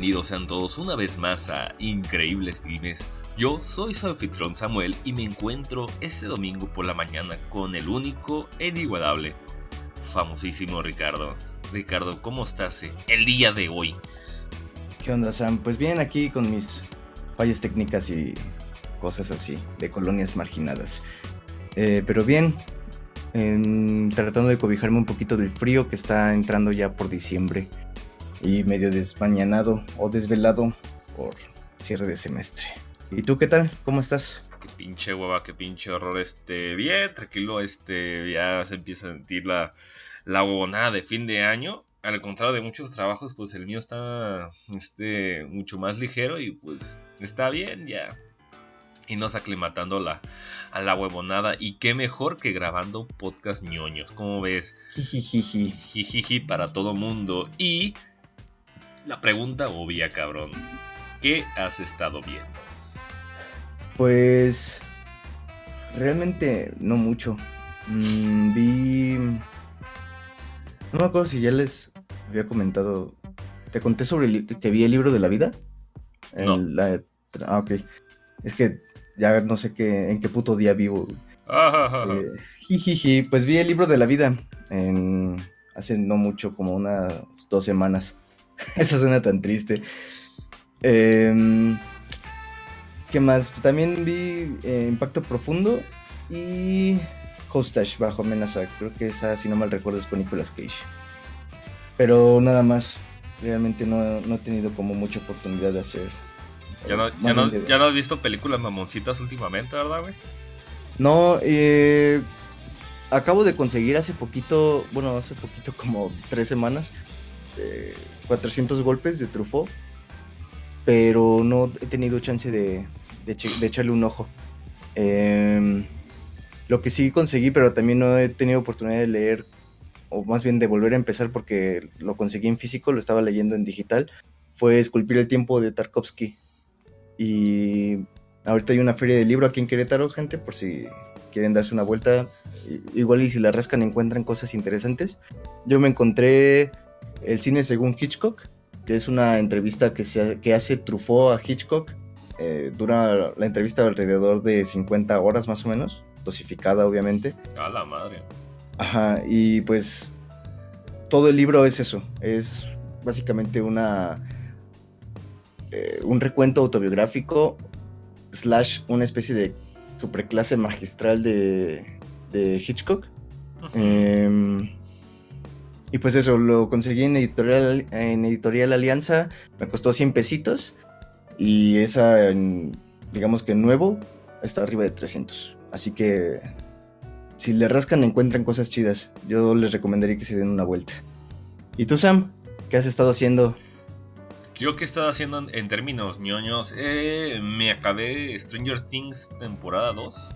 Bienvenidos sean todos una vez más a Increíbles Filmes. Yo soy su anfitrión Samuel y me encuentro este domingo por la mañana con el único e inigualable, famosísimo Ricardo. Ricardo, ¿cómo estás eh, el día de hoy? ¿Qué onda, Sam? Pues bien, aquí con mis fallas técnicas y cosas así, de colonias marginadas. Eh, pero bien, tratando de cobijarme un poquito del frío que está entrando ya por diciembre y medio desmañanado o desvelado por cierre de semestre. ¿Y tú qué tal? ¿Cómo estás? Qué pinche hueva, qué pinche horror. Este, bien, tranquilo, este, ya se empieza a sentir la, la huevonada de fin de año. Al contrario de muchos trabajos, pues el mío está, este, mucho más ligero y pues está bien, ya y nos aclimatando la, a la huevonada. Y qué mejor que grabando podcast ñoños. ¿Cómo ves? Jijiji para todo mundo. Y la pregunta obvia, cabrón. ¿Qué has estado viendo? Pues realmente no mucho. Mm, vi... No me acuerdo si ya les había comentado. ¿Te conté sobre el... que vi el libro de la vida? No. Ah, ok. Es que ya no sé qué, en qué puto día vivo. Eh, pues vi el libro de la vida en, hace no mucho, como unas dos semanas. Esa suena tan triste. Em, ¿Qué más? También vi eh, Impacto Profundo y Hostage bajo amenaza. Creo que esa, si no mal recuerdo, es con Nicolas Cage. Pero nada más. Realmente no, no he tenido como mucha oportunidad de hacer ya no, ya, no, ya no has visto películas mamoncitas últimamente, ¿verdad, güey? No, eh, acabo de conseguir hace poquito, bueno, hace poquito como tres semanas, 400 golpes de Truffaut, pero no he tenido chance de, echarle un ojo. Em, lo que sí conseguí, pero también no he tenido oportunidad de leer, o más bien de volver a empezar porque lo conseguí en físico, lo estaba leyendo en digital, fue Esculpir el tiempo de Tarkovsky. Y ahorita hay una feria de libro aquí en Querétaro, gente, por si quieren darse una vuelta. Igual y si la rascan encuentran cosas interesantes. Yo me encontré el cine según Hitchcock, que es una entrevista que, se, que hace Truffaut a Hitchcock. Eh, dura la entrevista alrededor de 50 horas más o menos, dosificada obviamente. A la madre. Ajá, y pues todo el libro es eso, es básicamente una eh, un recuento autobiográfico slash una especie de superclase magistral de, de Hitchcock. Y pues eso, lo conseguí en editorial, en editorial Alianza, me costó 100 pesitos y esa, digamos que nuevo, está arriba de 300. Así que si le rascan encuentran cosas chidas. Yo les recomendaría que se den una vuelta. ¿Y tú, Sam? ¿Qué has estado haciendo yo que he estado haciendo en, términos ñoños, eh, me acabé Stranger Things temporada 2.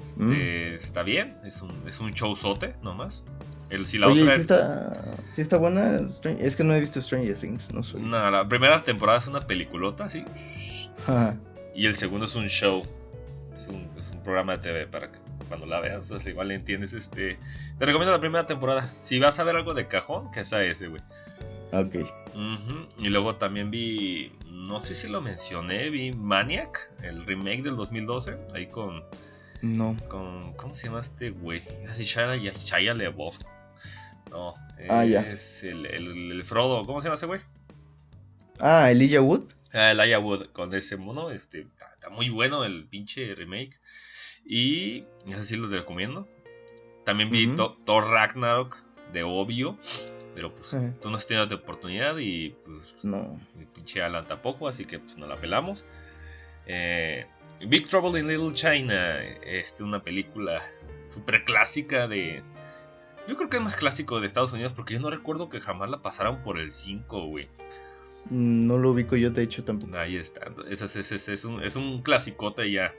Este, mm. Está bien, es un, es un showzote nomás. El, si la Oye, otra... ¿sí, está, ¿sí está buena? Es que no he visto Stranger Things, no soy. No, la primera temporada es una peliculota, sí. y el segundo es un show. Es un, es un, programa de TV para que cuando la veas, pues, igual le entiendes. Este, te recomiendo la primera temporada. Si vas a ver algo de cajón, que sea ese, güey. Ok. Y luego también vi, no sé si lo mencioné, vi Maniac, el remake del 2012, ahí con... No. Con, ¿Cómo se llama este güey? Así Shia, Shia LeBoff. No, ah, es el, el, Frodo, ¿cómo se llama ese güey? Ah, Elijah Wood. Ah, Elijah Wood, con ese mono, este, está, muy bueno el pinche remake. Y, así los recomiendo. También vi Thor Ragnarok de Obvio. Pero pues tú no has tenido de oportunidad y pues no. el pinche Alan tampoco, así que pues no la pelamos. Eh, Big Trouble in Little China, este, una película súper clásica de... Yo creo que es más clásico de Estados Unidos porque yo no recuerdo que jamás la pasaran por el 5, güey. Mm, no lo ubico yo, de hecho, tampoco. Ahí está. Es, es, es, un, es un clasicote ya.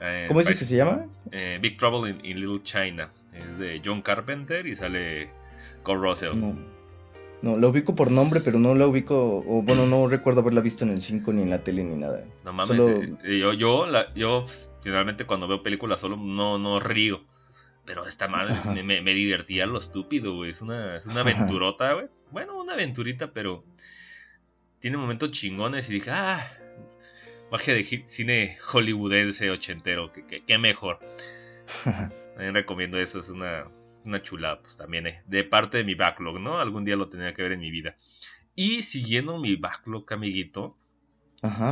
Eh, ¿Cómo es que se llama? Eh, Big Trouble in, in, Little China. Es de John Carpenter y sale con Russell. No. No, la ubico por nombre, pero no la ubico, o bueno, no recuerdo haberla visto en el 5 ni en la tele ni nada. No mames, eh, yo, yo, yo generalmente cuando veo películas solo no, no río. Pero esta madre me, me, divertía lo estúpido, güey. Es una, es una aventurota, güey. Bueno, una aventurita, pero tiene momentos chingones y dije, ah, magia de cine hollywoodense ochentero, que, mejor. También recomiendo eso, es una, una chulada, pues también eh, de parte de mi backlog, ¿no? Algún día lo tenía que ver en mi vida. Y siguiendo mi backlog, amiguito,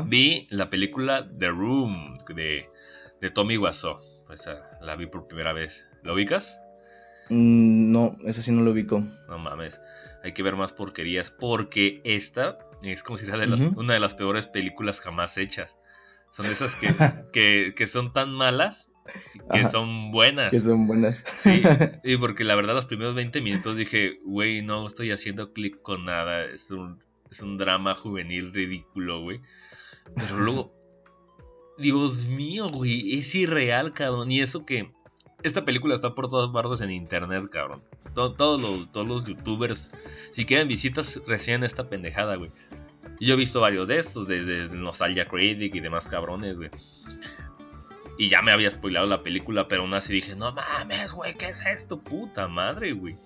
vi la película The Room de, de Tommy Wiseau. Pues la vi por primera vez. ¿Lo ubicas? Mm, no, esa sí no lo ubico. No mames, hay que ver más porquerías porque esta es considerada una de las peores películas jamás hechas. Son esas que, que, son tan malas que son buenas. Que son buenas. Sí, y porque la verdad los primeros 20 minutos dije, güey, no estoy haciendo clic con nada, es un, es un drama juvenil ridículo, güey. Pero luego, Dios mío, güey, es irreal, cabrón. Y eso que esta película está por todas partes en internet, cabrón. todos, los, todos los youtubers, si quieren visitas, recién esta pendejada, güey. Y yo he visto varios de estos, desde de Nostalgia Critic y demás cabrones, güey. Y ya me había spoilado la película, pero aún así dije, no mames, güey, ¿qué es esto? Puta madre, güey.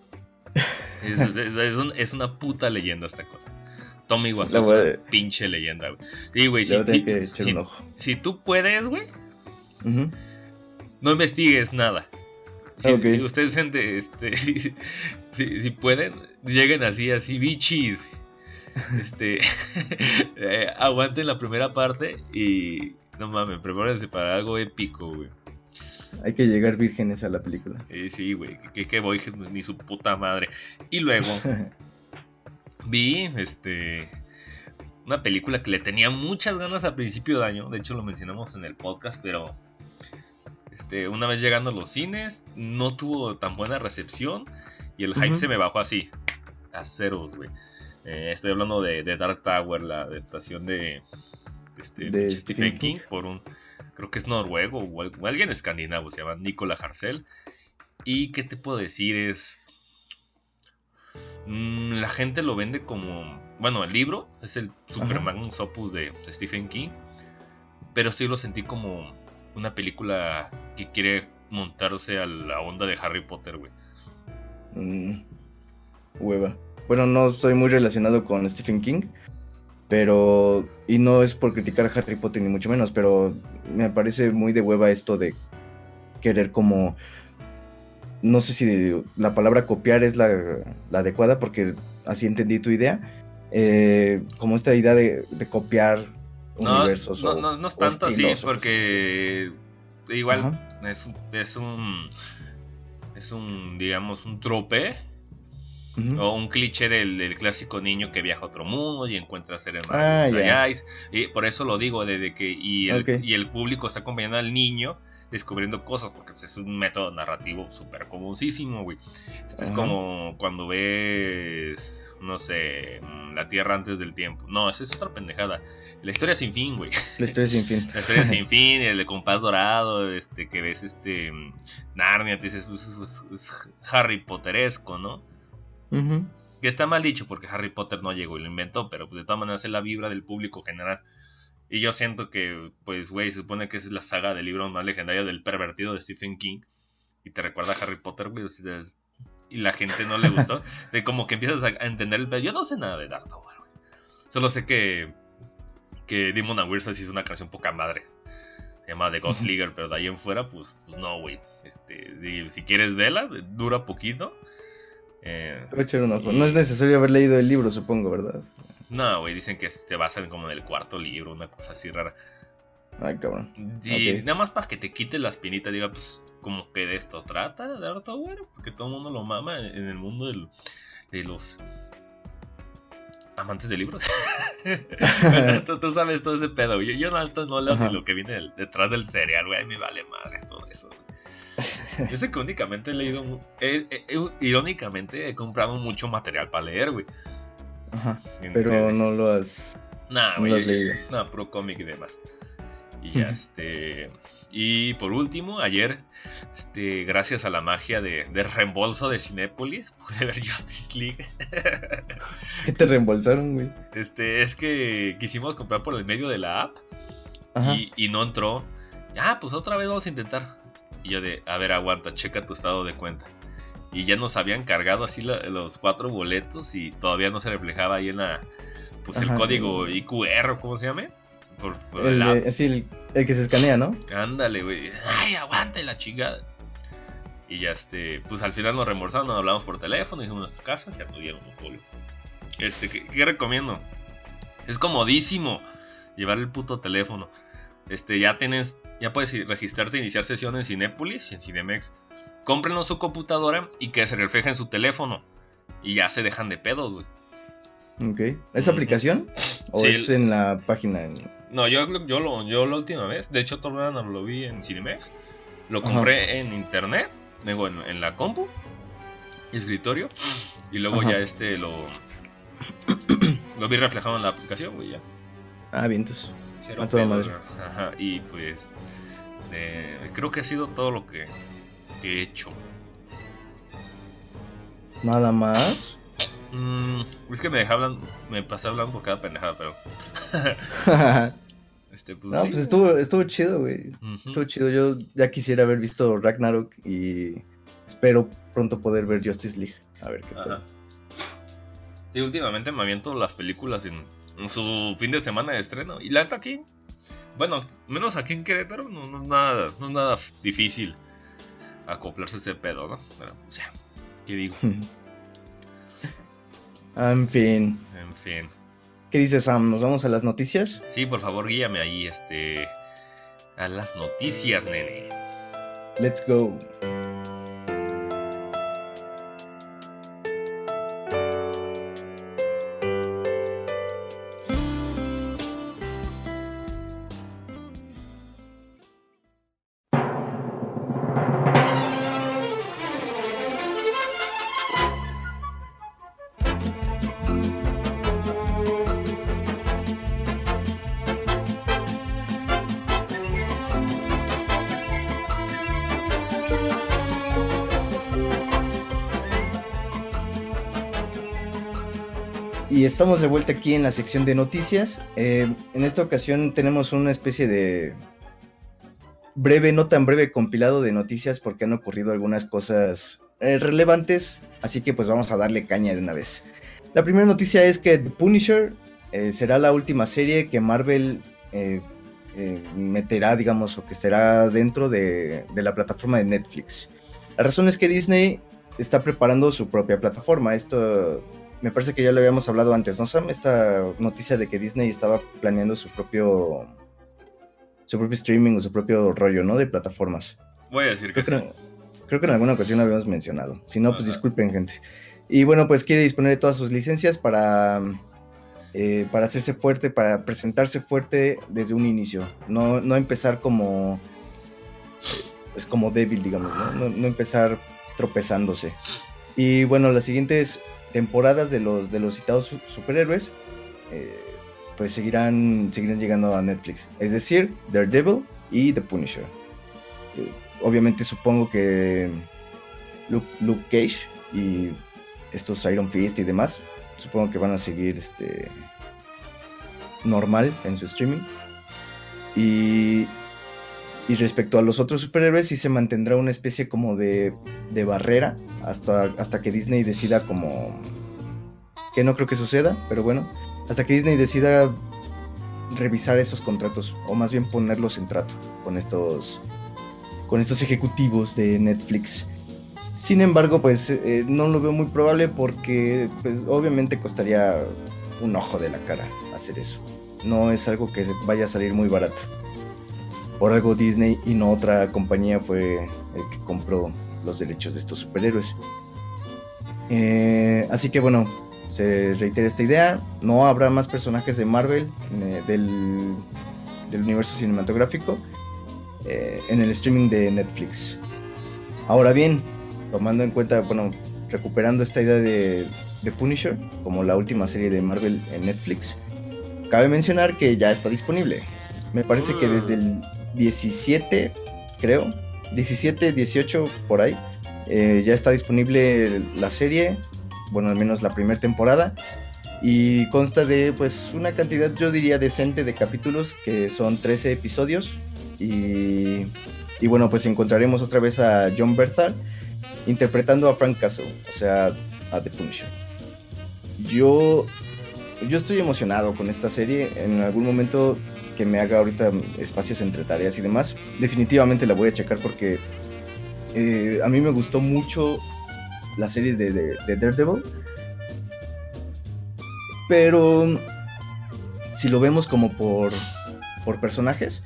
Es, una puta leyenda esta cosa. Tommy Wiseau es una pinche leyenda, güey. Sí, güey, si, si, tú puedes, güey, no investigues nada. Si ustedes este, si, pueden, lleguen así, así, bichis. Este, eh, aguanten la primera parte y no mames, prepárense para algo épico, güey. Hay que llegar vírgenes a la película. Eh, sí, güey, que, que voy ni su puta madre. Y luego vi, este, una película que le tenía muchas ganas a principio de año. De hecho, lo mencionamos en el podcast, pero este, una vez llegando a los cines, no tuvo tan buena recepción y el hype se me bajó así, a ceros, güey. Eh, estoy hablando de, Dark Tower, la adaptación de, este, Stephen, King, por un, creo que es noruego o, alguien escandinavo, se llama Nicola Harcel. Y qué te puedo decir es... Mm, la gente lo vende como... Bueno, el libro es el Superman Opus de Stephen King. Pero sí lo sentí como una película que quiere montarse a la onda de Harry Potter, güey. Mm, hueva. Bueno, no estoy muy relacionado con Stephen King, pero... Y no es por criticar a Harry Potter ni mucho menos, pero me parece muy de hueva esto de querer como... No sé si la palabra copiar es la, adecuada, porque así entendí tu idea. Eh, como esta idea de copiar no, No, no, es tanto así, porque igual es, es un. Es un, digamos, un trope. O un cliché del, clásico niño que viaja a otro mundo y encuentra seres ah, Y por eso lo digo, desde que. Y el, y el público está acompañando al niño descubriendo cosas, porque pues, es un método narrativo súper comunísimo, güey. Este es como cuando ves, no sé, la Tierra antes del tiempo. No, esa es otra pendejada. La historia sin fin, güey. La historia sin fin. La historia sin fin, el de compás dorado, este, que ves este Narnia, te dices, pues, es, Harry Potteresco, ¿no? Que está mal dicho porque Harry Potter no llegó y lo inventó, pero pues, de todas maneras es la vibra del público general. Y yo siento que, pues, güey, se supone que es la saga de libros más legendaria del pervertido de Stephen King. Y te recuerda a Harry Potter, güey. Y la gente no le gustó. o como que empiezas a entender el... Yo no sé nada de Darth Vader, güey. Solo sé que... Que Demon and Wilson hizo una canción poca madre. Se llama The Ghost Leaguer, pero de ahí en fuera, pues, pues no, güey. Este, si, si, quieres verla, dura poquito. Eh, No es necesario haber leído el libro, supongo, ¿verdad? No, güey, dicen que se basan como en el cuarto libro, una cosa así rara. Ay, cabrón. Y nada más para que te quite la espinita, diga, pues, como que de esto trata, de harto, bueno, porque todo el mundo lo mama en el mundo de los amantes de libros. tú, sabes todo ese pedo, yo, yo no, no leo ni lo que viene detrás del cereal, güey, me vale madres todo eso. Yo sé que únicamente he leído, irónicamente he comprado mucho material para leer, güey. Ajá. Pero no lo has. Nah, no lo has leído. No, pro cómic y demás. Y ya, este. Y por último, ayer, este, gracias a la magia de, reembolso de Cinépolis, pude ver Justice League. ¿Qué te reembolsaron, güey? Este, es que quisimos comprar por el medio de la app y, y, no entró. Ah, pues otra vez vamos a intentar. Y yo de, a ver, aguanta, checa tu estado de cuenta y ya nos habían cargado así los cuatro boletos y todavía no se reflejaba ahí en la pues el código IQR, ¿cómo se llame? Por, por El, sí, el, el que se escanea, ¿no? Ándale, güey. Ay, aguante la chingada. Y ya este, pues al final nos reembolsaron, nos hablamos por teléfono, hicimos nuestra casa, ya nos dieron un folio. Este, ¿qué, qué recomiendo? Es comodísimo llevar el puto teléfono. Este, ya tienes, ya puedes registrarte e iniciar sesión en Cinépolis y en Cinemex. Cómprenlo en su computadora y que se refleje en su teléfono. Y ya se dejan de pedos, güey. Ok. ¿Es aplicación? ¿O Sí, es en la página? en- No, yo, yo, lo, yo la última vez, de hecho, todavía no lo vi en Cinemex. Lo Ajá. compré en internet, luego en, en la compu, escritorio, y luego Ajá. ya este lo, lo vi reflejado en la aplicación, güey, ya. Ah, vientos. A toda pedo, madre. Ajá, y pues eh, creo que ha sido todo lo que, que he hecho. Nada más. Mm, es que me dejé hablando, me pasé hablando por cada pendejada, pero este, pues no, sí. pues estuvo, estuvo chido, güey. Estuvo chido. Yo ya quisiera haber visto Ragnarok y espero pronto poder ver Justice League. A ver qué tal. Sí, últimamente me aviento las películas en, en su fin de semana de estreno. Y la neta aquí, bueno, menos aquí en Querétaro, no, no es nada, no es nada difícil acoplarse a ese pedo, ¿no? Pero, o sea, ¿qué digo? en fin. En fin. ¿Qué dices, Sam? ¿Nos vamos a las noticias? Sí, por favor, guíame ahí, este, a las noticias, nene. Let's go. Estamos de vuelta aquí en la sección de noticias. Eh, en esta ocasión tenemos una especie de breve, no tan breve compilado de noticias porque han ocurrido algunas cosas eh, relevantes. Así que pues vamos a darle caña de una vez. La primera noticia es que The Punisher eh, será la última serie que Marvel meterá, digamos, o que estará dentro de, de la plataforma de Netflix. La razón es que Disney está preparando su propia plataforma. Esto me parece que ya lo habíamos hablado antes, ¿no, Sam? Esta noticia de que Disney estaba planeando su propio su propio streaming o su propio rollo, ¿no? De plataformas. Voy a decir que Creo sí. que, creo que en alguna ocasión lo habíamos mencionado. Si no, pues disculpen, gente. Y bueno, pues quiere disponer de todas sus licencias para, eh, para hacerse fuerte, para presentarse fuerte desde un inicio. No, no empezar como. Es como débil, digamos, ¿no? No, no empezar tropezándose. Y bueno, las siguientes temporadas de los, de los citados su- superhéroes. eh, pues seguirán, seguirán llegando a Netflix. Es decir, Daredevil y The Punisher. Eh, obviamente supongo que Luke, Luke Cage y estos Iron Fist y demás, supongo que van a seguir este normal en su streaming. Y, y respecto a los otros superhéroes, sí se mantendrá una especie como de, de barrera hasta, hasta que Disney decida como... Que no creo que suceda, pero bueno. Hasta que Disney decida revisar esos contratos, o más bien ponerlos en trato con estos, con estos ejecutivos de Netflix. Sin embargo, pues eh, no lo veo muy probable porque pues, obviamente costaría un ojo de la cara hacer eso. No es algo que vaya a salir muy barato. Por algo Disney y no otra compañía fue el que compró los derechos de estos superhéroes. Eh, así que bueno, se reitera esta idea. No habrá más personajes de Marvel eh, del, del universo cinematográfico eh, en el streaming de Netflix. Ahora bien, tomando en cuenta, bueno, recuperando esta idea de, de Punisher como la última serie de Marvel en Netflix, cabe mencionar que ya está disponible. Me parece que desde el 17, creo, 17, 18 por ahí, eh, ya está disponible la serie, bueno, al menos la primera temporada, y consta de pues una cantidad, yo diría, decente de capítulos, que son 13 episodios, y, y bueno, pues encontraremos otra vez a John Berthal interpretando a Frank Castle, o sea, a The Punisher. Yo yo estoy emocionado con esta serie. En algún momento que me haga ahorita espacios entre tareas y demás, definitivamente la voy a checar porque eh, a mí me gustó mucho la serie de, de, Daredevil. Pero si lo vemos como por, por personajes,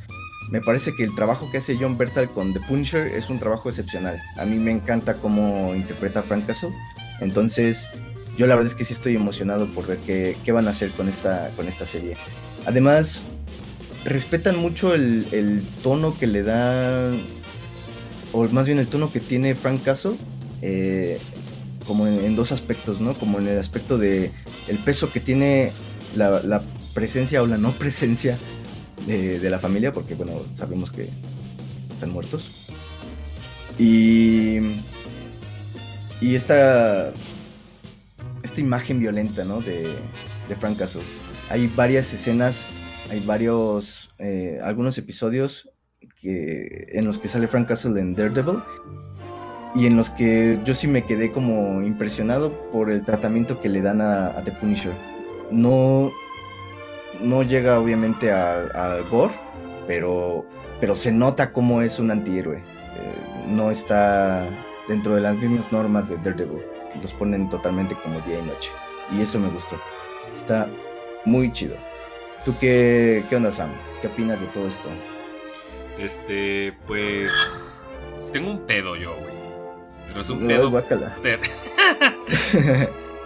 me parece que el trabajo que hace John Bertal con The Punisher es un trabajo excepcional. A mí me encanta cómo interpreta Frank Castle. Entonces, yo la verdad es que sí estoy emocionado por ver qué, qué van a hacer con esta, con esta serie. Además, respetan mucho el, tono que le da, o más bien el tono que tiene Frank Castle, eh, como en, dos aspectos, ¿no? Como en el aspecto de el peso que tiene la, presencia o la no presencia de, la familia, porque bueno, sabemos que están muertos. Y, y esta, esta imagen violenta, ¿no? De, de Frank Castle. Hay varias escenas hay varios, eh, algunos episodios que, en los que sale Frank Castle en Daredevil y en los que yo sí me quedé como impresionado por el tratamiento que le dan a, The Punisher. No, no llega obviamente al gore, pero, pero se nota cómo es un antihéroe. Eh, no está dentro de las mismas normas de Daredevil. Los ponen totalmente como día y noche. Y eso me gustó. Está muy chido. ¿Tú qué, qué onda, Sam? ¿Qué opinas de todo esto? Este, pues. Tengo un pedo yo, güey. Pero es un pedo.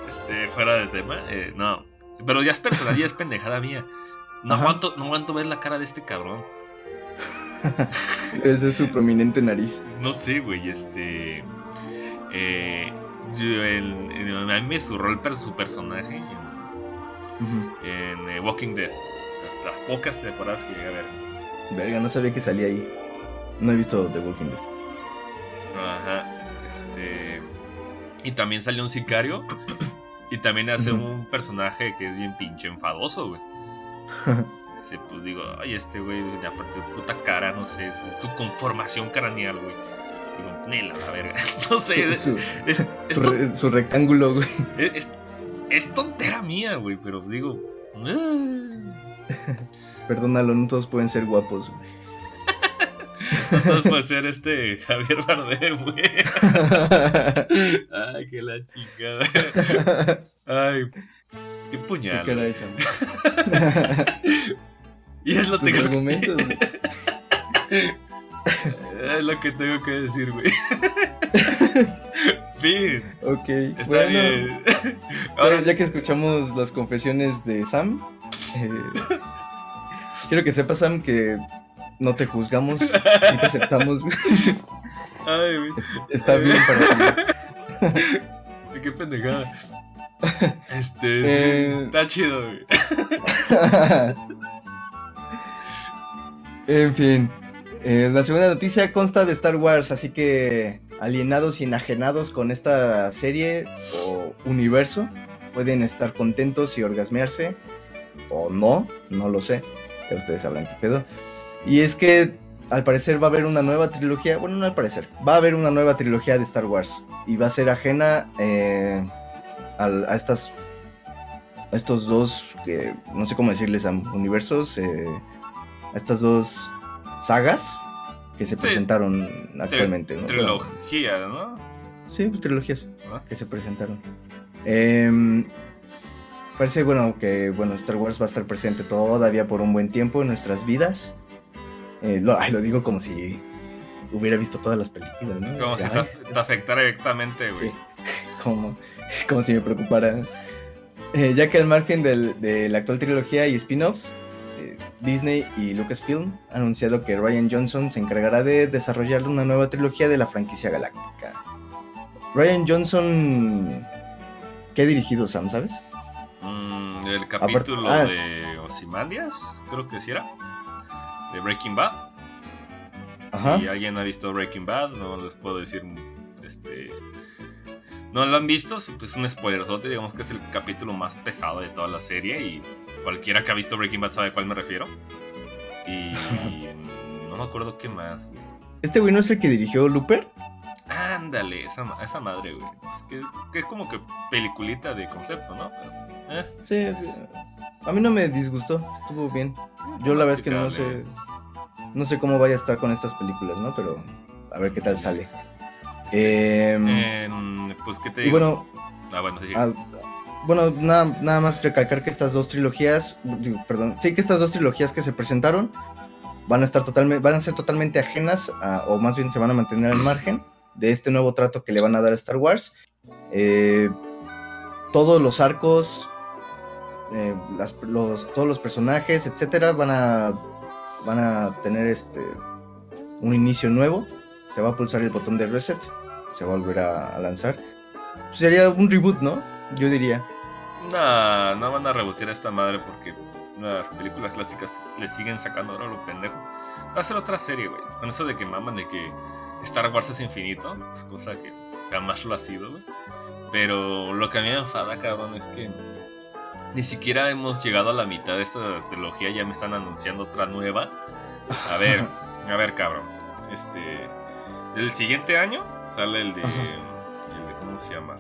este, fuera de tema. Eh, no. Pero ya es personal, ya es pendejada mía. No aguanto, no aguanto ver la cara de este cabrón. Esa es su prominente nariz. No sé, güey, este. Eh, yo, a mí me zurró el, su personaje en eh, Walking Dead. Las pocas temporadas que llegué a ver. Verga, no sabía que salía ahí. No he visto The Walking Dead. Ajá. Este. Y también salió un sicario. y también hace un personaje que es bien pinche enfadoso, güey. sí, pues digo, ay, este güey, aparte de puta cara, no sé, su, conformación craneal, güey. Digo, nela, la verga. no sé. Su, su, rectángulo, güey. Es, es tontera mía, güey, pero digo. Perdónalo, no todos pueden ser guapos. no todos pueden ser este Javier Bardem, güey. Ay, que la chingada. Ay, qué puñal. ¿Qué cara esa? y es lo que tengo es lo que tengo que decir, güey. Fin. Ok. Está bien. Ahora, ya que escuchamos las confesiones de Sam, eh, quiero que sepas, Sam, que no te juzgamos y te aceptamos. Ay. Está bien para ti. Qué pendejada. Este, eh... está chido, güey. en fin. Eh, la segunda noticia consta de Star Wars, así que alienados y enajenados con esta serie o universo pueden estar contentos y orgasmearse o no, no lo sé, ya ustedes sabrán qué pedo. Y es que al parecer va a haber una nueva trilogía, bueno, no al parecer, va a haber una nueva trilogía de Star Wars y va a ser ajena eh, a, estas, a estos dos, que no sé cómo decirles, a universos, eh, a estas dos sagas que se presentaron actualmente. ¿no? Trilogía, ¿no? Sí, pues, trilogías ah. que se presentaron. Em, parece bueno que bueno Star Wars va a estar presente todavía por un buen tiempo en nuestras vidas. Eh, lo, lo, digo como si hubiera visto todas las películas, ¿no? Como si te, afectara directamente, güey. Sí, como, como si me preocupara. Eh, ya que al margen de la actual trilogía y spin-offs, Disney y Lucasfilm han anunciado que Ryan Johnson se encargará de desarrollar una nueva trilogía de la franquicia galáctica. Ryan Johnson, ¿qué ha dirigido Sam, sabes? Mm, el capítulo ah. de Ozymandias, creo que sí era, de Breaking Bad. Si alguien ha visto Breaking Bad, no les puedo decir, este, no lo han visto, pues es un spoilerzote, digamos que es el capítulo más pesado de toda la serie y cualquiera que ha visto Breaking Bad sabe a cuál me refiero. Y no me acuerdo qué más, güey. ¿Este güey no es el que dirigió Looper? Ándale, esa, esa madre, güey. Es que, es como que peliculita de concepto, ¿no? Eh, Sí, a mí no me disgustó, estuvo bien. Yo la verdad es que no sé, no sé cómo vaya a estar con estas películas, ¿no? Pero a ver qué tal sale. Em, pues, ¿qué te digo? bueno, Ah, bueno, sí. Ah, bueno, nada, más recalcar que estas dos trilogías, perdón, sí que estas dos trilogías que se presentaron van a estar totalmente, van a ser totalmente ajenas, o más bien se van a mantener al margen de este nuevo trato que le van a dar a Star Wars. Eh, todos los arcos, eh, los, todos los personajes, etcétera, van a, van a tener este un inicio nuevo. Se va a pulsar el botón de reset, se va a volver a- a lanzar. Sería un reboot, ¿no? Yo diría. No, no van a rebotear a esta madre porque las películas clásicas le siguen sacando ahora lo pendejo. Va a ser otra serie, güey. Con eso de que maman de que Star Wars es infinito, es cosa que jamás lo ha sido, güey. Pero lo que a mí me enfada, cabrón, es que ni siquiera hemos llegado a la mitad de esta trilogía, ya me están anunciando otra nueva. A ver, a ver, cabrón. Este. El siguiente año sale el de. El de ¿cómo se llama?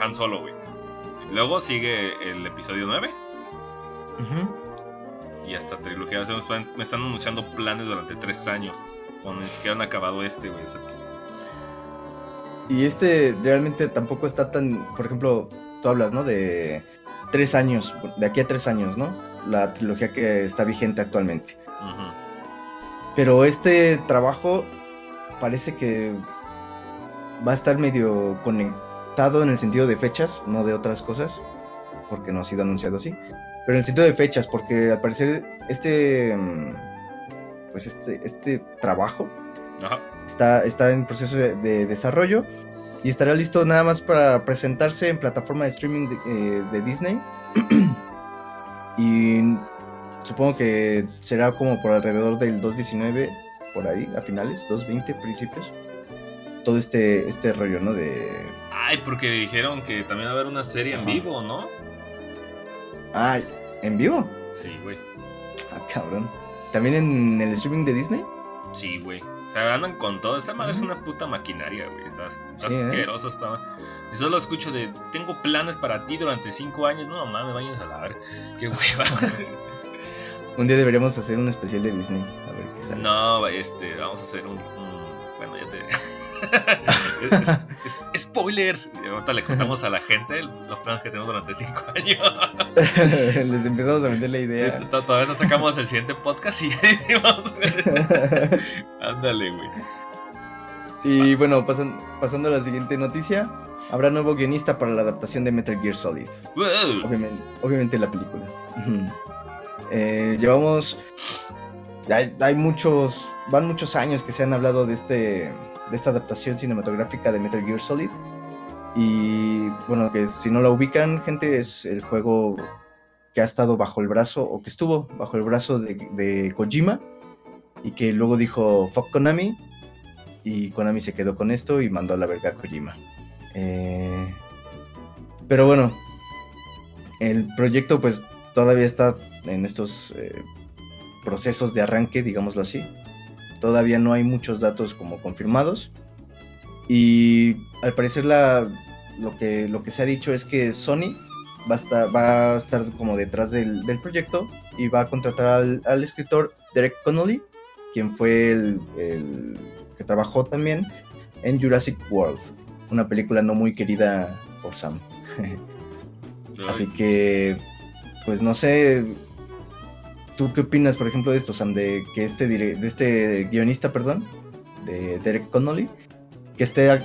Han Solo, güey. Luego sigue el episodio 9. Ujú. Y hasta trilogía. me están- anunciando planes durante 3 años. Cuando ni siquiera han acabado este, güey. Y este realmente tampoco está tan, por ejemplo, tú hablas, ¿no? De tres años, de aquí a tres años, ¿no? La trilogía que está vigente actualmente. Pero este trabajo parece que va a estar medio conectado en el sentido de fechas, no de otras cosas, porque no ha sido anunciado así. Pero en el sentido de fechas, porque al parecer este, mm, pues este, este trabajo Ajá. está, está en proceso de, de desarrollo y estará listo nada más para presentarse en plataforma de streaming de, eh, de Disney. y supongo que será como por alrededor del 2.19, por ahí, a finales, 2.20 principios. Todo este, este rollo, ¿no? De... Ay, porque dijeron que también va a haber una serie en vivo, ¿no? Ah, ¿en vivo? Sí, güey. Ah, cabrón. ¿También en el streaming de Disney? Sí, güey. O sea, andan con todo. Esa madre es una puta maquinaria, güey. Estás, estás Sí, ¿eh? asqueroso. Está... Y solo escucho de, tengo planes para ti durante 5 años. No, mames, vayan a la ver. Qué hueva. Un día deberíamos hacer un especial de Disney. A ver qué sale. no, este, vamos a hacer un... un- bueno, ya te... es, spoilers. Y ahorita le contamos a la gente los planes que tenemos durante 5 años. Les empezamos a vender la idea. to- todavía no sacamos el siguiente podcast y vamos Ándale, güey. Y bueno, pasan- pasando a la siguiente noticia, habrá nuevo guionista para la adaptación de Metal Gear Solid. Wow. Obviamente, obviamente la película. Eh, llevamos... Hay, hay muchos... Van muchos años que se han hablado de, este, de esta adaptación cinematográfica de Metal Gear Solid. Y bueno, que si no la ubican, gente, es el juego que ha estado bajo el brazo, o que estuvo bajo el brazo de, de Kojima, y que luego dijo, fuck Konami, y Konami se quedó con esto y mandó a la verga a Kojima. Eh, pero bueno, el proyecto pues todavía está en estos eh, procesos de arranque, digámoslo así. Todavía no hay muchos datos como confirmados. Y al parecer la, lo, que, lo que se ha dicho es que Sony va a estar, va a estar como detrás del, del proyecto y va a contratar al, al escritor Derek Connolly, quien fue el, el que trabajó también en Jurassic World, una película no muy querida por Sam. Así que, pues no sé, ¿tú qué opinas, por ejemplo, de esto, Sam, de que este, de este guionista, perdón, de Derek Connolly, que esté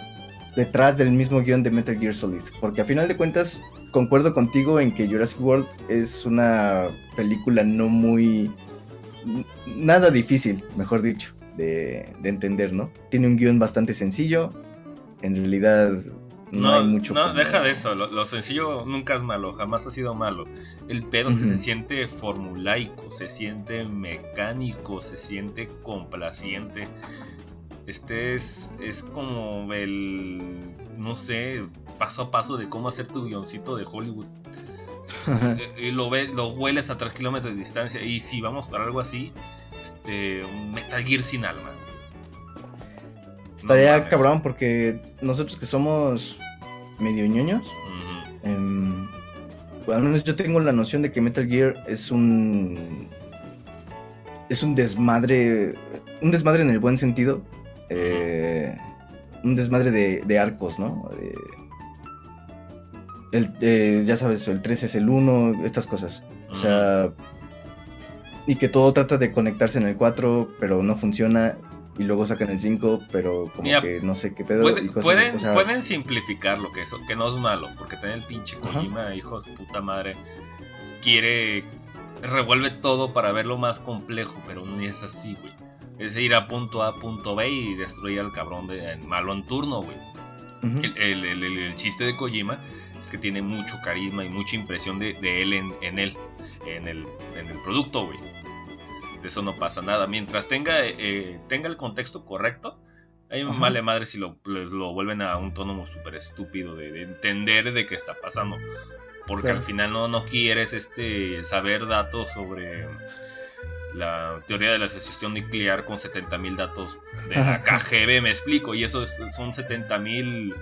detrás del mismo guion de Metal Gear Solid? Porque a final de cuentas, concuerdo contigo en que Jurassic World es una película no muy... nada difícil, mejor dicho, de, de entender, ¿no? Tiene un guion bastante sencillo, en realidad no, No, hay mucho... no como- deja de eso. Lo, lo sencillo nunca es malo, jamás ha sido malo. El pedo es que se siente formulaico, se siente mecánico, se siente complaciente. Este es, es como el, no sé, paso a paso de cómo hacer tu guioncito de Hollywood. Y lo, ve, lo hueles a 3 kilómetros de distancia. Y si vamos para algo así, este, un Metal Gear sin alma. Estaría No cabrón porque nosotros que somos medio ñoños. Em, bueno, al menos yo tengo la noción de que Metal Gear es un. Es un desmadre. Un desmadre en el buen sentido. eh, un desmadre de, de arcos, ¿no? El, eh, ya sabes, el 3 es el 1, estas cosas. O sea. Y que todo trata de conectarse en el 4, pero no funciona. Y luego sacan el 5, pero como Mira, que no sé qué pedo. Puede- y cosas, pueden, o sea, pueden simplificar lo que eso, que no es malo, porque tener el pinche Ajá. Kojima, hijo de su puta madre, quiere revuelve todo para verlo más complejo, pero no es así, güey. Es ir a punto A, a punto B y destruir al cabrón de malo en turno, güey. El, el- el- el- el chiste de Kojima es que tiene mucho carisma y mucha impresión de, de él en, en él, en el, en el producto, güey. De eso no pasa nada. Mientras tenga, eh, tenga el contexto correcto, ahí Ajá. vale madre si lo, lo- lo vuelven a un tono súper estúpido de, de entender de qué está pasando. Porque Claro. al final no, no quieres este, saber datos sobre la teoría de la asociación nuclear con 70.000 datos de la KGB, me explico. Y eso es- son 70.000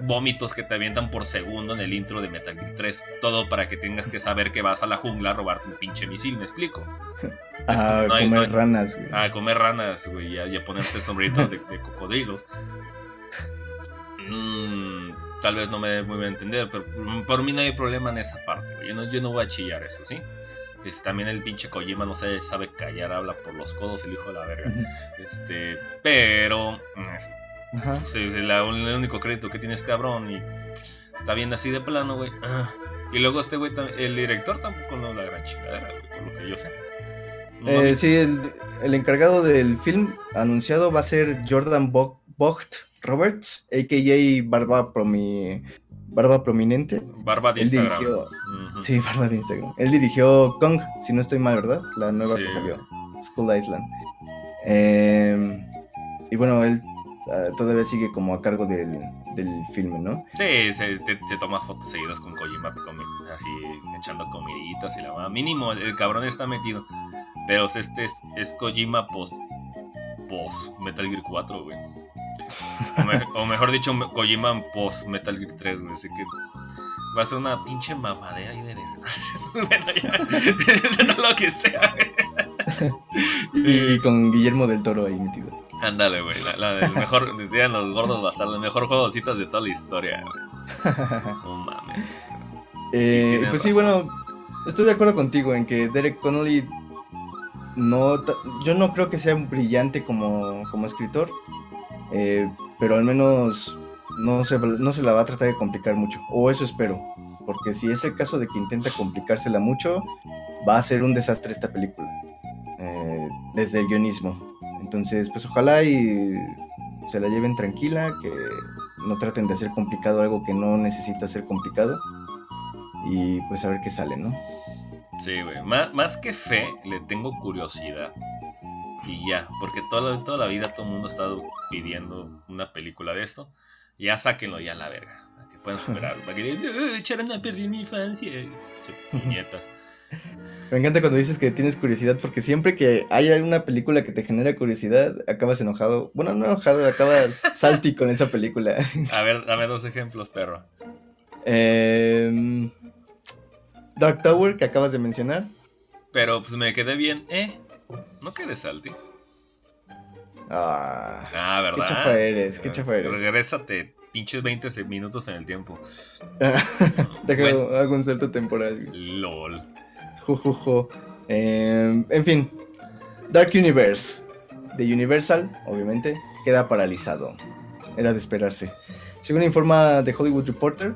vómitos que te avientan por segundo en el intro de Metal Gear 3. Todo para que tengas que saber que vas a la jungla a robarte un pinche misil, me explico. A no hay- comer no hay- ranas, güey. A comer ranas, güey, y a, y a ponerte sombreritos de, de cocodrilos. Mm, tal vez no me dé muy bien entender, pero por, mí no hay problema en esa parte, güey. Yo no, yo no voy a chillar eso, ¿sí? Es, también el pinche Kojima no sabe, sabe callar, habla por los codos, el hijo de la verga. Este, pero mm, Ajá. es la- el único crédito que tienes, cabrón, y está bien así de plano, güey. Ah, Y luego este güey, el director tampoco no la gran chingadera, güey, por lo que yo sé. No Eh, sí, el, el encargado del film anunciado va a ser Jordan Bo- Vogt Roberts, a.k.a. Barba, Promi, Barba Prominente. Barba de Él Instagram. dirigió, sí, Barba de Instagram. Él dirigió Kong, si no estoy mal, ¿verdad? La nueva Sí. que salió, Skull Island. Eh, y bueno, él ah, todavía sigue como a cargo del, del filme, ¿no? Sí, se, te, toma fotos seguidas con Kojima, así echando comiditas y la va. Mínimo, el, el cabrón está metido. Pero este es, es Kojima post, post Metal Gear 4, güey. O, me- o mejor dicho, Kojima post Metal Gear 3, güey. Así que va a ser una pinche mamadera ahí de verdad. bueno, ya, lo que sea, güey. Y con Guillermo del Toro ahí metido. Ándale, güey. La, la del mejor, dirían los gordos bastardos, el mejor juego de citas de toda la historia, güey. No mames. Eh, pues sí, bueno, estoy de acuerdo contigo en que Derek Connolly no, yo no creo que sea brillante como, como escritor, eh, pero al menos no se, no se la va a tratar de complicar mucho, o eso espero, porque si es el caso de que intenta complicársela mucho, va a ser un desastre esta película, eh, desde el guionismo. Entonces, pues ojalá y se la lleven tranquila, que no traten de hacer complicado algo que no necesita ser complicado y pues a ver qué sale, ¿no? Sí, güey. Má- Más, que fe, le tengo curiosidad. Y ya, porque toda la, toda la vida todo el mundo ha estado pidiendo una película de esto. Ya sáquenlo ya a la verga. Para que puedan superarlo. Para que digan, "No, echaron a perder mi infancia. Che, puñetas. Me encanta cuando dices que tienes curiosidad porque siempre que hay alguna película que te genera curiosidad, acabas enojado. Bueno, no enojado, acabas salty con esa película. A ver, dame dos ejemplos, perro. Em, Dark Tower, que acabas de mencionar. Pero pues me quedé bien. Eh, no quedé salty. Ah, Ah, ¿verdad? Qué chafa eres, qué chafa eres. Regrésate, pinches 20 minutos en el tiempo. deja, Bueno. hago un salto temporal. LOL. Jujujo. Em, en fin, Dark Universe de Universal, obviamente, queda paralizado. Era de esperarse. Según informa The Hollywood Reporter,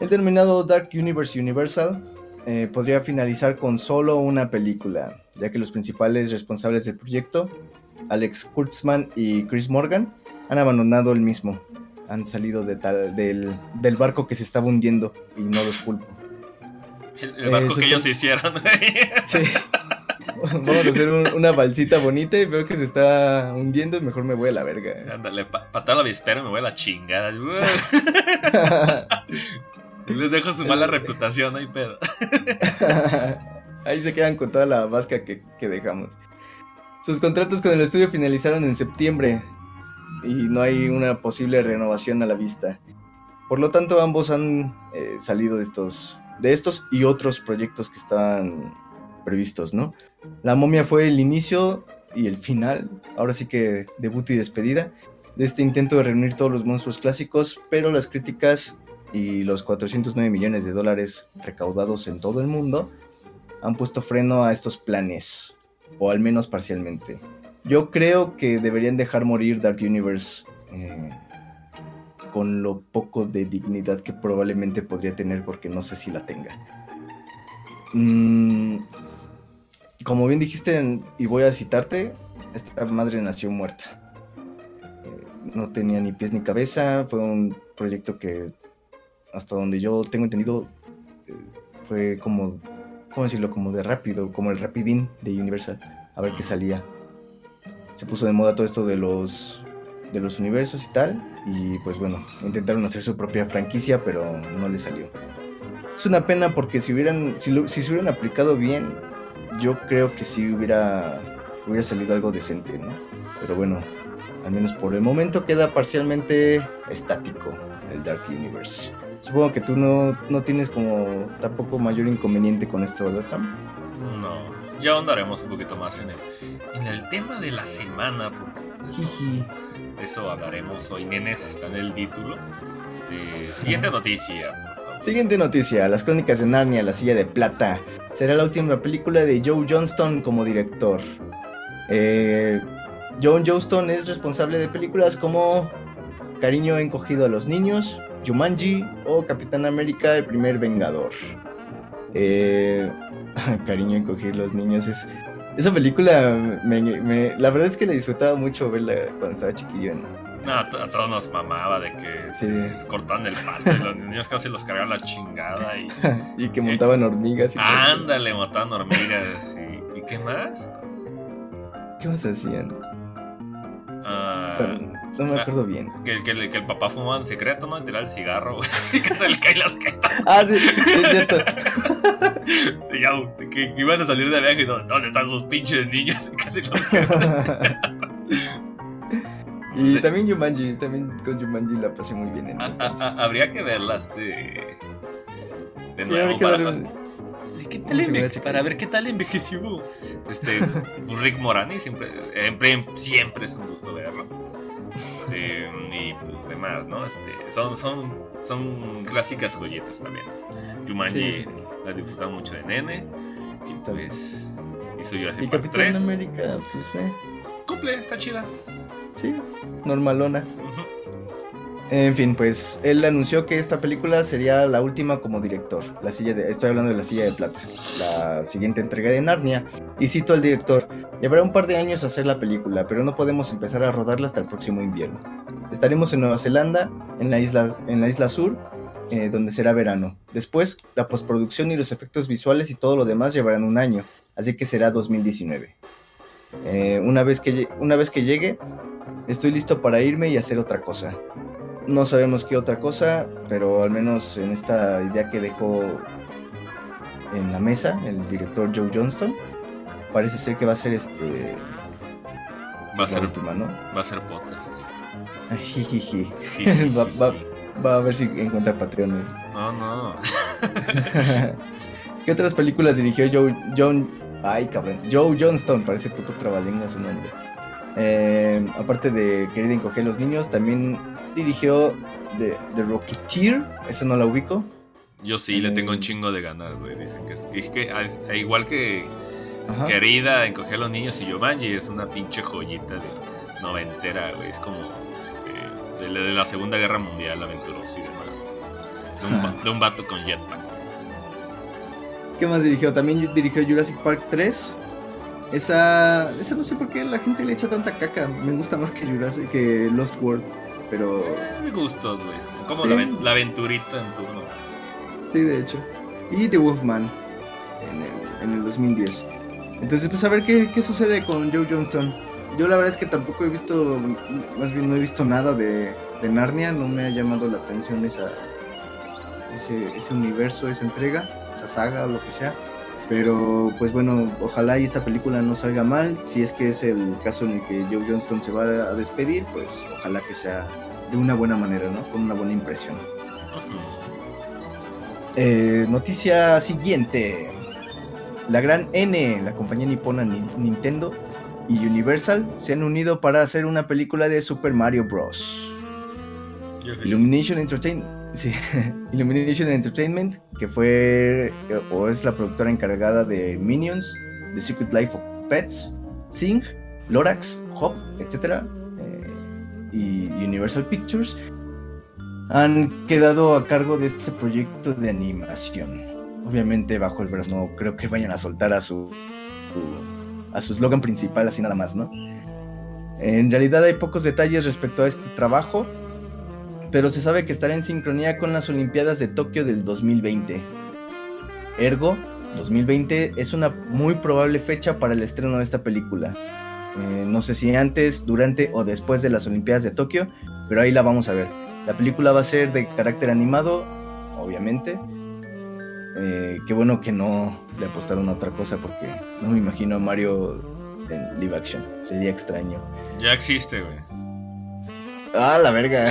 el denominado Dark Universe Universal eh, podría finalizar con solo una película, ya que los principales responsables del proyecto, Alex Kurtzman y Chris Morgan, han abandonado el mismo. Han salido de tal, del, del barco que se estaba hundiendo y no los culpo. El, el barco Eh, que ellos hicieron. Sí. Vamos a hacer un- una balsita bonita y veo que se está hundiendo y mejor me voy a la verga. Ándale, pa patada la avispero y me voy a la chingada. Les dejo su mala reputación, no hay pedo. Ahí se quedan con toda la vasca que, que dejamos. Sus contratos con el estudio finalizaron en septiembre y no hay una posible renovación a la vista. Por lo tanto, ambos han eh, salido de estos, de estos y otros proyectos que estaban previstos, ¿no? La momia fue el inicio y el final, ahora sí que debut y despedida, de este intento de reunir todos los monstruos clásicos, pero las críticas y los 409 millones de dólares recaudados en todo el mundo han puesto freno a estos planes, o al menos parcialmente. Yo creo que deberían dejar morir Dark Universe eh, con lo poco de dignidad que probablemente podría tener, porque no sé si la tenga. Mm, como bien dijiste, y voy a citarte, esta madre nació muerta. Eh, no tenía ni pies ni cabeza, fue un proyecto que, hasta donde yo tengo entendido, eh, fue como, ¿cómo decirlo? Como de rápido, como el rapidín de Universal, a ver qué salía. Se puso de moda todo esto de los de los universos y tal. Y pues bueno, intentaron hacer su propia franquicia, pero no le salió. Es una pena porque si hubieran, si, hubieran aplicado bien, yo creo que sí hubiera, hubiera salido algo decente, ¿no? Pero bueno, al menos por el momento queda parcialmente estático el Dark Universe. Supongo que tú no, no tienes como tampoco mayor inconveniente con esto, ¿verdad, Sam? No, ya ahondaremos un poquito más en el, en el tema de la semana, porque pues, eso hablaremos hoy, nenes, está en el título. Este, siguiente noticia, por favor. Siguiente noticia, Las Crónicas de Narnia, La Silla de Plata. Será la última película de Joe Johnston como director. Eh, John Johnston es responsable de películas como Cariño encogido a los niños, Jumanji o Capitán América, el primer Vengador. Eh, Cariño encogido a los niños es esa película, me, la verdad es que la disfrutaba mucho verla cuando estaba chiquillo. No, a, todos nos mamaba de que sí. cortaban el pasto y los niños casi los cargaban la chingada. Y, y que montaban hormigas. Y ándale, montaban hormigas. Y, ¿Y qué más? ¿Qué más hacían? Ah, no me acuerdo bien. Que, que, que, el papá fumaba en secreto, ¿no? Y tiraba el cigarro, güey. Y que se le caen las caetas. Ah, sí, es cierto. sí, ya, que, iban a salir de viaje y ¿dónde están sus pinches niños? Y casi los Y también Yumanji, también con Yumanji la pasé muy bien. En habría que verla este. De nuevo. Para, ¿Qué tal para ver qué tal envejeció este Rick Morani siempre, siempre es un gusto verlo este, y pues demás no este, son son son clásicas joyetas también. Jumanji la disfrutaba mucho de nene y pues hizo yo así y Capitán América pues ve. Cumple está chida. Sí normalona en fin, pues él anunció que esta película sería la última como director. La silla de, estoy hablando de la silla de plata, la siguiente entrega de Narnia. Y cito al director: Llevará un par de años hacer la película, pero no podemos empezar a rodarla hasta el próximo invierno. Estaremos en Nueva Zelanda, en la isla, en la isla sur, eh, donde será verano. Después, la postproducción y los efectos visuales y todo lo demás llevarán un año, así que será 2019. Eh, una, vez que, una vez que llegue, estoy listo para irme y hacer otra cosa. No sabemos qué otra cosa, pero al menos en esta idea que dejó en la mesa el director Joe Johnston, parece ser que va a ser este. Va a ser última, ¿no? Va a ser podcast. va, va, a ver si encuentra patrones. No, no. ¿Qué otras películas dirigió Joe John? Ay, cabrón. Joe Johnston, parece puto trabalengua su nombre. Eh, aparte de Querida encoger los niños, también dirigió The, The Rocketeer. Esa no la ubico. Yo sí, le tengo un eh, chingo de ganas, güey. Dicen que es, que, igual que Querida encoger los niños y Giovanni, es una pinche joyita de noventera, güey. Es como este, de, la Segunda Guerra Mundial, aventuroso y demás. De un, de un vato con jetpack. ¿Qué más dirigió? También dirigió Jurassic Park 3. Esa, esa no sé por qué la gente le echa tanta caca. Me gusta más que Jurassic, que Lost World. Pero. Eh, me gustó, güey. Como la, la, aventurita en turno. Sí, de hecho. Y The Wolfman en el, en el 2010. Entonces, pues a ver qué, qué, sucede con Joe Johnston. Yo la verdad es que tampoco he visto, más bien no he visto nada de, de Narnia, no me ha llamado la atención esa, ese, ese universo, esa entrega, esa saga o lo que sea. Pero pues bueno, ojalá y esta película no salga mal. Si es que es el caso en el que Joe Johnston se va a despedir, pues ojalá que sea de una buena manera, ¿no? Con una buena impresión. Eh, noticia siguiente. La gran N, la compañía nipona Nintendo y Universal se han unido para hacer una película de Super Mario Bros. Illumination Entertainment, Illumination Entertainment, que fue o es la productora encargada de Minions, The Secret Life of Pets, Sing, Lorax, Hop, etc. Eh, y Universal Pictures han quedado a cargo de este proyecto de animación. Obviamente bajo el brazo, no creo que vayan a soltar a su, a su eslogan principal así nada más, ¿no? En realidad hay pocos detalles respecto a este trabajo, pero se sabe que estará en sincronía con las Olimpiadas de Tokio del 2020. Ergo, 2020 es una muy probable fecha para el estreno de esta película. Eh, no sé si antes, durante o después de las Olimpiadas de Tokio, pero ahí la vamos a ver. La película va a ser de carácter animado, obviamente. Eh, qué bueno que no le apostaron a otra cosa porque no me imagino a Mario en live action. Sería extraño. Ya existe, güey. Ah, la verga.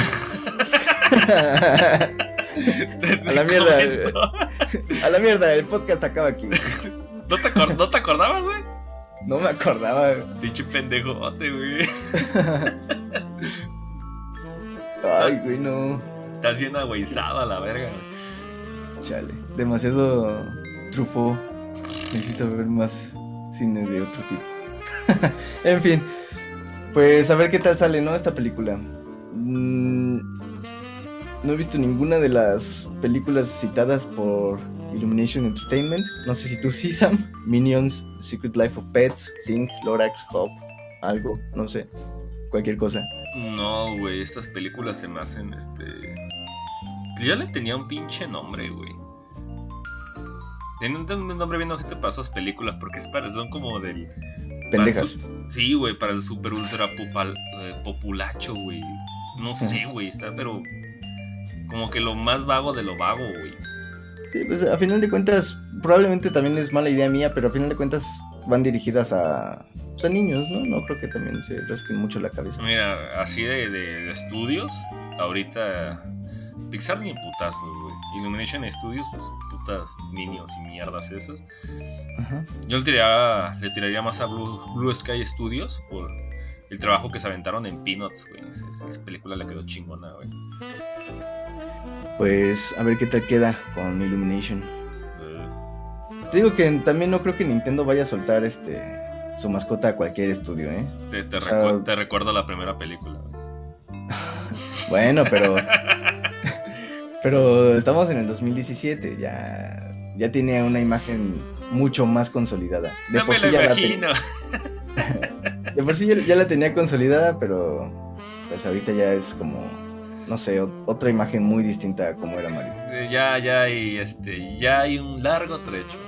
a la mierda. a la mierda, el podcast acaba aquí. ¿No te, ¿no te acordabas, güey? No me acordaba. Dicho pendejote, güey. Ay, güey, no. Estás bien agüizado a la verga. Chale. Demasiado trufo. Necesito ver más cine de otro tipo. en fin. Pues a ver qué tal sale, ¿no? Esta película. Mm, no he visto ninguna de las películas citadas por Illumination Entertainment. No sé si tú sí, Sam. Minions, Secret Life of Pets, Sing, Lorax, Hop, algo, no sé cualquier cosa. No, güey, estas películas se me hacen, este... Ya le tenía un pinche nombre, güey. Tienen un nombre bien te para esas películas porque es para, son como del... Pendejas. sí, güey, para el super ultra eh, populacho, güey. No sé, güey, está pero... Como que lo más vago de lo vago, güey. Sí, pues a final de cuentas, probablemente también es mala idea mía, pero a final de cuentas van dirigidas a, pues, niños, ¿no? No creo que también se resquen mucho la cabeza. Mira, así de, estudios, ahorita Pixar ni putazos, güey. Illumination Studios, pues putas niños y mierdas esas. Yo le tiraría, le tiraría más a Blue, Sky Studios por el trabajo que se aventaron en Peanuts, güey. Esa, película le quedó chingona, güey. Pues a ver qué tal queda con Illumination. Te digo que también no creo que Nintendo vaya a soltar este su mascota a cualquier estudio, ¿eh? Te, te, recuerdo la primera película. bueno, pero. pero estamos en el 2017, ya. Ya tiene una imagen mucho más consolidada. De por sí ya imagino. La de por sí ya, la tenía consolidada, pero. Pues ahorita ya es como. No sé, otra imagen muy distinta a como era Mario. Eh, ya, ya hay este. Ya hay un largo trecho.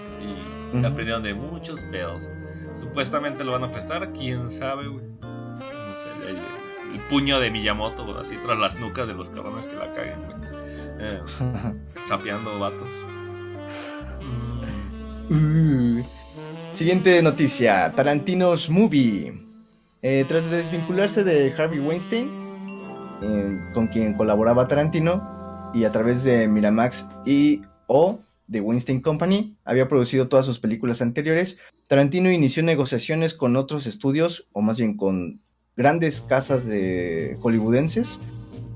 Y aprendieron de muchos pedos. Supuestamente lo van a prestar, quién sabe, güey. No sé, el, puño de Miyamoto, así tras las nucas de los cabrones que la caguen, güey. Eh, sapeando vatos. Mm. Siguiente noticia: Tarantino's Movie. Eh, tras desvincularse de Harvey Weinstein, eh, con quien colaboraba Tarantino, y a través de Miramax y o de Weinstein Company, había producido todas sus películas anteriores, Tarantino inició negociaciones con otros estudios, o más bien con grandes casas de hollywoodenses,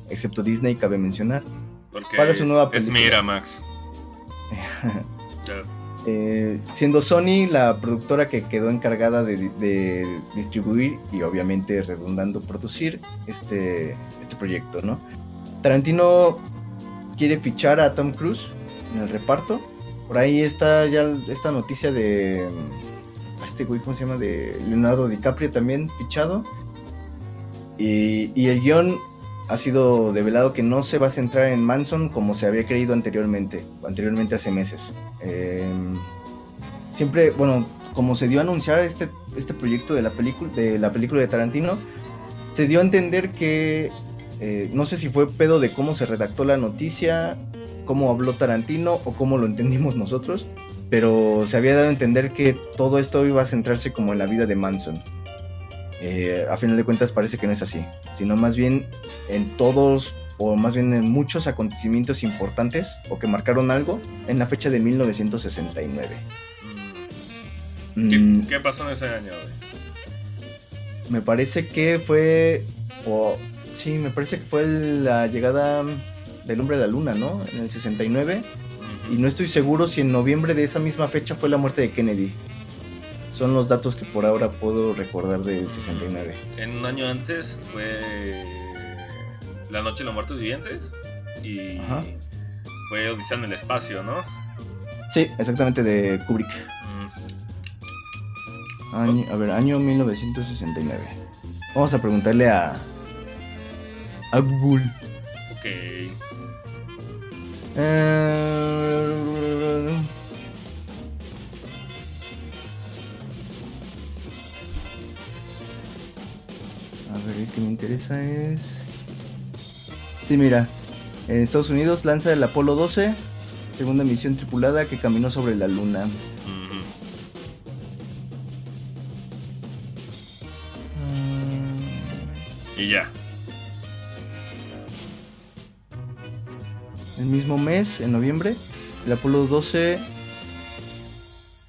excepto Disney, cabe mencionar, Porque para su nueva película. Es Miramax. Eh, siendo Sony la productora que quedó encargada de, distribuir y obviamente redundando producir este, este proyecto, ¿no? Tarantino quiere fichar a Tom Cruise en el reparto. Por ahí está ya esta noticia de. Este güey, ¿cómo se llama? De Leonardo DiCaprio también fichado. Y, el guion ha sido develado que no se va a centrar en Manson como se había creído anteriormente, anteriormente hace meses. Em, siempre, bueno, como se dio a anunciar este, este proyecto de la, película, de la película de Tarantino, se dio a entender que, eh, no sé si fue pedo de cómo se redactó la noticia cómo habló Tarantino o cómo lo entendimos nosotros, pero se había dado a entender que todo esto iba a centrarse como en la vida de Manson. Eh, a final de cuentas parece que no es así, sino más bien en todos o más bien en muchos acontecimientos importantes o que marcaron algo en la fecha de 1969. Mm. ¿Qué, mm. ¿Qué, pasó en ese año? Me parece que fue... O, sí, me parece que fue la llegada del hombre a la luna, ¿no? En el 69. Y no estoy seguro si en noviembre de esa misma fecha fue la muerte de Kennedy. Son los datos que por ahora puedo recordar del 69. En un año antes fue La Noche de los Muertos Vivientes y fue Odisea en el Espacio, ¿no? Sí, exactamente de Kubrick. Mm. a ver, año 1969. Vamos a preguntarle a, a Google. Ok. Eh... A ver, el que me interesa es. Sí, mira. En Estados Unidos lanza el Apolo 12, segunda misión tripulada que caminó sobre la Luna. Y ya. El mismo mes, en noviembre, el Apolo 12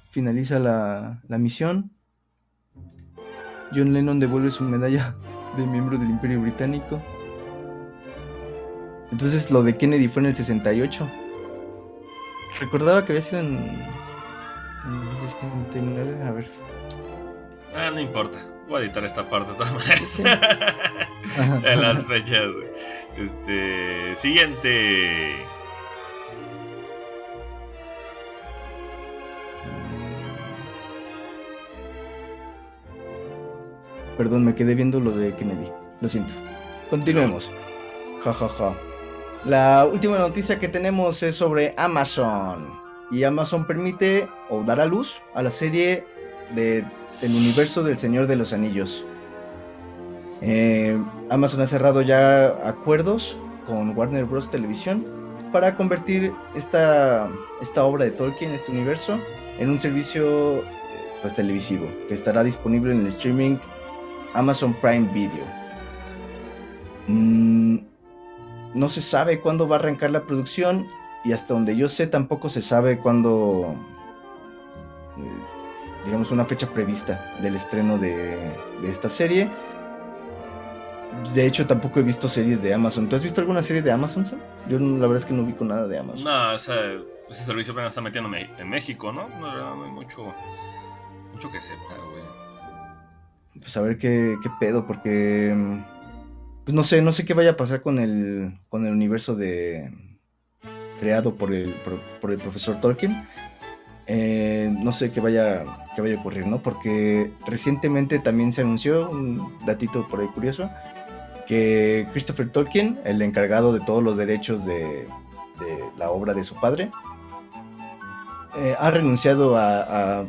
finaliza la, la misión. John Lennon devuelve su medalla de miembro del Imperio Británico. Entonces lo de Kennedy fue en el 68. Recordaba que había sido en, el 69, a ver. Ah, no importa. Voy a editar esta parte de todas maneras. en las fechas. Este. Siguiente. Perdón, me quedé viendo lo de Kennedy. Lo siento. Continuemos. Ja, ja, ja. La última noticia que tenemos es sobre Amazon. Y Amazon permite o dar a luz a la serie de, del universo del Señor de los Anillos. Eh, Amazon ha cerrado ya acuerdos con Warner Bros. Televisión para convertir esta, esta obra de Tolkien, este universo, en un servicio pues, televisivo que estará disponible en el streaming Amazon Prime Video. Mm, no se sabe cuándo va a arrancar la producción y hasta donde yo sé tampoco se sabe cuándo, eh, digamos, una fecha prevista del estreno de, esta serie. De hecho, tampoco he visto series de Amazon. ¿Tú has visto alguna serie de Amazon, Yo la verdad es que no con nada de Amazon. No, ese, servicio apenas está metiendo en México, ¿no? No, no hay mucho, mucho que sepa, güey pues a ver qué, qué pedo, porque pues no sé, no sé qué vaya a pasar con el, con el universo de creado por el, por, el profesor Tolkien. Eh, no sé qué vaya, qué vaya a ocurrir, ¿no? Porque recientemente también se anunció, un datito por ahí curioso, que Christopher Tolkien, el encargado de todos los derechos de, de la obra de su padre, eh, ha renunciado a, a,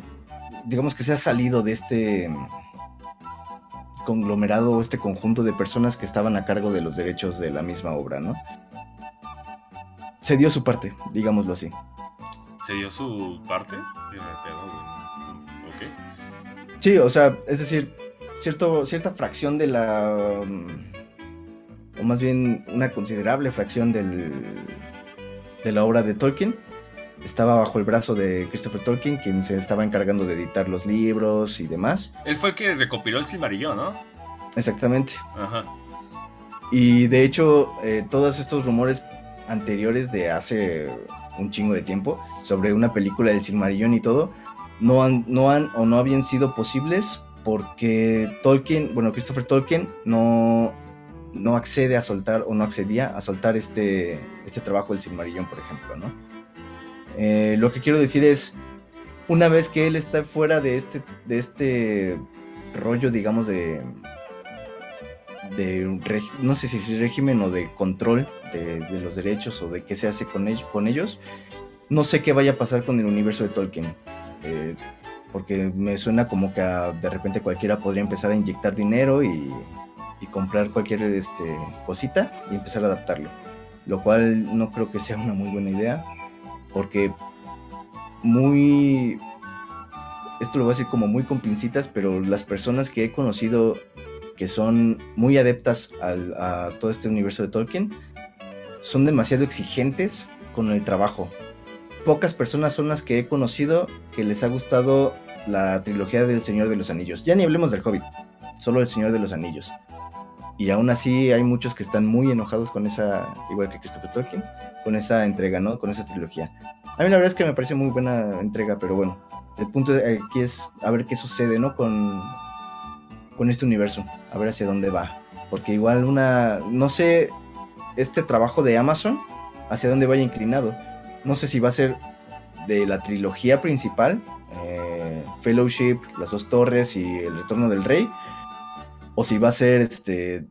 digamos que se ha salido de este conglomerado, este conjunto de personas que estaban a cargo de los derechos de la misma obra, ¿no? Se dio su parte, digámoslo así. ¿Se dio su parte? Sí, o sea, es decir, cierto, cierta fracción de la... o más bien una considerable fracción del, de la obra de Tolkien estaba bajo el brazo de Christopher Tolkien, quien se estaba encargando de editar los libros y demás. Él fue el que recopiló el Silmarillion, ¿no? Exactamente. Ajá. Y de hecho, eh, todos estos rumores anteriores de hace un chingo de tiempo sobre una película del Silmarillion y todo, no han, no han o no habían sido posibles porque Tolkien, bueno, Christopher Tolkien no, no accede a soltar o no accedía a soltar este, este trabajo del Silmarillion, por ejemplo, ¿no? Eh, lo que quiero decir es, una vez que él está fuera de este, de este rollo, digamos, de, de no sé si es régimen o de control de, los derechos o de qué se hace con, con, ellos, no sé qué vaya a pasar con el universo de Tolkien. Eh, porque me suena como que de repente cualquiera podría empezar a inyectar dinero y, y comprar cualquier este, cosita y empezar a adaptarlo. Lo cual no creo que sea una muy buena idea porque muy, esto lo voy a decir como muy con pincitas, pero las personas que he conocido que son muy adeptas a todo este universo de Tolkien, son demasiado exigentes con el trabajo. Pocas personas son las que he conocido que les ha gustado la trilogía del Señor de los Anillos. Ya ni hablemos del Hobbit, solo el Señor de los Anillos. Y aún así hay muchos que están muy enojados con esa, igual que Christopher Tolkien, con esa entrega, ¿no? Con esa trilogía. A mí la verdad es que me parece muy buena entrega, pero bueno, el punto aquí es a ver qué sucede, ¿no? Con, con este universo, a ver hacia dónde va. Porque igual una, no sé, este trabajo de Amazon, hacia dónde vaya inclinado. No sé si va a ser de la trilogía principal, eh, Fellowship, Las Dos Torres y El Retorno del Rey, o si va a ser este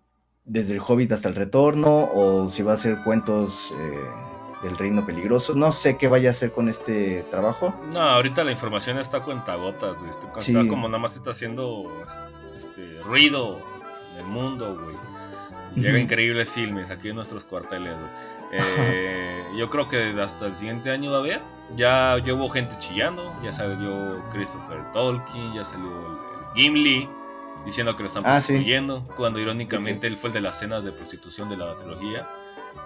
desde el Hobbit hasta el Retorno, o si va a ser cuentos eh, del Reino Peligroso. No sé qué vaya a hacer con este trabajo. No, ahorita la información está cuentagotas, güey. Está como nada más está haciendo este, ruido en el mundo, güey. Llega increíbles filmes aquí en nuestros cuarteles, güey. Eh, yo creo que hasta el siguiente año va a haber. Ya hubo gente chillando, ya salió Christopher Tolkien, ya salió el Gimli diciendo que lo están ah, prostituyendo, cuando irónicamente él fue el de las escenas de prostitución de la trilogía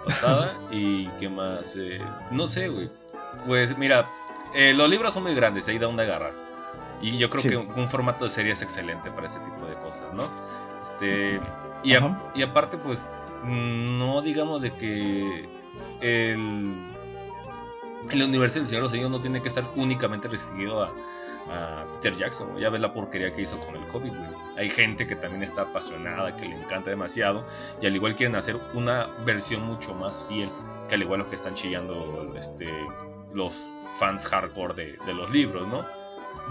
pasada. y qué más, eh, no sé, güey. Pues mira, eh, los libros son muy grandes, ahí da una garra. Y yo creo que un, formato de serie es excelente para ese tipo de cosas, ¿no? Este, y, y aparte, pues, no digamos de que el, el universo del Señor de los Anillos no tiene que estar únicamente restringido a, a Peter Jackson. Ya ves la porquería que hizo con el Hobbit, güey. Hay gente que también está apasionada, que le encanta demasiado. Y al igual quieren hacer una versión mucho más fiel. Que al igual lo que están chillando este, los fans hardcore de, los libros, ¿no?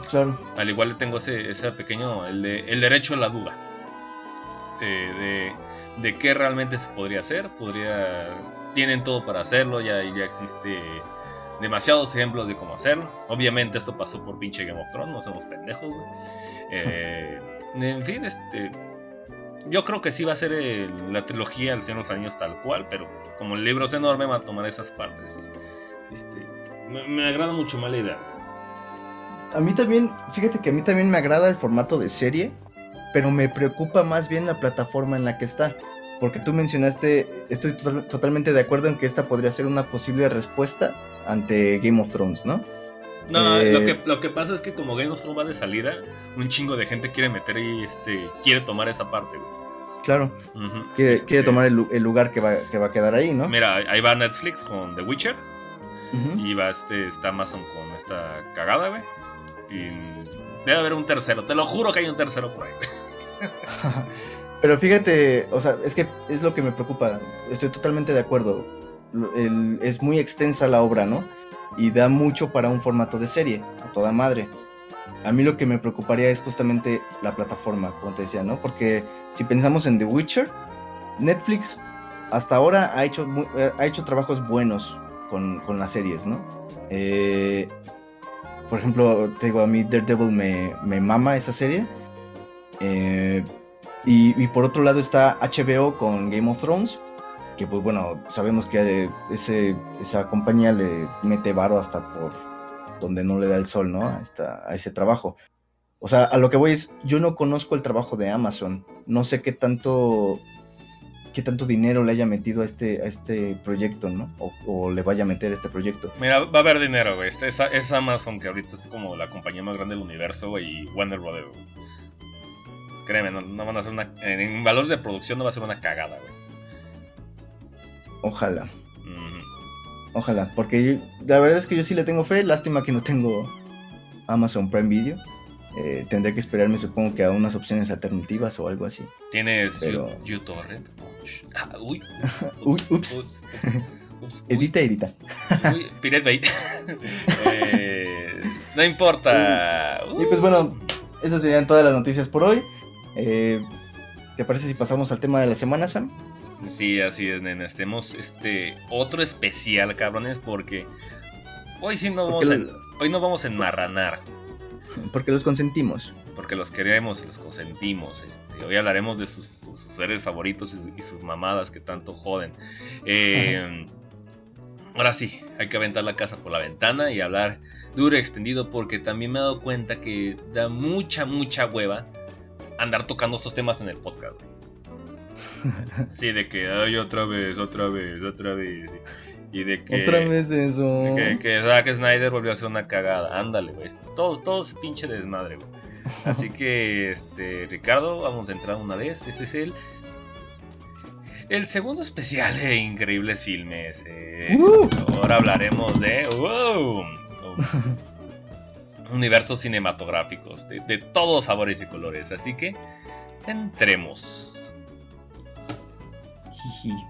Claro. Al igual le tengo ese, ese pequeño, el, de, el derecho a la duda. De, de, qué realmente se podría hacer. Podría. Tienen todo para hacerlo. Ya, ya existe demasiados ejemplos de cómo hacerlo. Obviamente esto pasó por pinche Game of Thrones, no somos pendejos. Eh, en fin, este... Yo creo que sí va a ser la trilogía El Señor de los Años tal cual, pero como el libro es enorme va a tomar esas partes. Este, me, agrada mucho más la idea. A mí también, fíjate que a mí también me agrada el formato de serie, pero me preocupa más bien la plataforma en la que está. Porque tú mencionaste, estoy totalmente de acuerdo en que esta podría ser una posible respuesta ante Game of Thrones, ¿no? No, eh, lo, que, lo que pasa es que como Game of Thrones va de salida, un chingo de gente quiere meter y este, quiere tomar esa parte, güey. Claro. quiere, este, tomar el, lugar que va, que va a quedar ahí, ¿no? Mira, ahí va Netflix con The Witcher. Y va este, está Amazon con esta cagada, güey. Y debe haber un tercero. Te lo juro que hay un tercero por ahí. Pero fíjate, o sea, es que es lo que me preocupa. Estoy totalmente de acuerdo. Es muy extensa la obra, ¿no? Y da mucho para un formato de serie, a toda madre. A mí lo que me preocuparía es justamente la plataforma, como te decía, ¿no? Porque si pensamos en The Witcher, Netflix hasta ahora ha hecho, eh, ha hecho trabajos buenos con, las series, ¿no? Eh, por ejemplo, te digo, a mí Daredevil me, me mama esa serie. Eh, y, por otro lado está HBO con Game of Thrones, que pues bueno, sabemos que ese, esa compañía le mete varo hasta por donde no le da el sol, ¿no? A, a ese trabajo. O sea, a lo que voy es, yo no conozco el trabajo de Amazon, no sé qué tanto qué tanto dinero le haya metido a este, a este proyecto, ¿no? O, le vaya a meter a este proyecto. Mira, va a haber dinero, güey. Este es, Amazon, que ahorita es como la compañía más grande del universo, güey, y Warner Brothers. Créeme, no, van a hacer una. En valores de producción no va a ser una cagada, güey. Ojalá. Ojalá, porque la verdad es que yo sí le tengo fe. Lástima que no tengo Amazon Prime Video. Eh, tendré que esperarme, supongo que a unas opciones alternativas o algo así. ¿Tienes uTorrent? Ah, uy. ups, ups. edita, edita. Uy, Pirate Bay. eh, no importa. Y pues bueno, esas serían todas las noticias por hoy. Eh, ¿Te parece si pasamos al tema de la semana, Sam? Sí, así es, nena. Estemos este otro especial, cabrones, porque hoy sí no vamos, a, hoy no vamos a enmarranar. Porque los consentimos. Porque los queremos y los consentimos. Este, hoy hablaremos de sus, seres favoritos y, sus mamadas que tanto joden. Eh, ahora sí, hay que aventar la casa por la ventana y hablar duro y extendido porque también me he dado cuenta que da mucha, mucha hueva andar tocando estos temas en el podcast. Sí, de que, ay, otra vez, otra vez, otra vez. Y de que. Otra vez eso. Que, que Zack Snyder volvió a hacer una cagada. Ándale, güey. Todo, todo pinche desmadre, güey. Así que, este, Ricardo, vamos a entrar una vez. Ese es el. El segundo especial de Increíbles Filmes. Eh, Uh. Ahora hablaremos de. ¡Wow! universos cinematográficos de, de todos sabores y colores. Así que, entremos. Jiji.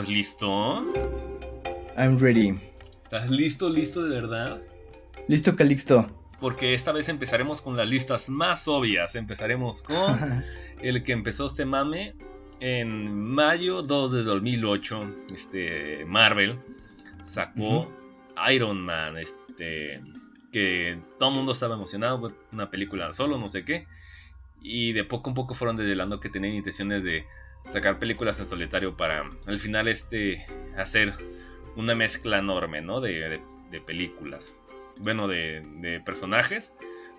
¿Estás listo? I'm ready. ¿Estás listo, listo de verdad? Listo, Calixto. Porque esta vez empezaremos con las listas más obvias. Empezaremos con el que empezó este mame en mayo 2 de 2008. Este Marvel sacó Iron Man. Este que todo el mundo estaba emocionado. Una película solo, no sé qué. Y de poco a poco fueron desvelando que tenían intenciones de sacar películas en solitario para al final este hacer una mezcla enorme, ¿no? De, de, de películas. Bueno, de, de, personajes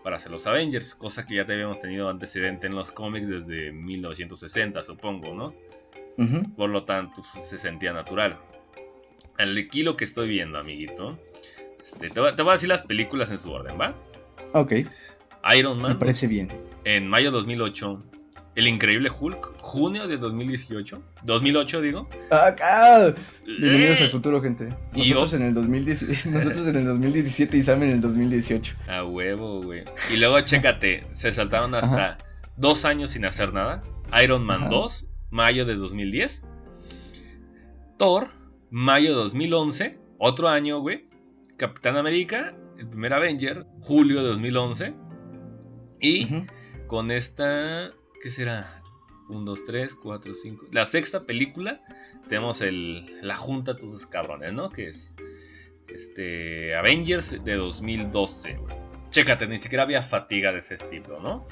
para hacer los Avengers, cosa que ya te habíamos tenido antecedente en los cómics desde 1960, supongo, ¿no? Uh -huh. Por lo tanto, pues, se sentía natural. Aquí lo que estoy viendo, amiguito. Este, te, voy, te, voy, a decir las películas en su orden, ¿va? Ok. Iron Man. Me parece bien. En mayo de 2008. El Increíble Hulk, junio de 2018. 2008, digo. Ah, ah. Bienvenidos eh. al futuro, gente. Nosotros en, el 2010, nosotros en el 2017 y Sam en el 2018. A huevo, güey. Y luego, chécate, se saltaron hasta Ajá. dos años sin hacer nada. Iron Man Ajá. 2, mayo de 2010. Thor, mayo de 2011. Otro año, güey. Capitán América, el primer Avenger, julio de 2011. Y con esta ¿Qué será? 1, 2, 3, 4, 5. La sexta película tenemos el, la junta de todos cabrones, ¿no? Que es este Avengers de 2012. Chécate, ni siquiera había fatiga de ese estilo, ¿no?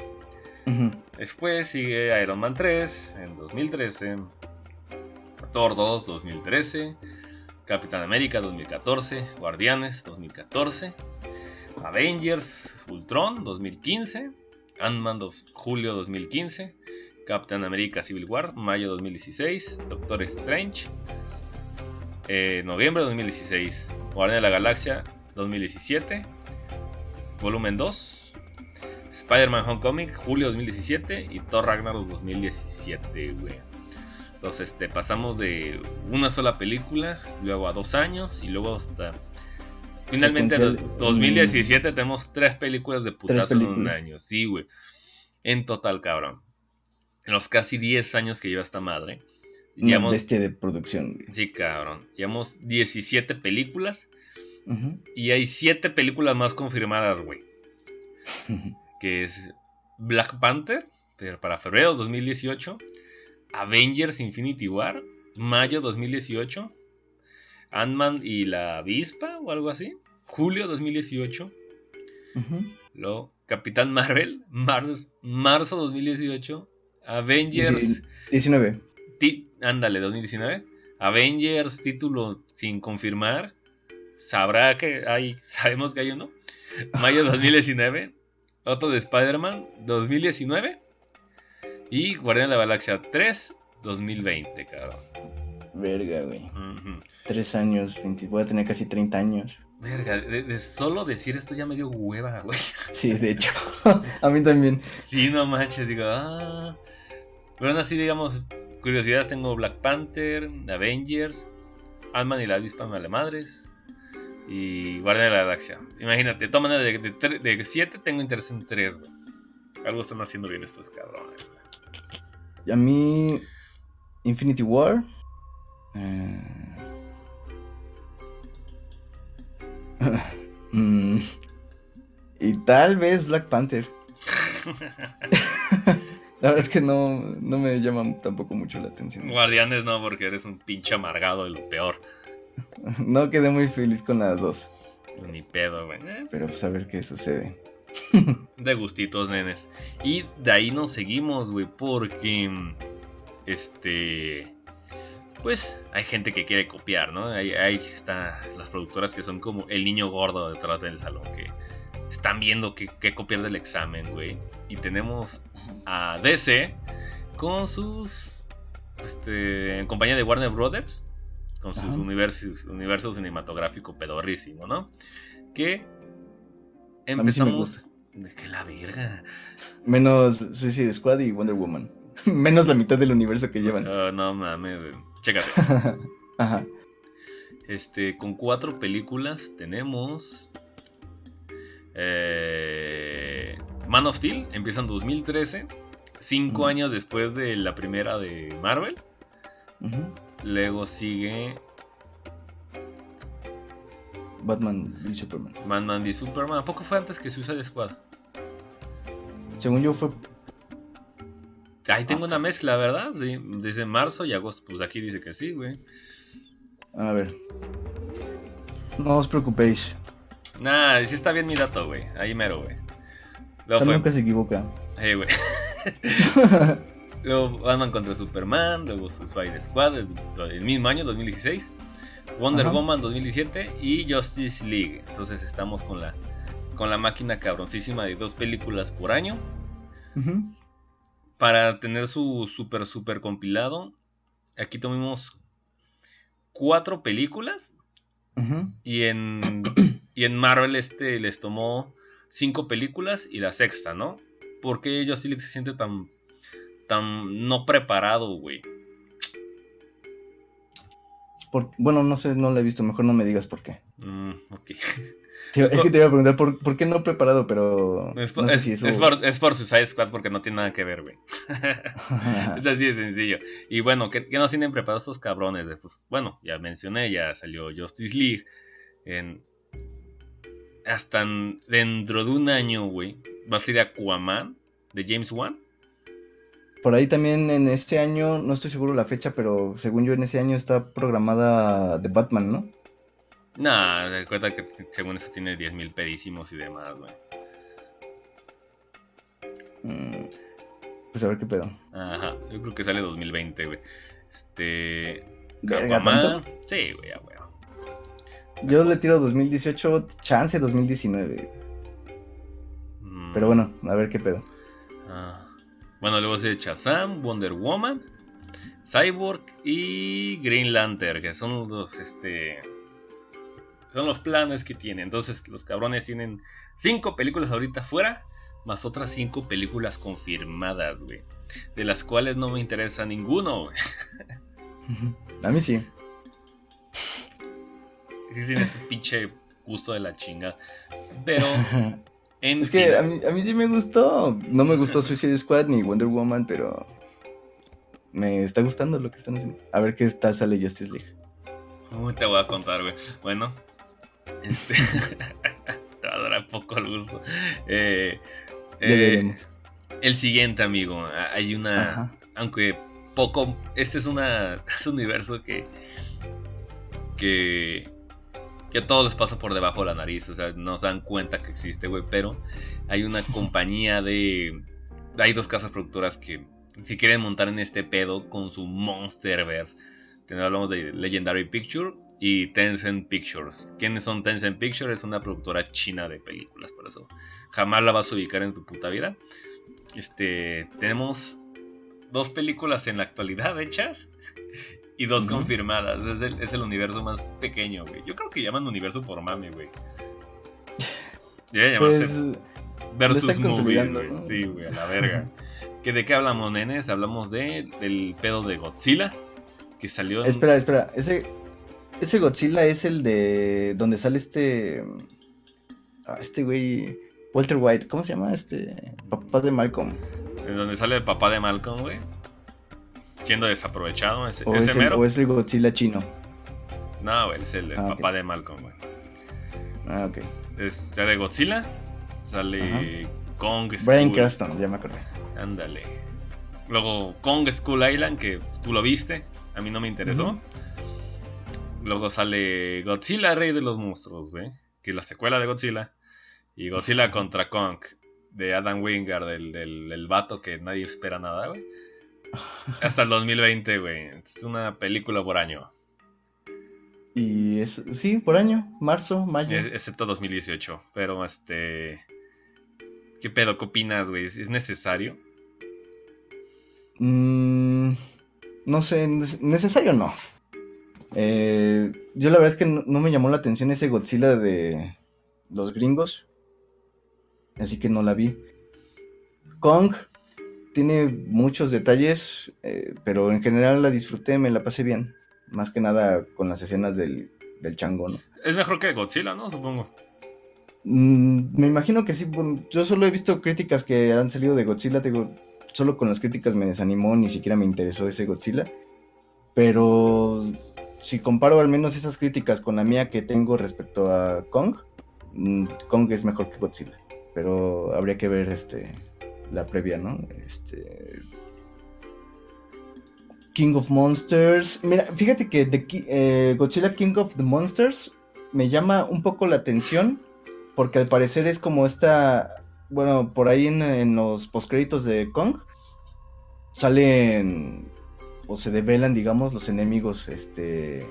Uh -huh. Después sigue Iron Man 3 en 2013. Thor 2 2013. Capitán América 2014. Guardianes 2014. Avengers Ultron 2015. Ant-Man 2, julio 2015, Captain America Civil War, mayo 2016, Doctor Strange, eh, noviembre 2016, Guardián de la Galaxia 2017, volumen 2, Spider-Man Homecoming, julio 2017 y Thor Ragnarok 2017, güey. Entonces, este, pasamos de una sola película, luego a dos años y luego hasta Finalmente, en 2017 tenemos tres películas de putazo películas. en un año. Sí, güey. En total, cabrón. En los casi 10 años que lleva esta madre. Una llevamos, bestia de producción, güey. Sí, cabrón. Llevamos 17 películas. Uh -huh. Y hay 7 películas más confirmadas, güey. que es Black Panther, para febrero 2018. Avengers Infinity War, mayo 2018. Ant-Man y la avispa o algo así. Julio 2018. Uh -huh. Luego Capitán Marvel, marzo, marzo 2018. Avengers. 19. Ándale, 2019. Avengers, título sin confirmar. Sabrá que hay, sabemos que hay uno. Mayo 2019. Otro de Spider-Man, 2019. Y Guardián de la Galaxia 3, 2020, cabrón. Verga, güey. Uh -huh. Tres años, 20, voy a tener casi 30 años. Verga, de, solo decir esto ya me dio hueva, güey. Sí, de hecho. a mí también. Sí, no manches, digo, ah. Pero aún así, digamos, curiosidades, tengo Black Panther, Avengers, Ant-Man y la avispa madres y Guardia de la Galaxia. Imagínate, de todas maneras, de 7 tengo interés en 3, güey. Algo están haciendo bien estos cabrones. Y a mí, Infinity War. Eh... Mm. y tal vez Black Panther. la verdad es que no, no me llama tampoco mucho la atención. Guardianes no, porque eres un pinche amargado y lo peor. no quedé muy feliz con las dos. Ni pedo, güey. Pero pues a ver qué sucede. de gustitos, nenes. Y de ahí nos seguimos, güey, porque. Este. Pues hay gente que quiere copiar, ¿no? Ahí, ahí están las productoras que son como el niño gordo detrás del salón, que están viendo qué, copiar del examen, güey. Y tenemos a DC con sus. Este, en compañía de Warner Brothers, con sus universos, universo cinematográfico pedorrísimo, ¿no? Que empezamos. de que la verga. Menos Suicide Squad y Wonder Woman. Menos la mitad del universo que llevan. Oh, no mames, chécate. Ajá. Este, con cuatro películas tenemos. Eh, Man of Steel empieza en 2013, cinco años después de la primera de Marvel. Luego sigue Batman v Superman. Batman v Superman. ¿A poco fue antes que Suicide Squad? Según yo fue... Ahí tengo una mezcla, ¿verdad? Sí, dice marzo y agosto. Pues aquí dice que sí, güey. A ver. No os preocupéis. Nah, sí está bien mi dato, güey. Ahí mero, güey. O nunca se equivoca. Eh, güey. luego Batman contra Superman, luego Suicide Squad, el mismo año, 2016. Wonder Woman 2017 y Justice League. Entonces estamos con la, con la máquina cabroncísima de dos películas por año. Para tener su super, super compilado, aquí tuvimos cuatro películas. y, en, y en Marvel este les tomó cinco películas y la sexta, ¿no? ¿Por qué Justice League se siente tan, tan no preparado, güey? Bueno, no sé, no la he visto, mejor no me digas por qué. Mm, es, que te iba a preguntar por, qué no preparado, pero. Es por, es, por, Suicide Squad porque no tiene nada que ver, güey. es así de sencillo. Y bueno, ¿qué, nos tienen preparados estos cabrones? Pues, bueno, ya mencioné, ya salió Justice League. En, hasta dentro de un año, güey, va a ser Aquaman de James Wan. Por ahí también en este año, no estoy seguro la fecha, pero según yo en ese año está programada The Batman, ¿no? Nah, de cuenta que según eso tiene 10.000 pedísimos y demás, güey. Mm, pues a ver qué pedo. Ajá, yo creo que sale 2020, güey. Este. ¿Tanto? Sí, güey, güey. Yo le tiro 2018, chance 2019. Mm. Pero bueno, a ver qué pedo. Ah. Bueno, luego se Shazam, Wonder Woman, Cyborg y Green Lantern, que son los este son los planes que tienen. Entonces, los cabrones tienen cinco películas ahorita fuera, más otras cinco películas confirmadas, güey, de las cuales no me interesa ninguno, güey. A mí sí. Sí tienes ese pinche gusto de la chinga. Pero es que a mí, a mí sí me gustó. No me gustó Suicide Squad ni Wonder Woman, pero me está gustando lo que están haciendo. A ver qué tal sale Justice League. Uy, te voy a contar, güey. Bueno, este. te va a dar poco el gusto. Eh, eh, el siguiente, amigo. Hay una. Aunque poco. Este es una. Es un universo que. Que que a todos les pasa por debajo de la nariz, o sea, no se dan cuenta que existe, güey, pero hay una compañía de... Hay dos casas productoras que si quieren montar en este pedo con su Monsterverse. Hablamos de Legendary Picture y Tencent Pictures. ¿Quiénes son Tencent Pictures? Es una productora china de películas, por eso jamás la vas a ubicar en tu puta vida. Este, tenemos dos películas en la actualidad hechas y dos confirmadas. Es el, es el universo más pequeño, güey. Yo creo que llaman universo por mame, güey. Ya llamarse Pues, versus movie, güey. ¿no? Sí, güey, a la verga. ¿Que ¿De qué hablamos, nenes? Hablamos de, del pedo de Godzilla, que salió en... Espera, espera. Ese, ese Godzilla es el de. donde sale este. ah, Este güey. Walter White. ¿Cómo se llama? Este. Papá de Malcolm. en donde sale el papá de Malcolm, güey. Siendo desaprovechado, ese, O ese es, el, mero. o es el Godzilla chino. No, güey, es el, el Ah, papá de Malcolm, güey. Ah, ok. Es, sale Godzilla, sale Kong Brian Skull- Cranston, ya me acordé. Ándale. Luego Kong Skull Island, que tú lo viste, a mí no me interesó. Luego sale Godzilla, Rey de los Monstruos, güey. Que es la secuela de Godzilla. Y Godzilla contra Kong, de Adam Wingard, del, del, del vato que nadie espera nada, güey. Hasta el 2020, güey. Es una película por año. Y es, sí, por año, marzo, mayo. Es- excepto 2018. Pero este. ¿Qué pedo? ¿Qué opinas, güey? ¿Es es necesario? Mm, no sé, neces- necesario no. Eh, yo la verdad es que no, no me llamó la atención ese Godzilla de los gringos. Así que no la vi. Kong tiene muchos detalles, eh, pero en general la disfruté, me la pasé bien. Más que nada con las escenas del, del chango, ¿no? Es mejor que Godzilla, ¿no? Supongo. Mm, me imagino que sí. yo solo he visto críticas que han salido de Godzilla. te digo, solo con las críticas me desanimó, ni siquiera me interesó ese Godzilla. Pero si comparo al menos esas críticas con la mía que tengo respecto a Kong, mm, Kong es mejor que Godzilla. Pero habría que ver este la previa, ¿no? Este. King of Monsters. Mira, fíjate que The eh, Godzilla King of the Monsters me llama un poco la atención porque al parecer es como esta, bueno, por ahí en, en los postcréditos de Kong salen o se develan, digamos, los enemigos este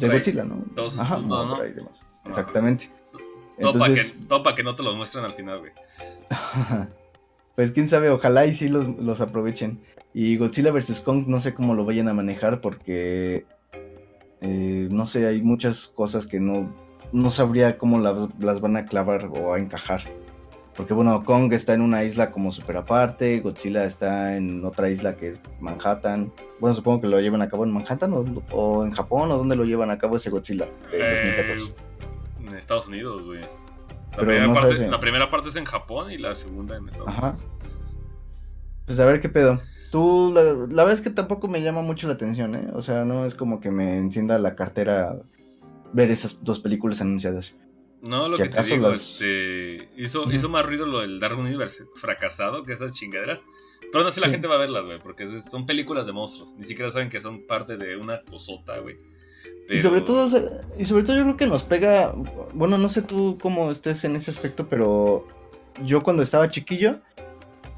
de Godzilla, ¿no? Ajá, ¿no? Mothra y demás. Exactamente. Entonces, que, todo pa' que no te lo muestren al final, güey. pues quién sabe, ojalá y sí los, los aprovechen. Y Godzilla vs. Kong no sé cómo lo vayan a manejar porque, eh, no sé, hay muchas cosas que no, no sabría cómo las, las van a clavar o a encajar. Porque bueno, Kong está en una isla como super aparte, Godzilla está en otra isla que es Manhattan. Bueno, supongo que lo llevan a cabo en Manhattan o, o en Japón o dónde lo llevan a cabo ese Godzilla de 2014. En Estados Unidos, güey. La, primera no parte, la primera es en Japón y la segunda en Estados Ajá. Unidos. Pues a ver qué pedo. Tú, la, la verdad es que tampoco me llama mucho la atención, ¿eh? O sea, no es como que me encienda la cartera ver esas dos películas anunciadas. No, lo Si que te digo, las- este, hizo, más ruido lo del Dark Universe fracasado que esas chingaderas. Pero no sé la Sí. gente va a verlas, güey, porque son películas de monstruos. Ni siquiera saben que son parte de una cosota, güey. Y sobre todo, y sobre todo yo creo que nos pega, bueno, no sé tú cómo estés en ese aspecto, pero yo cuando estaba chiquillo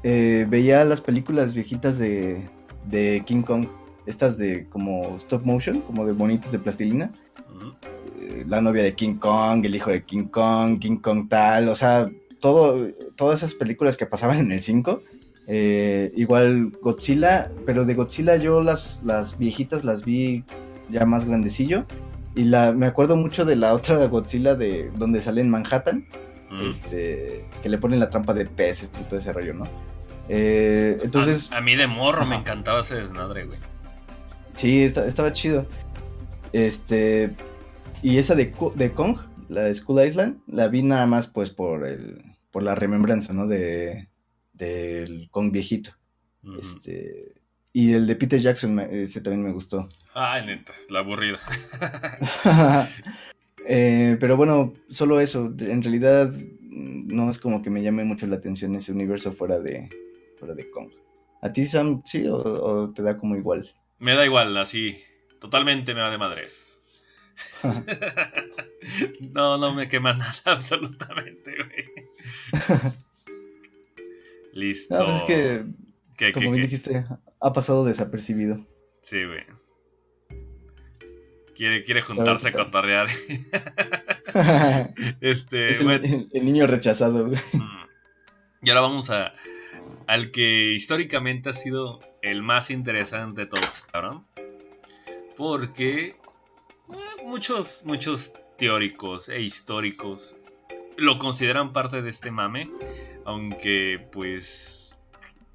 eh, veía las películas viejitas de, de King Kong, estas de como stop motion, como de bonitos de plastilina. Eh, la novia de King Kong, el hijo de King Kong, King Kong tal, o sea, todo, todas esas películas que pasaban en el 5. eh, igual Godzilla, pero de Godzilla yo las, las viejitas las vi ya más grandecillo. Y la, me acuerdo mucho de la otra Godzilla de donde sale en Manhattan, Ujú. este, que le ponen la trampa de peces y todo ese rollo, ¿no? Eh, entonces, A, a mí de morro me encantaba ese desmadre, güey. Sí, esta- estaba chido. Este. Y esa de, de Kong, la de Skull Island, la vi nada más pues por el. por la remembranza, ¿no? De. del Kong viejito. Ujú. Este. Y el de Peter Jackson, ese también me gustó. Ay, neta, la aburrida. Eh, pero bueno, solo eso. En realidad, no es como que me llame mucho la atención ese universo fuera de. fuera de Kong. ¿A ti, Sam, sí? ¿O, o te da como igual? me da igual, así. Totalmente me va de madres. no, no me quema nada, absolutamente, güey. Listo. No, pues es que, ¿Qué, como qué, bien qué? dijiste, ha pasado desapercibido. Sí, güey. Quiere, quiere juntarse a cotorrear. este, es el, bueno, el- el niño rechazado, mm. Y ahora vamos a al que históricamente ha sido el más interesante de todos, cabrón. Porque eh, muchos, muchos teóricos e históricos lo consideran parte de este mame, aunque pues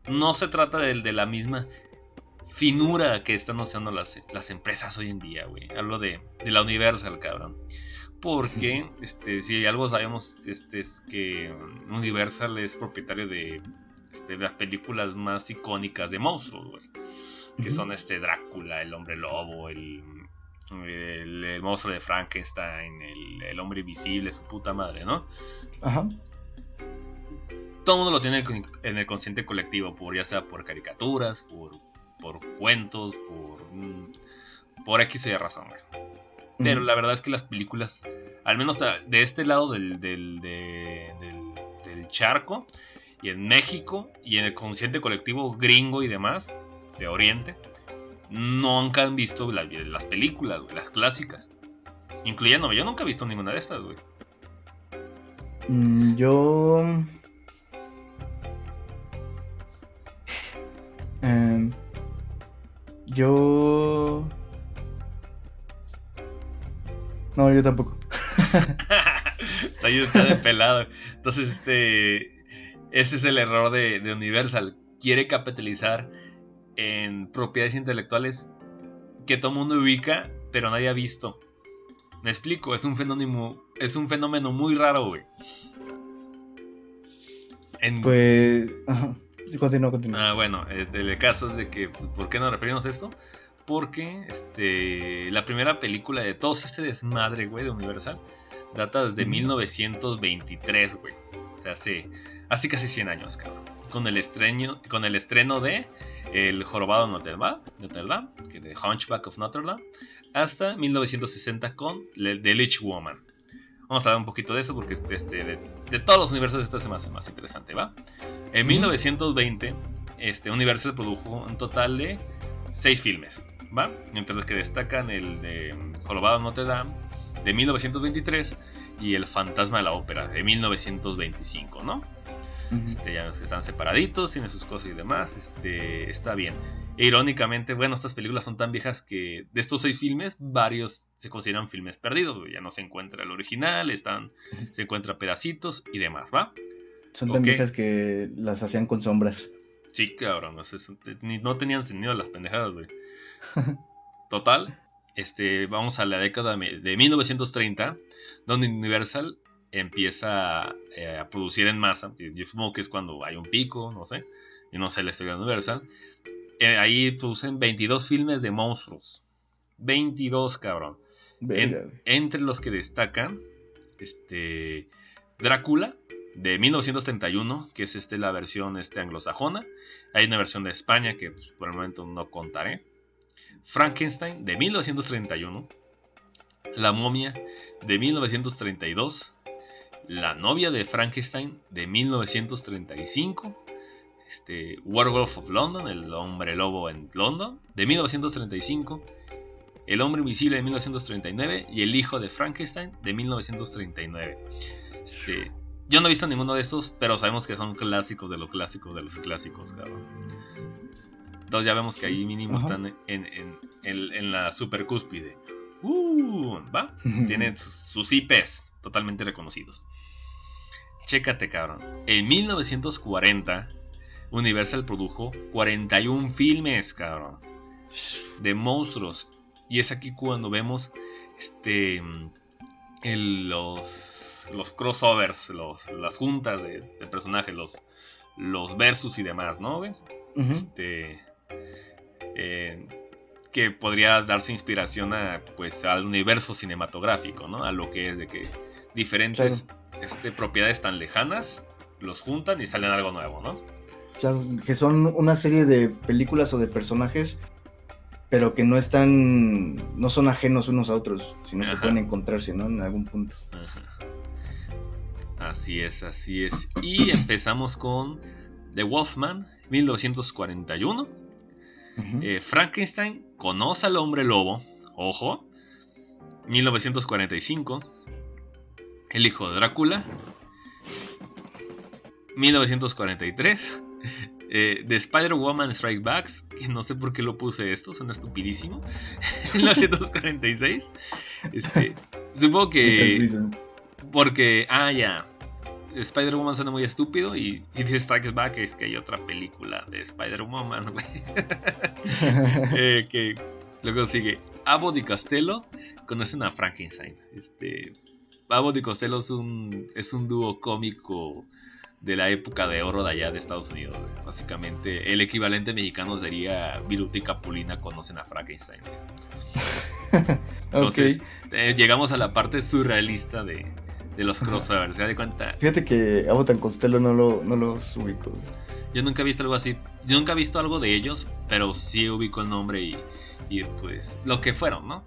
no se trata de, de la misma finura que están usando las, las empresas hoy en día, güey. Hablo de, de la Universal, cabrón. Porque, este, si algo sabemos, este, es que Universal es propietario de, este, de las películas más icónicas de monstruos, güey. Que son este Drácula, el hombre lobo, el, el, monstruo de Frankenstein, el, el, hombre invisible, su puta madre, ¿no? Ajá. Todo el mundo lo tiene en el consciente colectivo, por ya sea por caricaturas, por, por cuentos, por, mm, por X y razón, güey. Pero la verdad es que las películas, al menos de este lado del, del, del, charco, y en México, y en el consciente colectivo gringo y demás, de Oriente, nunca han visto las películas, las clásicas. Incluyéndome, yo nunca he visto ninguna de estas, güey. Mm, yo. Em, yo. No, yo tampoco. está de pelado. Entonces, este. Ese es el error de, Universal. Quiere capitalizar en propiedades intelectuales que todo mundo ubica, pero nadie ha visto. Me explico, es un fenómeno, es un fenómeno muy raro, güey. Pues. Ajá. Continúa, continúa. Ah, bueno, el, caso es de que, pues, ¿por qué nos referimos a esto? Porque este, la primera película de todo este desmadre, güey, de Universal, data desde 1923, güey. O sea, hace, hace casi 100 años, cabrón. Con el, estreno, con el estreno de El Jorobado de Notre Dame, Notre Dame de Hunchback of Notre Dame, hasta 1960 con The Lich Woman. Vamos a hablar un poquito de eso porque este, este de, todos los universos esto es más, más interesante, ¿va? En 1920, este, Universal produjo un total de 6 filmes. ¿va? Entre los que destacan el de Jorobado Notre Dame de 1923 y El Fantasma de la Ópera de 1925, ¿no? este, ya están separaditos, tienen sus cosas y demás, este, está bien. E irónicamente, bueno, estas películas son tan viejas que de estos seis filmes, varios se consideran filmes perdidos, ya no se encuentra el original, están, se encuentra pedacitos y demás, ¿va? Son tan viejas que las hacían con sombras. Sí, cabrón, no tenían sentido las pendejadas, güey. Total, este, vamos a la década de 1930, donde Universal empieza eh, a producir en masa. Yo supongo que es cuando hay un pico, no sé, y no sé la historia de Universal. Eh, ahí producen 22 filmes de monstruos. 22, cabrón. entre los que destacan, este, Drácula, de 1931, que es este, la versión este, anglosajona. Hay una versión de España que pues, por el momento no contaré. Frankenstein de 1931, La momia de 1932, La novia de Frankenstein de 1935, este, Werewolf of London, El hombre lobo en London de 1935, El hombre invisible de 1939 y El hijo de Frankenstein de 1939. Este, yo no he visto ninguno de estos, pero sabemos que son clásicos de los clásicos de los clásicos, cabrón. Entonces ya vemos que ahí mínimo están en, la super cúspide. Uh, ¿va? Tienen sus, IPs totalmente reconocidos. Chécate, cabrón. En 1940, Universal produjo 41 filmes, cabrón. De monstruos. Y es aquí cuando vemos este los, los crossovers, los, las juntas de, personajes, los, los versus y demás, ¿no? Este eh, que podría darse inspiración a, pues, al universo cinematográfico, ¿no? A lo que es de que diferentes este, propiedades tan lejanas los juntan y salen algo nuevo, ¿no? Que son una serie de películas o de personajes, pero que no están, no son ajenos unos a otros, sino que pueden encontrarse, ¿no? En algún punto. Así es, así es. Y empezamos con The Wolfman, 1941 eh, Frankenstein conoce al hombre lobo, ojo, 1945. El hijo de Drácula, 1943. Eh, de Spider-Woman Strike Backs, que no sé por qué lo puse esto, suena estupidísimo. en la 146. Este, supongo que. Porque, ah, ya. Spider-Woman suena muy estúpido y si dice Strikes Back es que hay otra película de Spider-Woman, güey. Eh, que luego sigue Abbott y Costello conocen a Frankenstein. Este, Abbott y Costello es un, es un dúo cómico de la época de oro de allá de Estados Unidos. Básicamente, el equivalente mexicano sería Viruta y Capulina conocen a Frankenstein. Entonces, eh, llegamos a la parte surrealista de, de los crossovers. ¿Se da cuenta? Fíjate que Abbott y Costello no, lo, no los ubico. Yo nunca he visto algo así. Yo nunca he visto algo de ellos, pero sí ubico el nombre y, y pues lo que fueron, ¿no?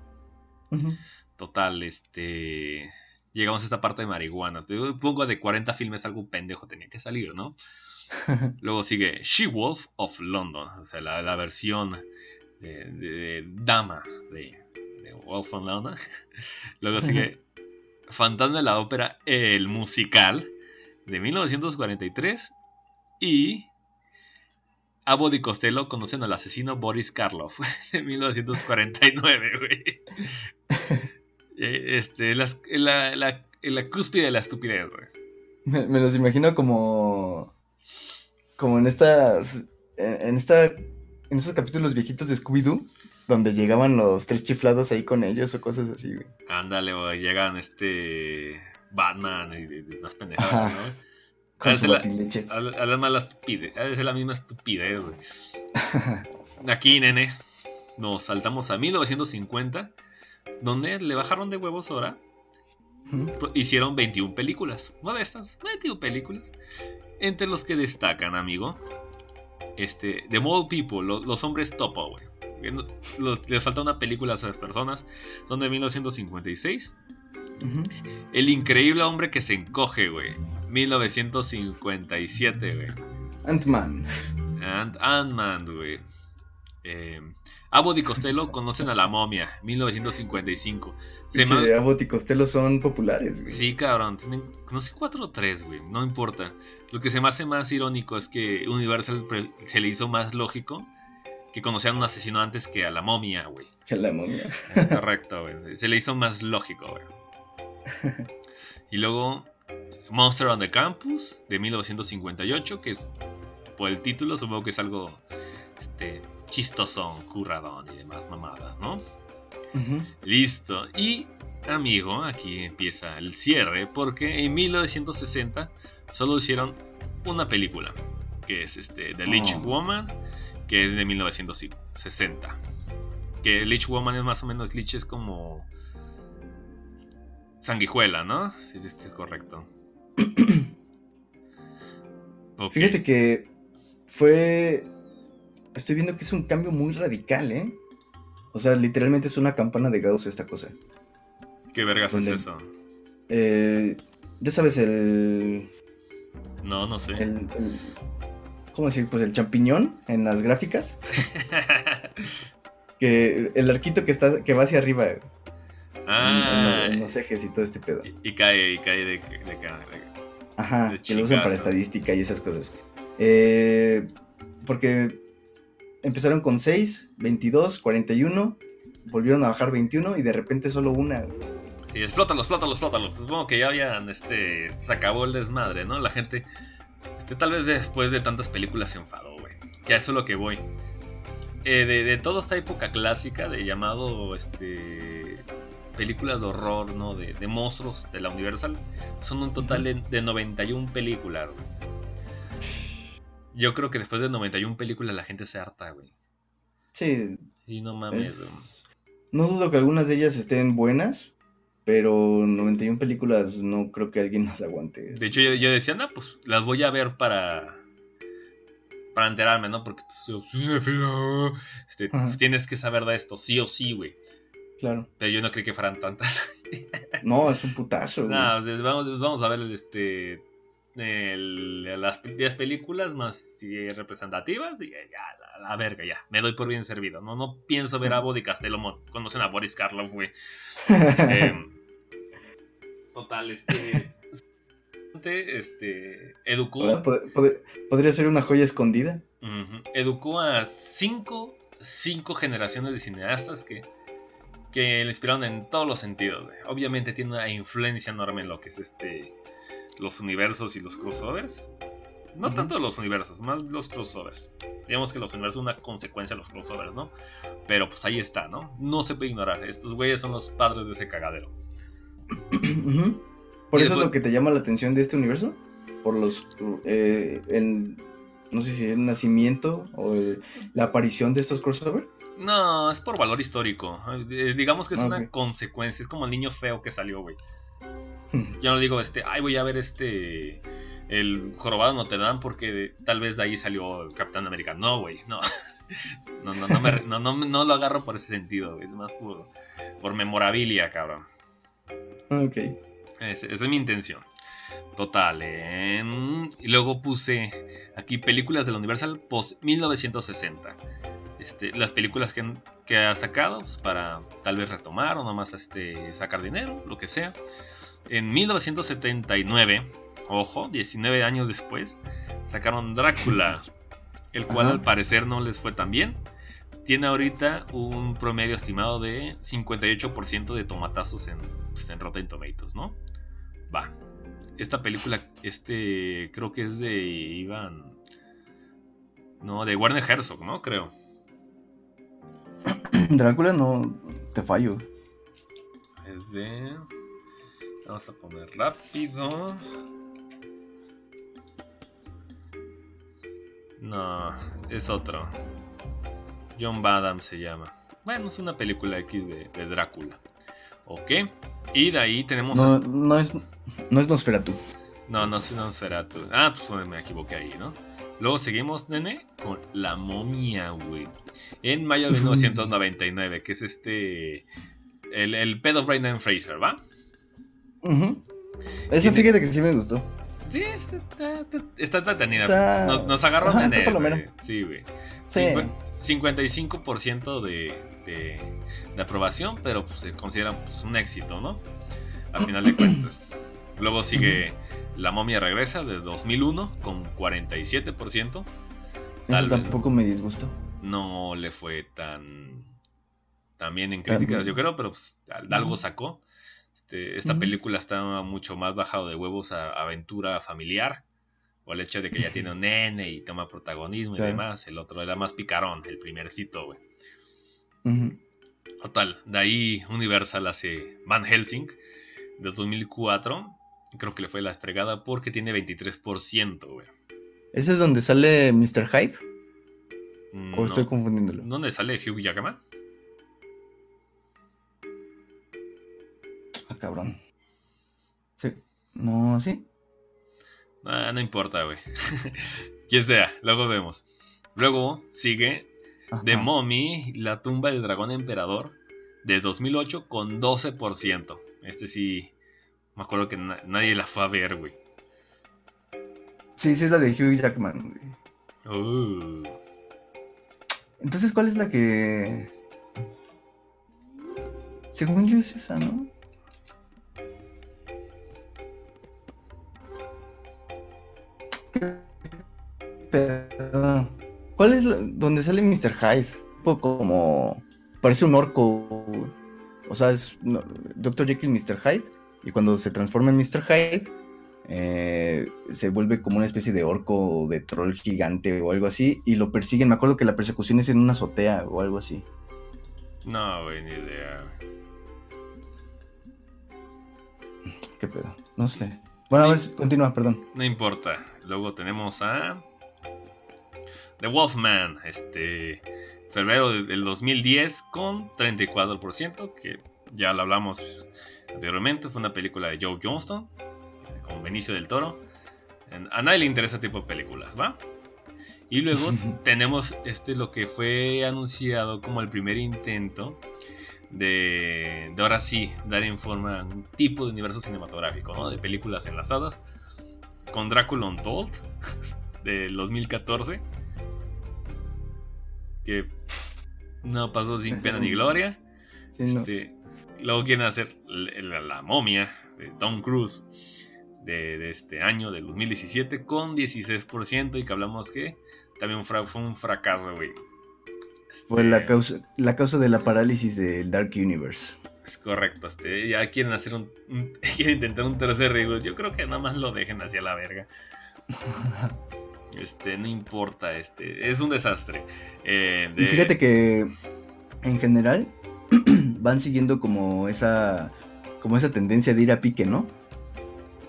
Total, este. Llegamos a esta parte de marihuana. Poco de 40 filmes, algo pendejo tenía que salir, ¿no? Luego sigue She-Wolf of London, o sea, la, versión de, Dama de, Wolf of London. Luego sigue Fantasma de la Ópera, el musical de 1943. Y Abbott y Costello conocen al asesino Boris Karloff de 1949, güey. Eh, este, la, la, la, cúspide de la estupidez, güey. Me, los imagino como. Como en estas. En, esta. En esos capítulos viejitos de Scooby-Doo. Donde llegaban los tres chiflados ahí con ellos o cosas así, güey. Ándale, güey. Llegan este. Batman y, más pendejadas, ¿no? Su la, a, la, mala estupidez. Es la misma estupidez, güey. Aquí, nene. Nos saltamos a 1950 donde le bajaron de huevos ahora. Hicieron 21 películas, modestas, 21 películas. Entre los que destacan, amigo, este, The Mole People, los, hombres topo, güey. Les falta una película a esas personas. Son de 1956. El increíble hombre que se encoge, güey. 1957, güey. Ant-Man. Ant-Man, güey. Eh, Abbott y Costello conocen a la momia, 1955. Se Abbott y Costello son populares, güey. Sí, cabrón. no sé 4 o 3, güey. No importa. Lo que se me hace más irónico es que Universal se le hizo más lógico que conocían a un asesino antes que a la momia, güey. Que a la momia. Es correcto, güey. Se le hizo más lógico, güey. Y luego Monster on the Campus de 1958, que es por el título, supongo que es algo este, chistosón, curradón y demás mamadas, ¿no? Listo. Y, amigo, aquí empieza el cierre, porque en 1960 solo hicieron una película, que es este The Leech oh. Woman, que es de 1960. Que Leech Woman es más o menos, Leech es como sanguijuela, ¿no? Si sí, es correcto. Fíjate que fue estoy viendo que es un cambio muy radical, ¿eh? O sea, literalmente es una campana de Gauss esta cosa. ¿Qué vergas es eso? Eh, ya sabes, el... No, no sé. El, ¿Cómo decir? Pues el champiñón en las gráficas. que el arquito que está que va hacia arriba. Ah, en, los ejes y todo este pedo. Y, cae, y cae de, de, Ajá, que lo usan para estadística y esas cosas. Eh, porque empezaron con 6, 22, 41, volvieron a bajar 21 y de repente solo una. Sí, explótalo, explótalo, explótalo. Pues supongo que ya habían, este, se acabó el desmadre, ¿no? La gente, este, tal vez después de tantas películas se enfadó, güey. Que a eso es lo que voy. Eh, de, toda esta época clásica de llamado, este, películas de horror, ¿no? De, monstruos de la Universal, son un total de, de 91 películas, güey. Yo creo que después de 91 películas la gente se harta, güey. Sí. Y no mames. No dudo que algunas de ellas estén buenas, pero 91 películas no creo que alguien las aguante. De hecho, yo, decía, no, pues las voy a ver para. Para enterarme, ¿no? Porque pues, este, pues, tienes que saber de esto, sí o sí, güey. Claro. Pero yo no creí que fueran tantas. no, es un putazo, güey. No, vamos, vamos a ver este las 10 películas más representativas y ya, la, verga, ya. Me doy por bien servido. No, no pienso ver a Body Castello conocen a Boris Karloff, güey. Este, total, este. Este. Educó. podría ser una joya escondida. Educó a cinco, cinco generaciones de cineastas que, que le inspiraron en todos los sentidos. Obviamente tiene una influencia enorme en lo que es este los universos y los crossovers. No tanto los universos, más los crossovers. Digamos que los universos son una consecuencia de los crossovers, ¿no? Pero pues ahí está, ¿no? No se puede ignorar. Estos güeyes son los padres de ese cagadero. ¿Por eso es lo que te llama la atención de este universo? Por los. Eh, no sé si es el nacimiento o la aparición de estos crossovers. No, es por valor histórico. Eh, digamos que es una consecuencia. Es como el niño feo que salió, güey. Yo no digo, este, ay, voy a ver este. El jorobado Notre Dame porque tal vez de ahí salió el Capitán América. No, güey, no. No, no, no, no, no, lo agarro por ese sentido, güey. Más por, por memorabilia, cabrón. Ok. esa es mi intención. Total. Y luego puse aquí películas del Universal post 1960. Este, las películas que, que ha sacado pues, para tal vez retomar o nomás este, sacar dinero, lo que sea. En 1979, ojo, 19 años después, sacaron Drácula, el cual al parecer no les fue tan bien. Tiene ahorita un promedio estimado de 58% de tomatazos en, pues, en Rotten Tomatoes, ¿no? Va. Esta película, este, creo que es de Iván. No, de Warner Herzog, ¿no? Creo. Drácula no te fallo. Es de. Vamos a poner rápido. No, es otro. John Badham se llama. Bueno, es una película X de, Drácula. Ok. Y de ahí tenemos. No, no es, no es Nosferatu. No, no es Nosferatu. Ah, pues me equivoqué ahí, ¿no? Luego seguimos, nene, con La momia, güey. En mayo de 1999, que es este. El, el pedo Brendan Fraser, ¿va? Eso fíjate que sí me gustó. Sí, está, está, entretenida. Nos, agarró de Sí, güey. 55% de, de, de, aprobación, pero pues, se considera pues, un éxito, ¿no? A final de cuentas. Luego sigue La momia regresa de 2001 con 47%. Eso tampoco me disgustó. No le fue tan, tan bien en críticas, yo creo, pero pues, algo sacó. Este, esta película está mucho más bajado de huevos a aventura familiar. O el hecho de que ya tiene un nene y toma protagonismo y demás. El otro era más picarón, el primercito, güey. Total, de ahí Universal hace Van Helsing de 2004. Creo que le fue la estregada porque tiene 23%, güey. ¿Ese es donde sale Mr. Hyde? ¿O estoy confundiéndolo? ¿Dónde sale Hugh Jackman? Cabrón. Sí. No, sí. Ah, no importa, güey. Quien sea, luego vemos. Luego sigue The Mommy, la tumba del dragón emperador, de 2008 con 12%. Este sí, me acuerdo que nadie la fue a ver, güey. Sí, sí es la de Hugh Jackman, güey. Uh. Entonces, ¿cuál es la que... Según yo es esa, ¿no? ¿Cuál es donde sale Mr. Hyde? Como. Parece un orco. O sea, es Dr. Jekyll Mr. Hyde. Y cuando se transforma en Mr. Hyde, eh, se vuelve como una especie de orco o de troll gigante o algo así. Y lo persiguen. Me acuerdo que la persecución es en una azotea o algo así. No, güey, ni idea. ¿Qué pedo? No sé. Bueno, a ver, continúa, perdón. No importa. Luego tenemos a The Wolfman, este febrero del 2010 con 34%, que ya lo hablamos anteriormente, fue una película de Joe Johnston con Benicio del Toro. A nadie le interesa ese tipo de películas, ¿va? Y luego tenemos este lo que fue anunciado como el primer intento de, de ahora sí dar en forma un tipo de universo cinematográfico, ¿no? De películas enlazadas con Drácula Untold del 2014 que no pasó sin pena ni gloria. Este, luego quieren hacer la, momia de Tom Cruise de, este año, del 2017, con 16%, y que hablamos que también fue un fracaso, güey. Fue la este, causa, la causa de la parálisis del Dark Universe. Es correcto, este, ya quieren hacer un, quieren intentar un tercer reboot. Yo creo que nada más lo dejen hacia la verga. Este, no importa, este, es un desastre. Eh, y fíjate que en general van siguiendo como esa, como esa tendencia de ir a pique, ¿no?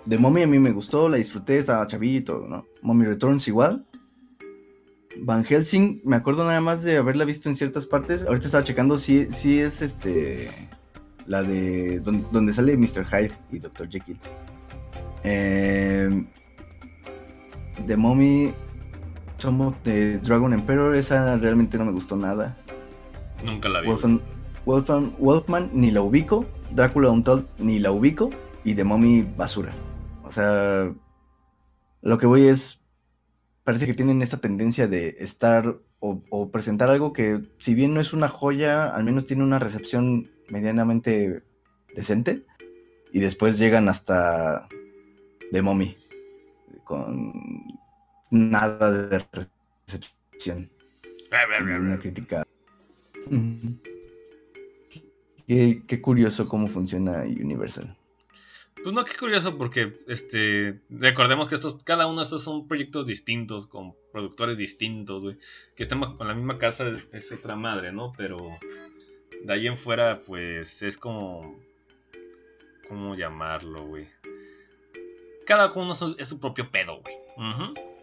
De Mommy a mí me gustó, la disfruté, estaba chavillo y todo, ¿no? Mommy Returns igual. Van Helsing, me acuerdo nada más de haberla visto en ciertas partes. Ahorita estaba checando si, si es este. La de. donde, sale Mr. Hyde y Dr. Jekyll. Eh, The Mommy. Tomb de Dragon Emperor. Esa realmente no me gustó nada. Nunca la vi. Wolfman, Wolfman, ni la ubico. Drácula Untold ni la ubico. Y The Mommy basura. O sea. Lo que voy es parece que tienen esta tendencia de estar o, presentar algo que, si bien no es una joya, al menos tiene una recepción medianamente decente. Y después llegan hasta The Mommy, con nada de recepción. una crítica. qué curioso cómo funciona Universal. Pues no, qué curioso porque este recordemos que estos cada uno de estos son proyectos distintos con productores distintos, güey, que están con la misma casa es otra madre, ¿no? Pero de ahí en fuera pues es como cómo llamarlo, güey. Cada uno es su propio pedo, güey.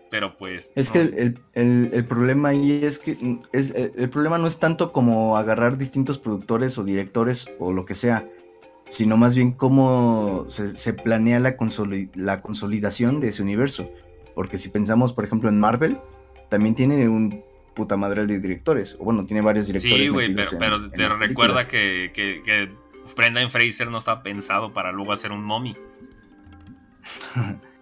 Pero pues. Es que el, problema ahí es que es, el problema no es tanto como agarrar distintos productores o directores o lo que sea sino más bien cómo se, planea la, la, consolidación de ese universo. Porque si pensamos, por ejemplo, en Marvel, también tiene un puta madre de directores. O bueno, tiene varios directores. Sí, güey, pero, te recuerda que, que, Brendan Fraser no está pensado para luego hacer un mommy.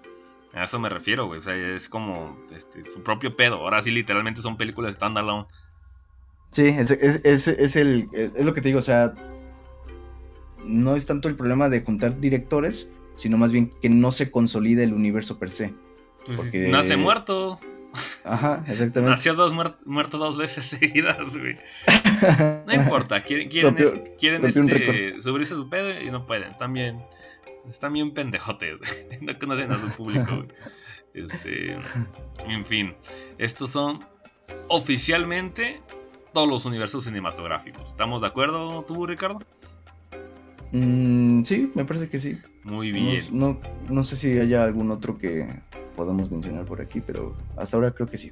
A eso me refiero, güey. O sea, es como este, su propio pedo. Ahora sí, literalmente son películas standalone. Sí, es, es, es, el, es lo que te digo. O sea, no es tanto el problema de juntar directores, sino más bien que no se consolida el universo per se. Pues porque... Nace muerto. Ajá, exactamente. Nació dos muerto dos veces seguidas, güey. No importa, quieren, quieren, quieren este, subirse su pedo y no pueden. También están bien pendejotes, no conocen a su público. Este, en fin, estos son oficialmente todos los universos cinematográficos. ¿Estamos de acuerdo tú, Ricardo? Mm, sí, me parece que sí. Muy bien. No, no, sé si haya algún otro que podamos mencionar por aquí, pero hasta ahora creo que sí.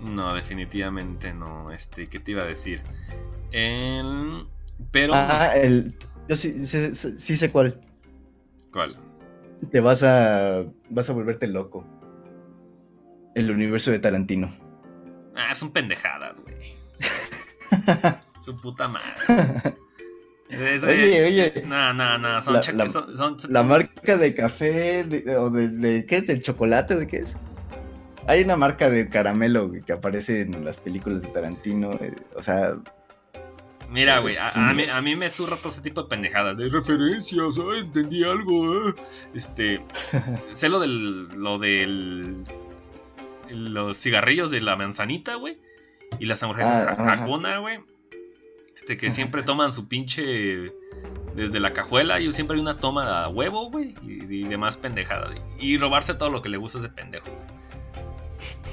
No, definitivamente no. Este, ¿qué te iba a decir? El... Pero. Ah, el. Yo sí, sí, sí, sé cuál. ¿Cuál? Te vas a. vas a volverte loco. El universo de Tarantino. Ah, son pendejadas, güey. Su puta madre. oye, oye. No, no, no. Son, la, la marca de café o de, ¿Qué es? ¿El chocolate? ¿De qué es? Hay una marca de caramelo que aparece en las películas de Tarantino. Eh, o sea. Mira, güey, a, mí, a, mí, me surra todo ese tipo de pendejadas. De referencias, ay, entendí algo, eh. Este. sé lo del. Lo del. Los cigarrillos de la manzanita, güey. Y las hamburguesas ah, güey este, que siempre toman su pinche. Desde la cajuela, y siempre hay una toma a huevo, güey. Y, demás pendejada. Y robarse todo lo que le gusta a ese pendejo,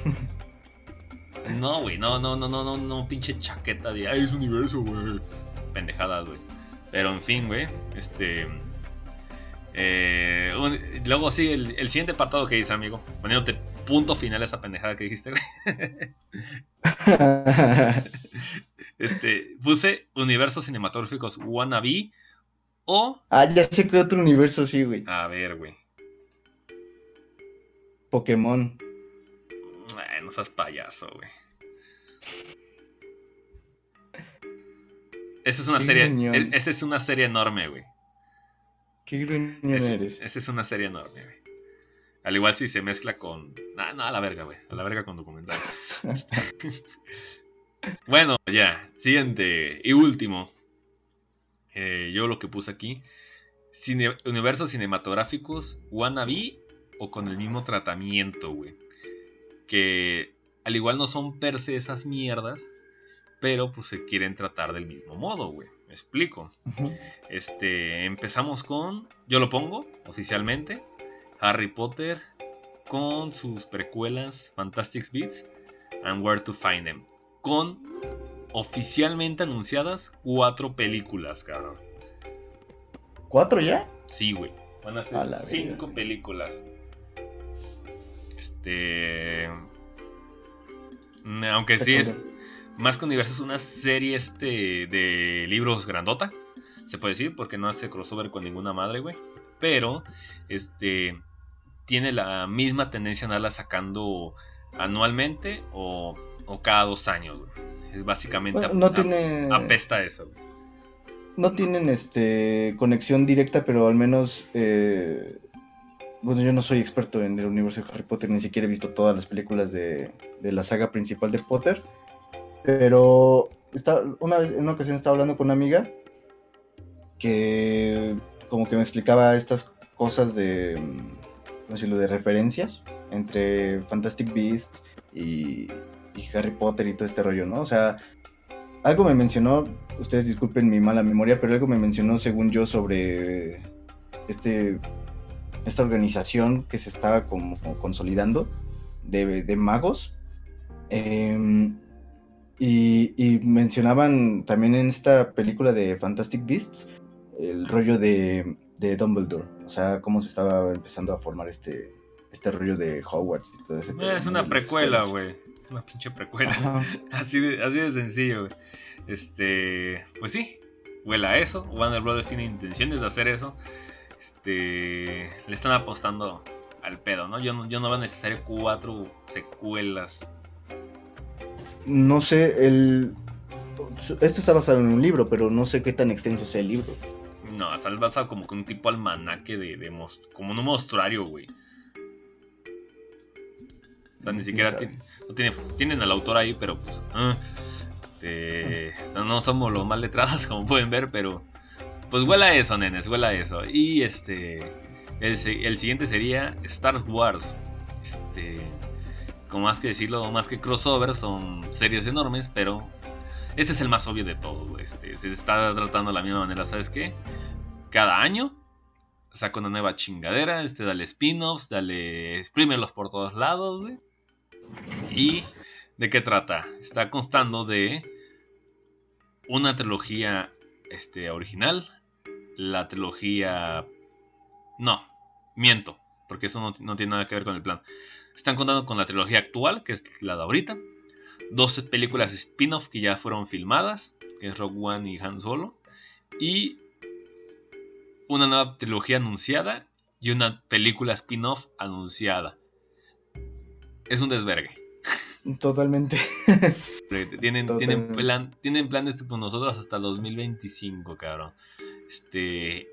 No, güey, no, no, no, no, no, no, pinche chaqueta de. Ay, es universo, güey. Pendejadas, güey. Pero en fin, güey. Este. Eh, luego sí, el, el, siguiente apartado que dice, amigo. Poniéndote punto final a esa pendejada que dijiste, güey. Este, puse universos cinematográficos wannabe o... Ah, ya sé que otro universo sí, güey. A ver, güey. Pokémon. No seas payaso, güey. Esa es una serie. Esa es una serie enorme, güey. Qué gruñón eres. Esa es una serie enorme, güey. Al igual si se mezcla con. Ah, no, a la verga, güey. A la verga con documental. Bueno, ya, siguiente y último. Eh, yo lo que puse aquí. universos cinematográficos wannabe o con el mismo tratamiento, güey. Que al igual no son per se esas mierdas, pero pues se quieren tratar del mismo modo, güey. Me explico. Este, empezamos con, yo lo pongo oficialmente, Harry Potter con sus precuelas Fantastic Beasts and Where to Find Them, con oficialmente anunciadas cuatro películas, cabrón. ¿Cuatro ya? Sí, güey. Van a ser cinco películas. Este. Aunque sí es. Más que universo es una serie este de libros grandota. Se puede decir, porque no hace crossover con ninguna madre, güey. Pero, este. Tiene la misma tendencia a andarla sacando anualmente o, cada dos años, güey. Es básicamente no tiene... apesta eso, No tienen este conexión directa, pero al menos eh, bueno, yo no soy experto en el universo de Harry Potter, ni siquiera he visto todas las películas de, la saga principal de Potter. Pero una vez, en una ocasión estaba hablando con una amiga que como que me explicaba estas cosas de, no sé, de referencias entre Fantastic Beasts y, y Harry Potter y todo este rollo, ¿no? O sea, algo me mencionó, ustedes disculpen mi mala memoria, pero algo me mencionó según yo sobre este esta organización que se estaba como consolidando de, magos. Em, y, mencionaban también en esta película de Fantastic Beasts el rollo de, de Dumbledore. O sea, cómo se estaba empezando a formar este, este rollo de Hogwarts y todo ese. Eh, es una precuela, güey. Es una pinche precuela. así, de, así de sencillo, güey. Este, pues sí, huela a eso. Warner Brothers tiene intenciones de hacer eso este, le están apostando al pedo, ¿no? Yo no, yo no veo necesario cuatro secuelas. No sé, el... Esto está basado en un libro, pero no sé qué tan extenso sea el libro. No, está basado como que un tipo almanaque de, de como un monstruario, güey. O sea, ni siquiera tiene, no tiene, tienen al autor ahí, pero pues... Ah, este, no somos los más letrados como pueden ver, pero pues huela eso, nenes, huela eso. Y este. El, siguiente sería Star Wars. Este. Como más que decirlo, más que crossover, son series enormes, pero. Este es el más obvio de todo. Este, se está tratando de la misma manera, ¿sabes qué? Cada año saca una nueva chingadera. Este, dale spin-offs, dale. Exprímelos por todos lados. ¿Y de qué trata? Está constando de una trilogía este, original, la trilogía... No, miento, porque eso no, tiene nada que ver con el plan. Están contando con la trilogía actual, que es la de ahorita. Dos películas spin-off que ya fueron filmadas, que es Rogue One y Han Solo. Y una nueva trilogía anunciada y una película spin-off anunciada. Es un desvergue. Totalmente. tienen, tienen, plan, tienen planes con nosotros hasta 2025, cabrón. Este,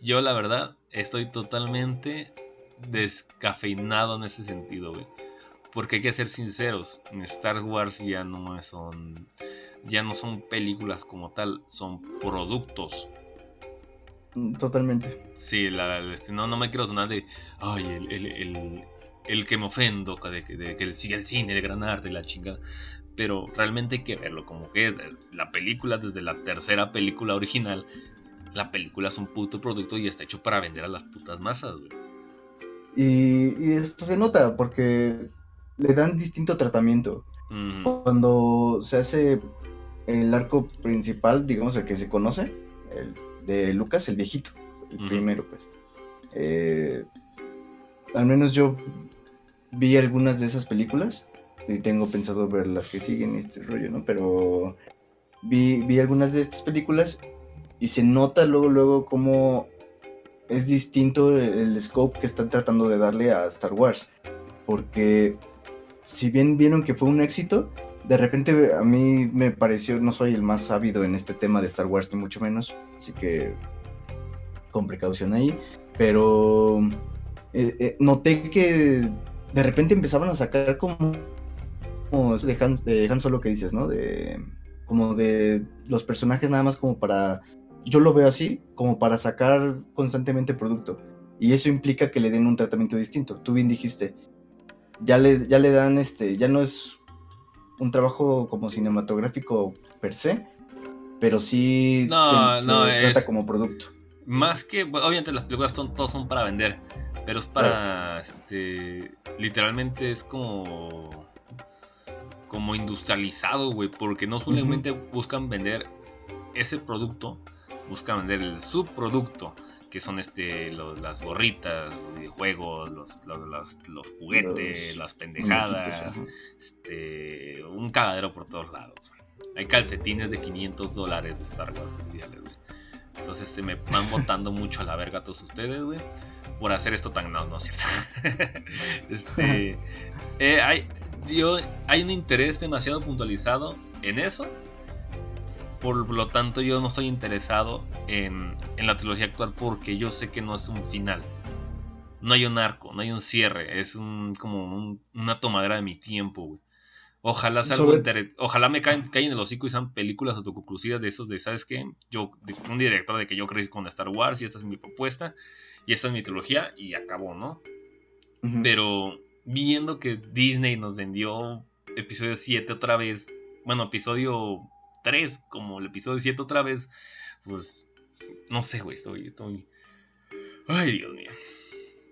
yo la verdad estoy totalmente descafeinado en ese sentido, güey. Porque hay que ser sinceros, en Star Wars ya no son ya no son películas como tal, son productos. Totalmente. Sí, la, este, no, no me quiero sonar de, ay, el, el, que me ofendo, de, de, que el, el cine, el gran arte, la chingada. Pero realmente hay que verlo como que la película, desde la tercera película original, la película es un puto producto y está hecho para vender a las putas masas, güey. Y, esto se nota porque le dan distinto tratamiento. Cuando se hace el arco principal, digamos el que se conoce, el de Lucas, el viejito, el primero, pues. Eh, al menos yo vi algunas de esas películas y tengo pensado ver las que siguen este rollo, ¿no? Pero vi, vi algunas de estas películas y se nota luego, luego cómo es distinto el, scope que están tratando de darle a Star Wars. Porque si bien vieron que fue un éxito, de repente a mí me pareció, no soy el más sabido en este tema de Star Wars, ni mucho menos, así que con precaución ahí, pero eh, eh, noté que de repente empezaban a sacar como, como de, Han, de Han Solo que dices, ¿no? De como de los personajes nada más como para yo lo veo así, como para sacar constantemente producto. Y eso implica que le den un tratamiento distinto. Tú bien dijiste, ya le, ya le dan este, ya no es un trabajo como cinematográfico per se, pero sí no, se, no, trata como producto. Más que, obviamente las películas son, todos son para vender, pero es para, este, literalmente es como, como industrializado, güey, porque no solamente buscan vender ese producto, buscan vender el subproducto que son este las gorritas, los videojuegos, los, los, juguetes, las pendejadas, este un cagadero por todos lados. Hay calcetines de 500 dólares de Star Wars oficiales, güey. Entonces se me van botando mucho a la verga todos ustedes, güey. Por hacer esto tan... No, no es cierto. este... Eh, hay, yo, hay un interés demasiado puntualizado en eso por lo tanto, yo no estoy interesado en, la trilogía actual porque yo sé que no es un final. No hay un arco, no hay un cierre. Es un, como una tomadera de mi tiempo, güey. Ojalá sea algo Ojalá me caigan, en el hocico y sean películas autoconclusivas de esos de, ¿sabes qué? Yo, de, un director de que yo crecí con Star Wars y esta es mi propuesta y esta es mi trilogía y acabó, ¿no? Pero viendo que Disney nos vendió episodio 7 otra vez, bueno, episodio 3, como el episodio 7 otra vez, pues no sé, güey, estoy, estoy... Ay, Dios mío.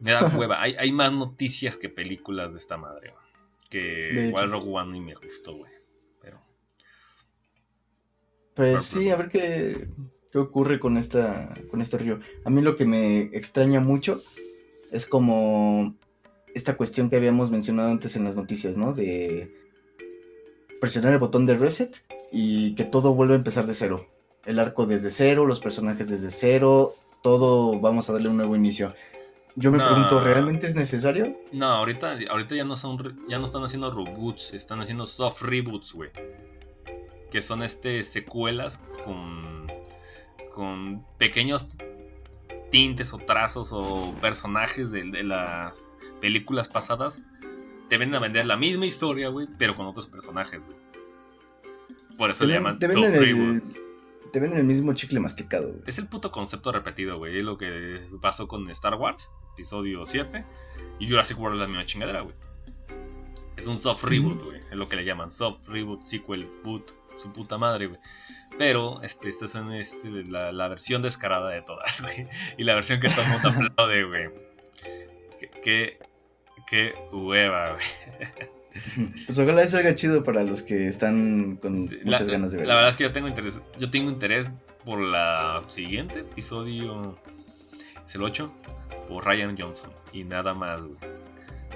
Me da hueva. hay, hay, más noticias que películas de esta madre, Que igual Rogue One ni me gustó, güey. Pero... Pues sí, a ver qué, qué ocurre con esta con este río. A mí lo que me extraña mucho es como esta cuestión que habíamos mencionado antes en las noticias, ¿no? De presionar el botón de reset y que todo vuelve a empezar de cero. El arco desde cero, los personajes desde cero, todo vamos a darle un nuevo inicio. Yo me pregunto, ¿realmente es necesario? No, ahorita, ahorita ya no son ya no están haciendo reboots, están haciendo soft reboots, güey. Que son este secuelas con con pequeños tintes o trazos o personajes de, de las películas pasadas. Te venden a vender la misma historia, güey, pero con otros personajes, güey. Por eso le llaman te venden, el, te venden el mismo chicle masticado. Es el puto concepto repetido, güey. Es lo que pasó con Star Wars, episodio 7. Y Jurassic World la misma chingadera, güey. Es un soft reboot, güey. Es lo que le llaman soft reboot, sequel, boot, su puta madre, güey. Pero este, esta es este, la, la, versión descarada de todas, güey. Y la versión que todo el mundo aplaude, güey. Qué, qué hueva, güey. Pues ojalá salga chido para los que están con muchas ganas de ver. La verdad es que yo tengo interés. Yo tengo interés por la siguiente episodio. Es el 8. Por Ryan Johnson. Y nada más, güey.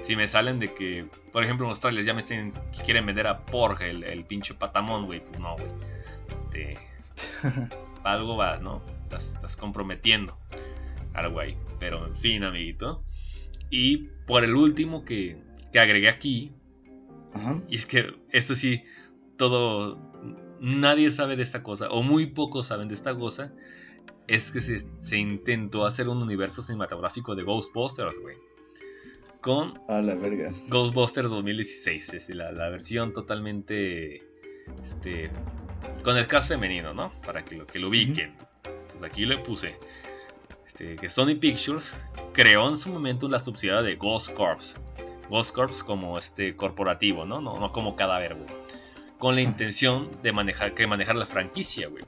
Si me salen de que, por ejemplo, en Australia ya me que quieren vender a Porge, el, el pinche patamón, güey. Pues no, güey. Este. algo vas, ¿no? Estás, estás comprometiendo algo ahí. Pero en fin, amiguito. Y por el último que, que agregué aquí, y es que esto sí, todo, nadie sabe de esta cosa, o muy pocos saben de esta cosa, es que se, intentó hacer un universo cinematográfico de Ghostbusters, güey. Con a la verga. Ghostbusters 2016, es la, versión totalmente, este, con el cast femenino, ¿no? Para que lo, que lo ubiquen. Entonces aquí le puse, este, que Sony Pictures creó en su momento la subsidiaria de Ghost Corps Ghost Corps como este corporativo, ¿no? No, no como cadáver, güey. Con la intención de manejar, que manejar la franquicia, güey.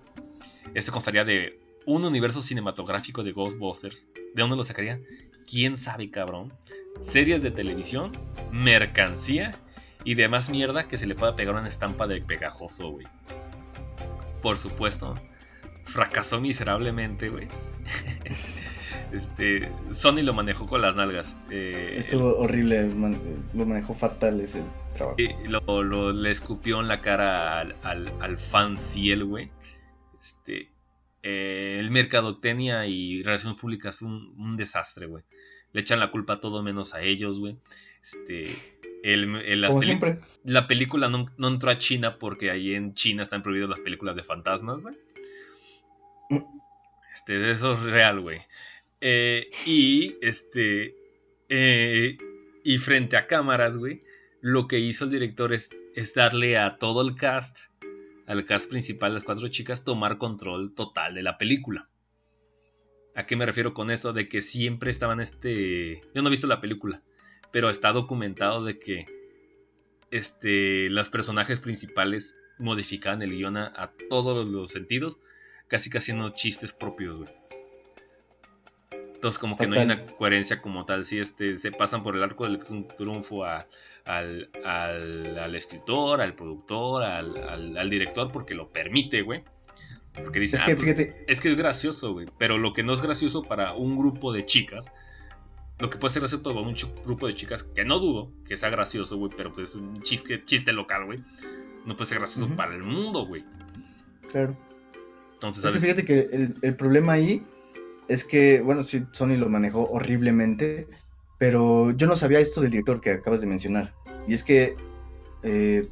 Esto constaría de un universo cinematográfico de Ghostbusters. ¿De dónde lo sacaría? ¿Quién sabe, cabrón? Series de televisión, mercancía y demás mierda que se le pueda pegar una estampa de pegajoso, güey. Por supuesto, fracasó miserablemente, güey. Este, Sony lo manejó con las nalgas. Eh, Estuvo horrible, lo manejó fatal ese trabajo. lo, le escupió en la cara al, fan fiel, güey. Este, eh, el mercadotecnia y relaciones públicas fue un, desastre, güey. Le echan la culpa a todo menos a ellos, güey. Este, el, Como siempre. La película no, no, entró a China porque ahí en China están prohibidas las películas de fantasmas, güey. Este, eso es real, güey. Eh, y este. Eh, y frente a cámaras, güey. Lo que hizo el director es, darle a todo el cast, al cast principal, las cuatro chicas, tomar control total de la película. ¿A qué me refiero con eso? De que siempre estaban este. Yo no he visto la película. pero está documentado de que este, los personajes principales modificaban el guion a, todos los sentidos, casi casi haciendo chistes propios, güey. Entonces como que no hay una coherencia como tal, si este, se pasan por el arco del triunfo al, al, escritor, al productor, al, director, porque lo permite, güey. Porque dice, es que, ah, pues, es que es gracioso, güey. Pero lo que no es gracioso para un grupo de chicas, lo que puede ser gracioso para un grupo de chicas, que no dudo que sea gracioso, güey, pero pues es un chiste, chiste local, güey. No puede ser gracioso para el mundo, güey. Claro. Entonces, ¿sabes? fíjate que el, problema ahí es que, bueno, sí, Sony lo manejó horriblemente, pero yo no sabía esto del director que acabas de mencionar. Y es que eh,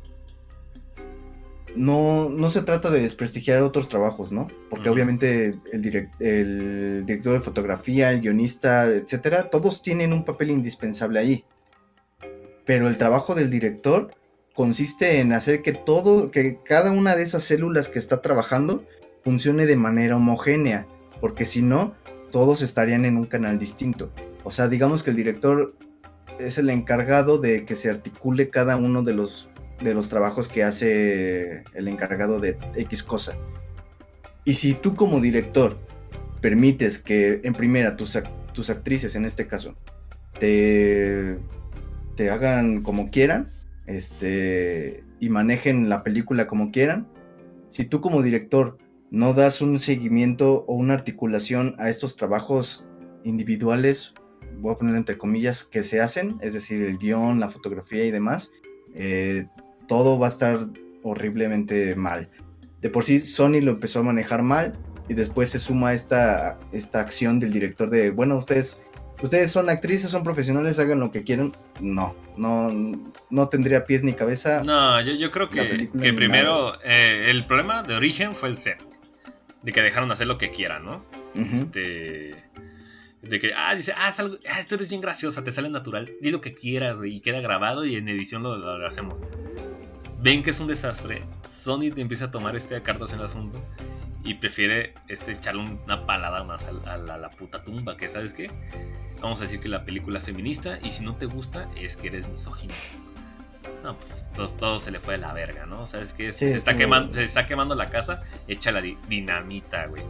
no, no se trata de desprestigiar otros trabajos, ¿no? Porque obviamente el, el director de fotografía, el guionista, etcétera, todos tienen un papel indispensable ahí. Pero el trabajo del director consiste en hacer que todo, que cada una de esas células que está trabajando funcione de manera homogénea, porque si no, todos estarían en un canal distinto. O sea, digamos que el director es el encargado de que se articule cada uno de los de los trabajos que hace el encargado de X cosa. Y si tú como director permites que en primera tus, tus actrices, en este caso, te, te hagan como quieran, este, y manejen la película como quieran, si tú como director no das un seguimiento o una articulación a estos trabajos individuales, voy a poner entre comillas, que se hacen, es decir, el guion, la fotografía y demás, eh, todo va a estar horriblemente mal. De por sí Sony lo empezó a manejar mal y después se suma esta, esta acción del director de, bueno, ustedes, ustedes son actrices, son profesionales, hagan lo que quieran. No, no, no tendría pies ni cabeza. No, yo, creo que, que primero eh, el problema de origen fue el set. De que dejaron hacer lo que quieran, ¿no? Este de que, ah, dice, ah, ah, esto eres bien graciosa, te sale natural, di lo que quieras, y queda grabado y en edición lo, lo, hacemos ven que es un desastre, Sony te empieza a tomar este cartas en el asunto y prefiere este, echarle una palada más a, la, puta tumba, que sabes qué, vamos a decir que la película es feminista y si no te gusta es que eres misógino. No, pues todo, se le fue a la verga, ¿no? ¿Sabes qué? se, está quemando, se está quemando la casa, echa la dinamita, güey.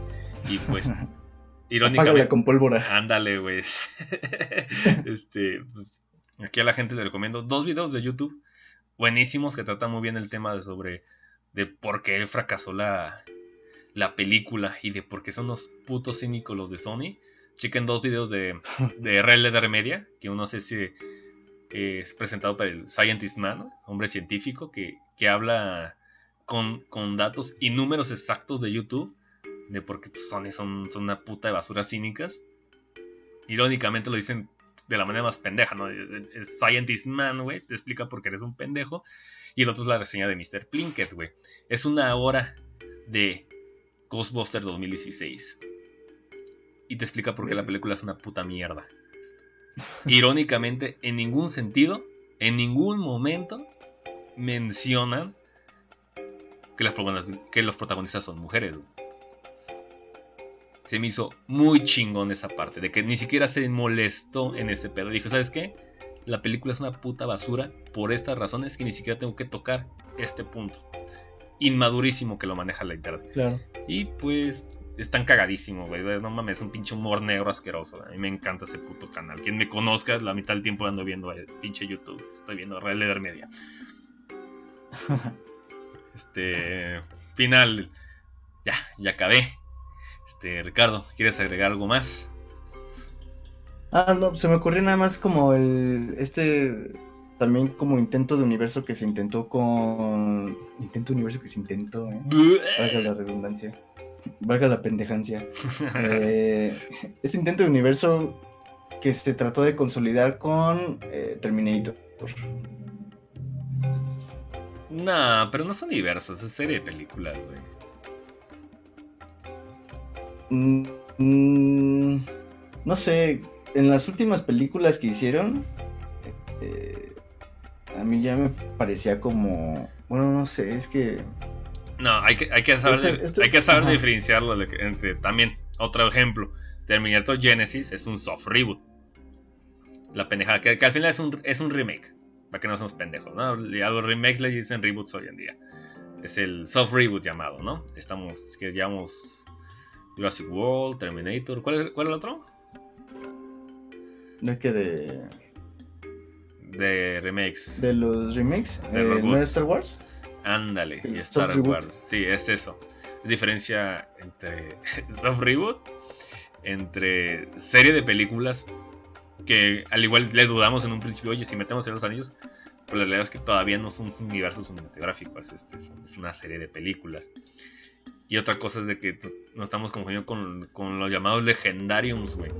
Y pues irónicamente. con pólvora. Ándale, güey. este, pues, aquí a la gente le recomiendo dos videos de YouTube buenísimos que tratan muy bien el tema de sobre de por qué fracasó la, la película y de por qué son los putos cínicos los de Sony. Chequen dos videos de, de Red Leather Media, que uno sé si eh, es presentado por el Scientist Man, hombre científico, que, que habla con, con, datos y números exactos de YouTube de por qué Sony son, son una puta de basuras cínicas. Irónicamente lo dicen de la manera más pendeja, ¿no? Es Scientist Man, güey, te explica por qué eres un pendejo. Y el otro es la reseña de Mr. Plinkett, güey. Es una hora de Ghostbusters 2016. Y te explica por qué la película es una puta mierda. Irónicamente, en ningún sentido, en ningún momento mencionan que, las que los protagonistas son mujeres. Se me hizo muy chingón esa parte, de que ni siquiera se molestó en ese pedo. Dijo, ¿sabes qué? La película es una puta basura por estas razones que ni siquiera tengo que tocar este punto. Inmadurísimo que lo maneja la internet. Claro. Y pues están cagadísimos, güey. No mames, es un pinche humor negro asqueroso. A mí me encanta ese puto canal. Quien me conozca, la mitad del tiempo ando viendo el pinche YouTube. Estoy viendo Red Leather Media. este. Final. Ya, ya acabé. Este, Ricardo, ¿quieres agregar algo más? Ah, no, se me ocurrió nada más como el. Este. También como intento de universo que se intentó con. Intento de universo que se intentó, ¿eh? La redundancia. Valga la pendejancia. Eh, este intento de universo que se trató de consolidar con eh, Terminator. Nah, pero no son universos, es serie de películas, güey. Mm, no sé, en las últimas películas que hicieron, eh, a mí ya me parecía como, bueno, no sé, es que... No, hay que, hay que saber, este, hay que saber diferenciarlo entre, también, otro ejemplo, Terminator Genesis es un soft reboot. la pendejada, que, al final es un, es un remake, para que no seamos pendejos, ¿no? A los remakes le dicen reboots hoy en día. Es el soft reboot llamado, ¿no? Estamos, que llamamos Jurassic World, Terminator, ¿cuál, cuál es el otro? ¿De qué? De... De remakes. ¿De los remakes? De eh, ¿No es Star Wars? Ándale, y Star Wars. Sí, es eso. Es diferencia entre soft reboot, entre serie de películas que al igual le dudamos en un principio, oye, si metemos en los anillos, pero la realidad es que todavía no son universos cinematográficos, este, es una serie de películas. Y otra cosa es de que nos estamos confundiendo con, con los llamados legendariums, güey.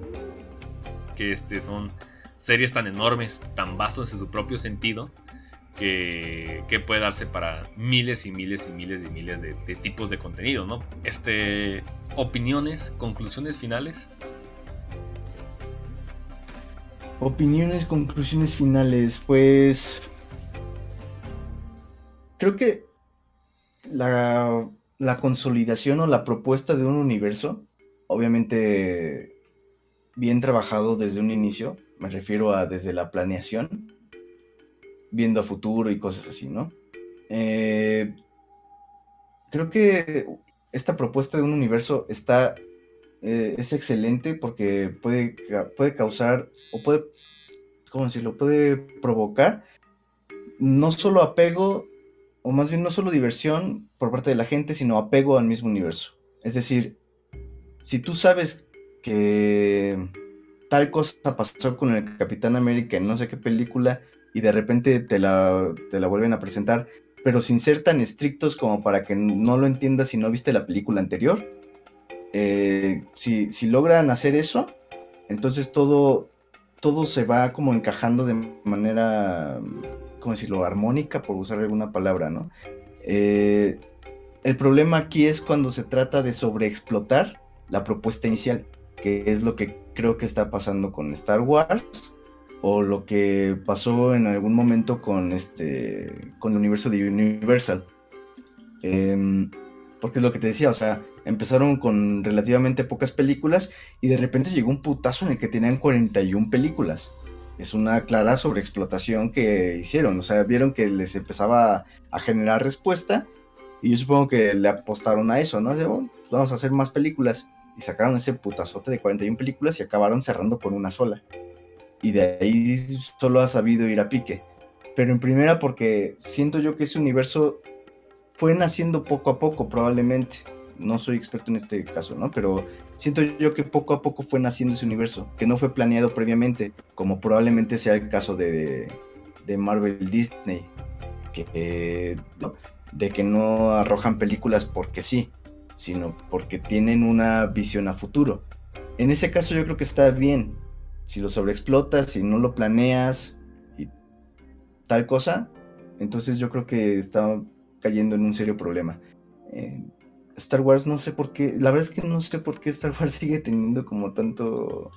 Que este, son series tan enormes, tan vastos en su propio sentido, que, puede darse para miles y miles y miles y miles de, de, tipos de contenido, ¿no? Este, opiniones, conclusiones finales. Opiniones, conclusiones finales, pues creo que la, la consolidación o la propuesta de un universo, obviamente bien trabajado desde un inicio, me refiero a desde la planeación, viendo a futuro y cosas así, ¿no? Eh, creo que esta propuesta de un universo está eh, es excelente porque puede, puede causar o puede, ¿cómo decirlo? Puede provocar no solo apego, o más bien no solo diversión por parte de la gente, sino apego al mismo universo. Es decir, si tú sabes que tal cosa pasó con el Capitán América en no sé qué película y de repente te la, te la vuelven a presentar, pero sin ser tan estrictos como para que no lo entiendas si no viste la película anterior, eh, si, logran hacer eso, entonces todo, todo se va como encajando de manera, ¿cómo decirlo?, armónica, por usar alguna palabra, ¿no? Eh, el problema aquí es cuando se trata de sobreexplotar la propuesta inicial, que es lo que creo que está pasando con Star Wars o lo que pasó en algún momento con este con el universo de Universal. Em, porque es lo que te decía, o sea, empezaron con relativamente pocas películas y de repente llegó un putazo en el que tenían 41 películas. Es una clara sobreexplotación que hicieron, o sea, vieron que les empezaba a generar respuesta y yo supongo que le apostaron a eso, ¿no? De, vamos a hacer más películas y sacaron ese putazote de 41 películas y acabaron cerrando con una sola. Y de ahí solo ha sabido ir a pique. Pero en primera porque siento yo que ese universo fue naciendo poco a poco probablemente no soy experto en este caso, ¿no? Pero siento yo que poco a poco fue naciendo ese universo, que no fue planeado previamente, como probablemente sea el caso de, de Marvel Disney, que, de que no arrojan películas porque sí, sino porque tienen una visión a futuro. En ese caso yo creo que está bien. Si lo sobreexplotas, si no lo planeas y tal cosa, entonces yo creo que está cayendo en un serio problema. Eh, Star Wars no sé por qué, la verdad es que no sé por qué Star Wars sigue teniendo como tanto,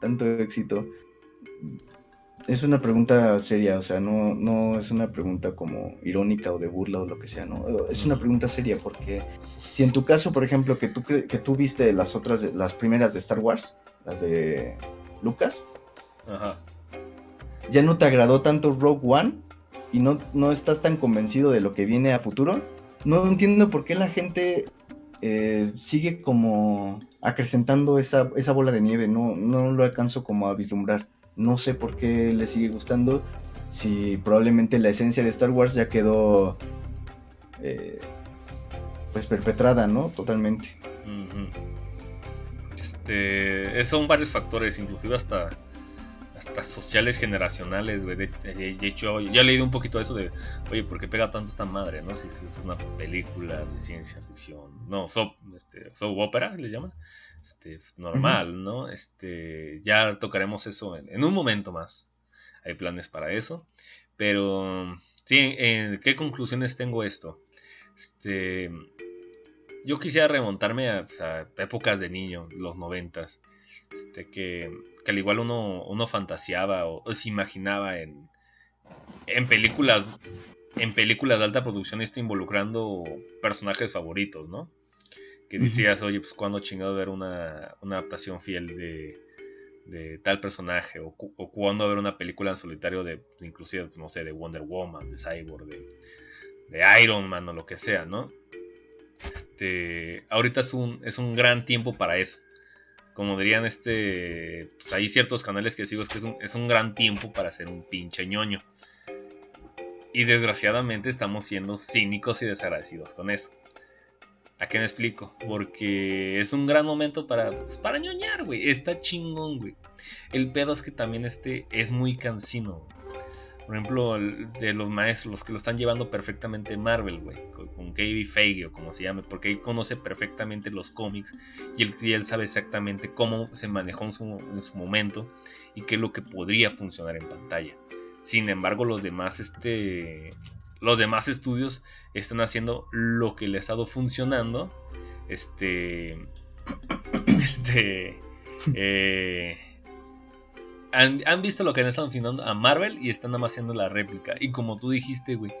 tanto éxito. Es una pregunta seria, o sea, no, no es una pregunta como irónica o de burla o lo que sea, ¿no? Es una pregunta seria porque si en tu caso, por ejemplo, que tú, que tú viste las otras, las primeras de Star Wars, las de Lucas, ya no te agradó tanto Rogue One y no, no estás tan convencido de lo que viene a futuro, no entiendo por qué la gente eh, sigue como acrecentando esa, bola de nieve, no, no lo alcanzo como a vislumbrar. No sé por qué le sigue gustando, si probablemente la esencia de Star Wars ya quedó eh, pues perpetrada, ¿no? Totalmente. Este, son varios factores, inclusive hasta hasta sociales generacionales, güey. De, hecho, ya he leído un poquito de eso de, oye, ¿por qué pega tanto esta madre, no? Si, es una película de ciencia ficción, no, soap, este, soap opera, le llaman, este, normal, ¿no? Este, ya tocaremos eso en, un momento más. Hay planes para eso. Pero, sí, ¿qué conclusiones tengo esto? Este, yo quisiera remontarme a, pues, a épocas de niño, los noventas este, que, al igual uno, uno fantaseaba o, se imaginaba en, en películas en películas de alta producción está involucrando personajes favoritos, ¿no? Que decías, oye, pues cuando chingado ver una, una adaptación fiel de, de tal personaje o, o cuándo ver una película en solitario de inclusive no sé de Wonder Woman de Cyborg de, de Iron Man o lo que sea no este ahorita es un es un gran tiempo para eso como dirían este pues hay ciertos canales que sigo es que es un, es un gran tiempo para ser un pinche ñoño y desgraciadamente estamos siendo cínicos y desagradecidos con eso ¿A qué me explico? Porque es un gran momento para, pues, para ñoñar, güey. Está chingón, güey. El pedo es que también este es muy cansino. Por ejemplo, de los maestros, los que lo están llevando perfectamente Marvel, güey. Con, Kevin Feige o como se llame. Porque él conoce perfectamente los cómics. Y él, y él sabe exactamente cómo se manejó en su, en su momento. Y qué es lo que podría funcionar en pantalla. Sin embargo, los demás, este los demás estudios están haciendo lo que le ha estado funcionando. Este. Este. Eh, han, visto lo que han estado funcionando a Marvel y están nada más haciendo la réplica. Y como tú dijiste, güey,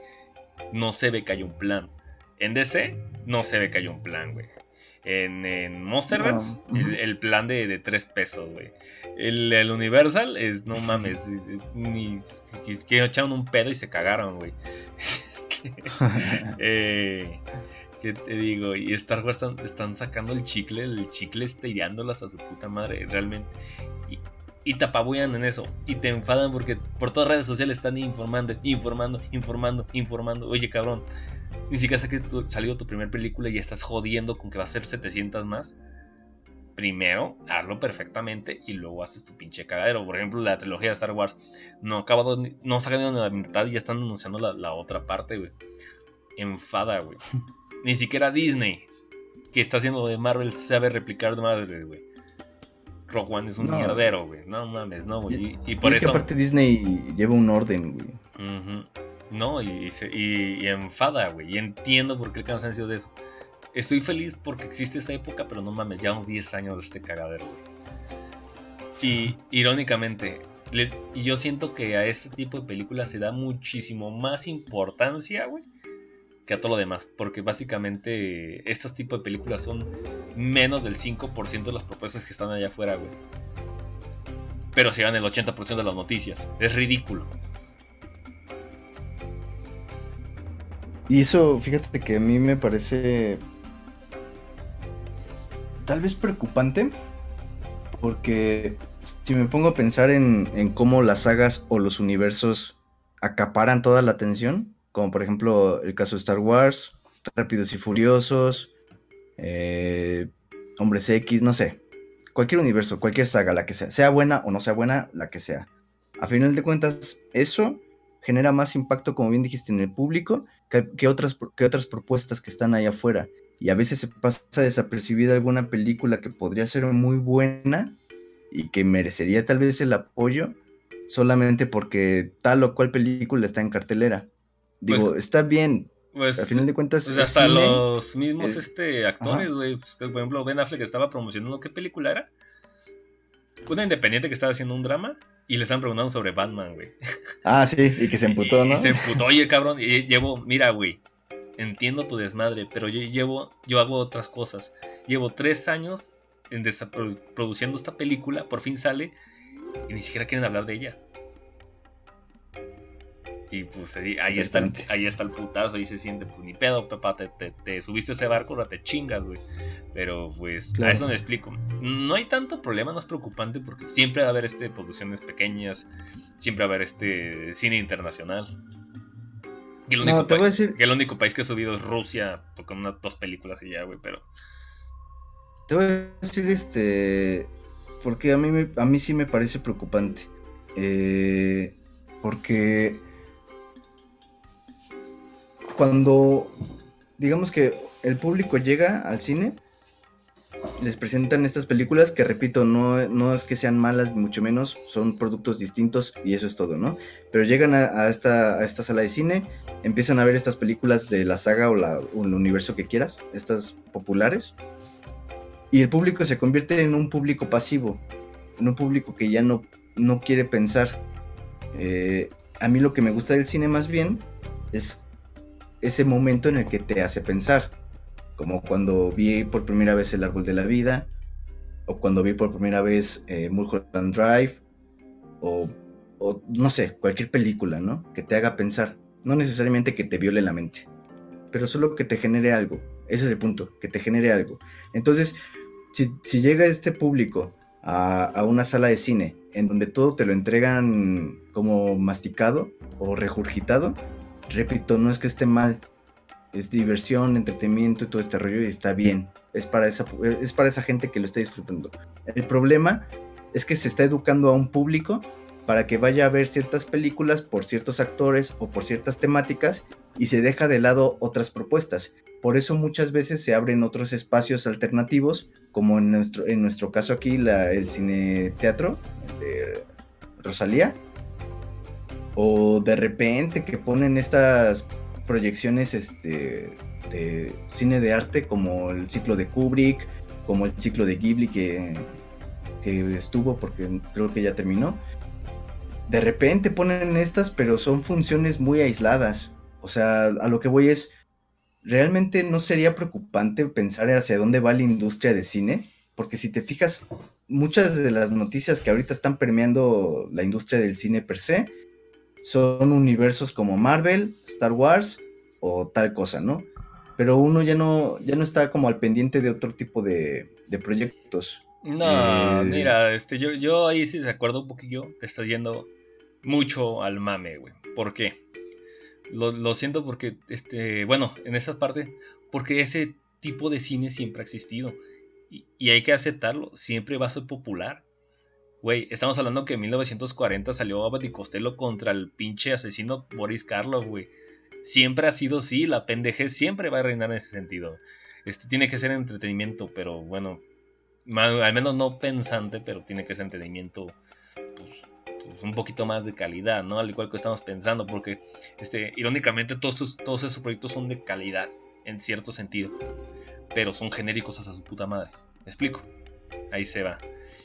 no se ve que hay un plan. En DC, no se ve que hay un plan, güey. En, en Monsterverse, el, plan de, de tres pesos, güey. El, Universal es, no mames, ni, que echaron un pedo y se cagaron, güey. eh, ¿Qué te digo? Y Star Wars están, sacando el chicle, el chicle estirándolas a su puta madre, realmente. Y, y te apabuyan en eso. Y te enfadan porque por todas redes sociales están informando, informando, informando, informando. Oye, cabrón, ni siquiera sé que salió tu primera película y estás jodiendo con que va a ser 700 más. Primero, hazlo perfectamente y luego haces tu pinche cagadero. Por ejemplo, la trilogía de Star Wars no acabado, no se ha ni la mitad y ya están anunciando la, otra parte, güey. Enfada, güey. Ni siquiera Disney, que está haciendo de Marvel, sabe replicar de madre, güey. Rogue One es un mierdero, güey. No mames, no, güey. Y, por eso. aparte Disney lleva un orden, güey. No, y, y, enfada, güey. Y entiendo por qué el cansancio de eso. Estoy feliz porque existe esa época, pero no mames, llevamos 10 años de este cagadero, güey. Y irónicamente, y yo siento que a este tipo de películas se da muchísimo más importancia, güey, que a todo lo demás. Porque básicamente estos tipos de películas son menos del 5% de las propuestas que están allá afuera, güey. Pero se dan el 80% de las noticias. Es ridículo. Y eso, fíjate que a mí me parece tal vez preocupante, porque si me pongo a pensar en, cómo las sagas o los universos acaparan toda la atención, como por ejemplo el caso de Star Wars, Rápidos y Furiosos, eh, Hombres X, no sé, cualquier universo, cualquier saga, la que sea, sea buena o no sea buena, la que sea. A final de cuentas, eso genera más impacto, como bien dijiste, en el público que, otras, que otras propuestas que están ahí afuera. Y a veces se pasa desapercibida alguna película que podría ser muy buena y que merecería tal vez el apoyo solamente porque tal o cual película está en cartelera. Digo, pues, está bien. Pues, al final de cuentas. Pues hasta los mismos este, actores, güey. Pues, por ejemplo, Ben Affleck estaba promocionando qué película era. Una independiente que estaba haciendo un drama. Y le están preguntando sobre Batman, güey. Ah, sí, y que se emputó, ¿no? Y se emputó, oye, cabrón, y llevo, mira, güey, entiendo tu desmadre, pero yo llevo, yo hago otras cosas. Llevo tres años en produciendo esta película, por fin sale, y ni siquiera quieren hablar de ella. Y pues ahí, está, el, ahí está el putazo, ahí se siente, pues ni pedo, papá, te, te, subiste ese barco, ahora te chingas, güey. Pero pues a eso me explico. No hay tanto problema, no es preocupante porque siempre va a haber este producciones pequeñas, siempre va a haber este cine internacional. Que el, único que el único país que ha subido es Rusia, con unas dos películas y ya, güey, pero... Te voy a decir este... Porque a mí, a mí sí me parece preocupante. Eh, porque cuando digamos que el público llega al cine, les presentan estas películas que, repito, no, no es que sean malas, ni mucho menos, son productos distintos y eso es todo, ¿no? Pero llegan a, esta, a esta sala de cine, empiezan a ver estas películas de la saga o, la, el universo que quieras, estas populares, y el público se convierte en un público pasivo, en un público que ya no, no quiere pensar. Eh, a mí lo que me gusta del cine más bien es ese momento en el que te hace pensar, como cuando vi por primera vez el árbol de la vida, o cuando vi por primera vez eh, Mulholland Drive, o, no sé, cualquier película, ¿no? Que te haga pensar. No necesariamente que te viole la mente, pero solo que te genere algo. Ese es el punto, que te genere algo. Entonces, si, si llega este público a, a, una sala de cine en donde todo te lo entregan como masticado o regurgitado, repito, no es que esté mal, es diversión, entretenimiento y todo este rollo y está bien. Es para, esa, es para esa gente que lo está disfrutando. El problema es que se está educando a un público para que vaya a ver ciertas películas por ciertos actores o por ciertas temáticas y se deja de lado otras propuestas. Por eso muchas veces se abren otros espacios alternativos, como en nuestro, en nuestro caso aquí el cine teatro de Rosalía, o de repente que ponen estas proyecciones este, de cine de arte como el ciclo de Kubrick, como el ciclo de Ghibli que, que estuvo porque creo que ya terminó. De repente ponen estas, pero son funciones muy aisladas. O sea, a lo que voy es, ¿realmente no sería preocupante pensar hacia dónde va la industria de cine? Porque si te fijas, muchas de las noticias que ahorita están permeando la industria del cine per se, son universos como Marvel, Star Wars o tal cosa, ¿no? Pero uno ya no, ya no está como al pendiente de otro tipo de, de proyectos. No, eh... mira, este, yo, yo ahí sí de acuerdo un poquillo, te estás yendo mucho al mame, güey. ¿Por qué? Lo, lo, siento porque, este, bueno, en esa parte, porque ese tipo de cine siempre ha existido. Y, y hay que aceptarlo, siempre va a ser popular. Güey, estamos hablando que en 1940 salió Abbott y Costello contra el pinche asesino Boris Karloff, güey. Siempre ha sido así, la pendejez siempre va a reinar en ese sentido. Esto tiene que ser entretenimiento, pero bueno, al menos no pensante, pero tiene que ser entretenimiento, pues, pues, un poquito más de calidad, ¿no? Al igual que estamos pensando, porque, este, irónicamente, todos, todos esos proyectos son de calidad, en cierto sentido, pero son genéricos hasta su puta madre. ¿Me explico? Ahí se va.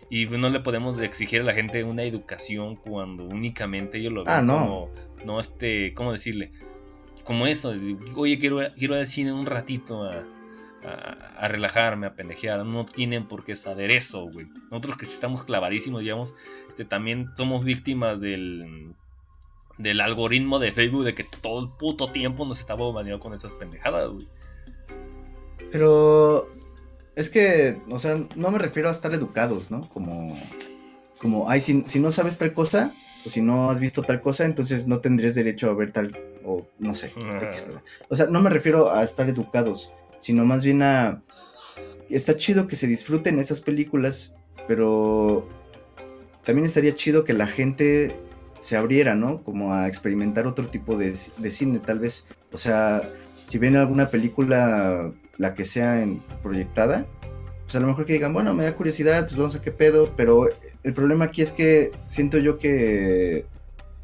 Y no le podemos exigir a la gente una educación cuando únicamente ellos lo ven ah, no. como, no este, ¿cómo decirle? Como eso, oye, quiero, quiero ir al cine un ratito a, a, a, relajarme, a pendejear. No tienen por qué saber eso, güey. Nosotros que estamos clavadísimos, digamos, este, también somos víctimas del, del algoritmo de Facebook de que todo el puto tiempo nos está bombardeando con esas pendejadas, güey. Pero es que, o sea, no me refiero a estar educados, ¿no? Como, como, ay, si, si no sabes tal cosa, o si no has visto tal cosa, entonces no tendrías derecho a ver tal, o no sé, X cosa. O sea, no me refiero a estar educados, sino más bien a... Está chido que se disfruten esas películas, pero también estaría chido que la gente se abriera, ¿no? Como a experimentar otro tipo de, de cine, tal vez. O sea, si ven alguna película la que sea en, proyectada, pues a lo mejor que digan, bueno, me da curiosidad, pues vamos a qué pedo, pero el problema aquí es que siento yo que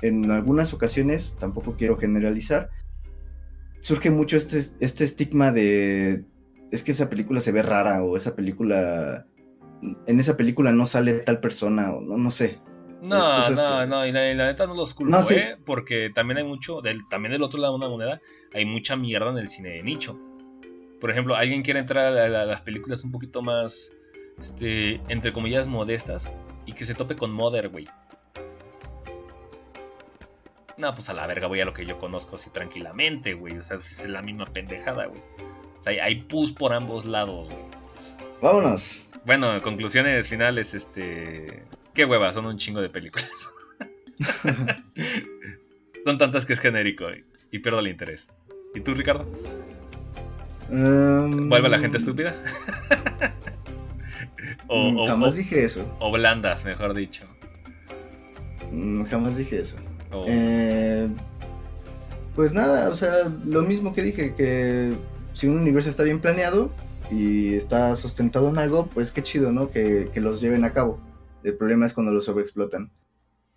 en algunas ocasiones, tampoco quiero generalizar, surge mucho este, este estigma de, es que esa película se ve rara o esa película, en esa película no sale tal persona o no, no sé. No, no, que... no, y la, y la, neta no los culpo, no, sí. ¿eh? porque también hay mucho, del, también del otro lado de una moneda, hay mucha mierda en el cine de nicho por ejemplo, alguien quiere entrar a, la, a, las películas un poquito más, este, entre comillas, modestas y que se tope con Mother, güey. No, pues a la verga voy a lo que yo conozco así tranquilamente, güey. O sea, es la misma pendejada, güey. O sea, hay, hay pus por ambos lados, güey. Vámonos. Bueno, conclusiones finales, este... Qué hueva, son un chingo de películas. son tantas que es genérico, güey. Y pierdo el interés. ¿Y tú, Ricardo? Um, ¿Vuelve la gente estúpida? o, jamás o, dije eso. O blandas, mejor dicho. Mm, jamás dije eso. Oh. Eh, pues nada, o sea, lo mismo que dije, que si un universo está bien planeado y está sustentado en algo, pues qué chido, ¿no? Que, que los lleven a cabo. El problema es cuando los sobreexplotan.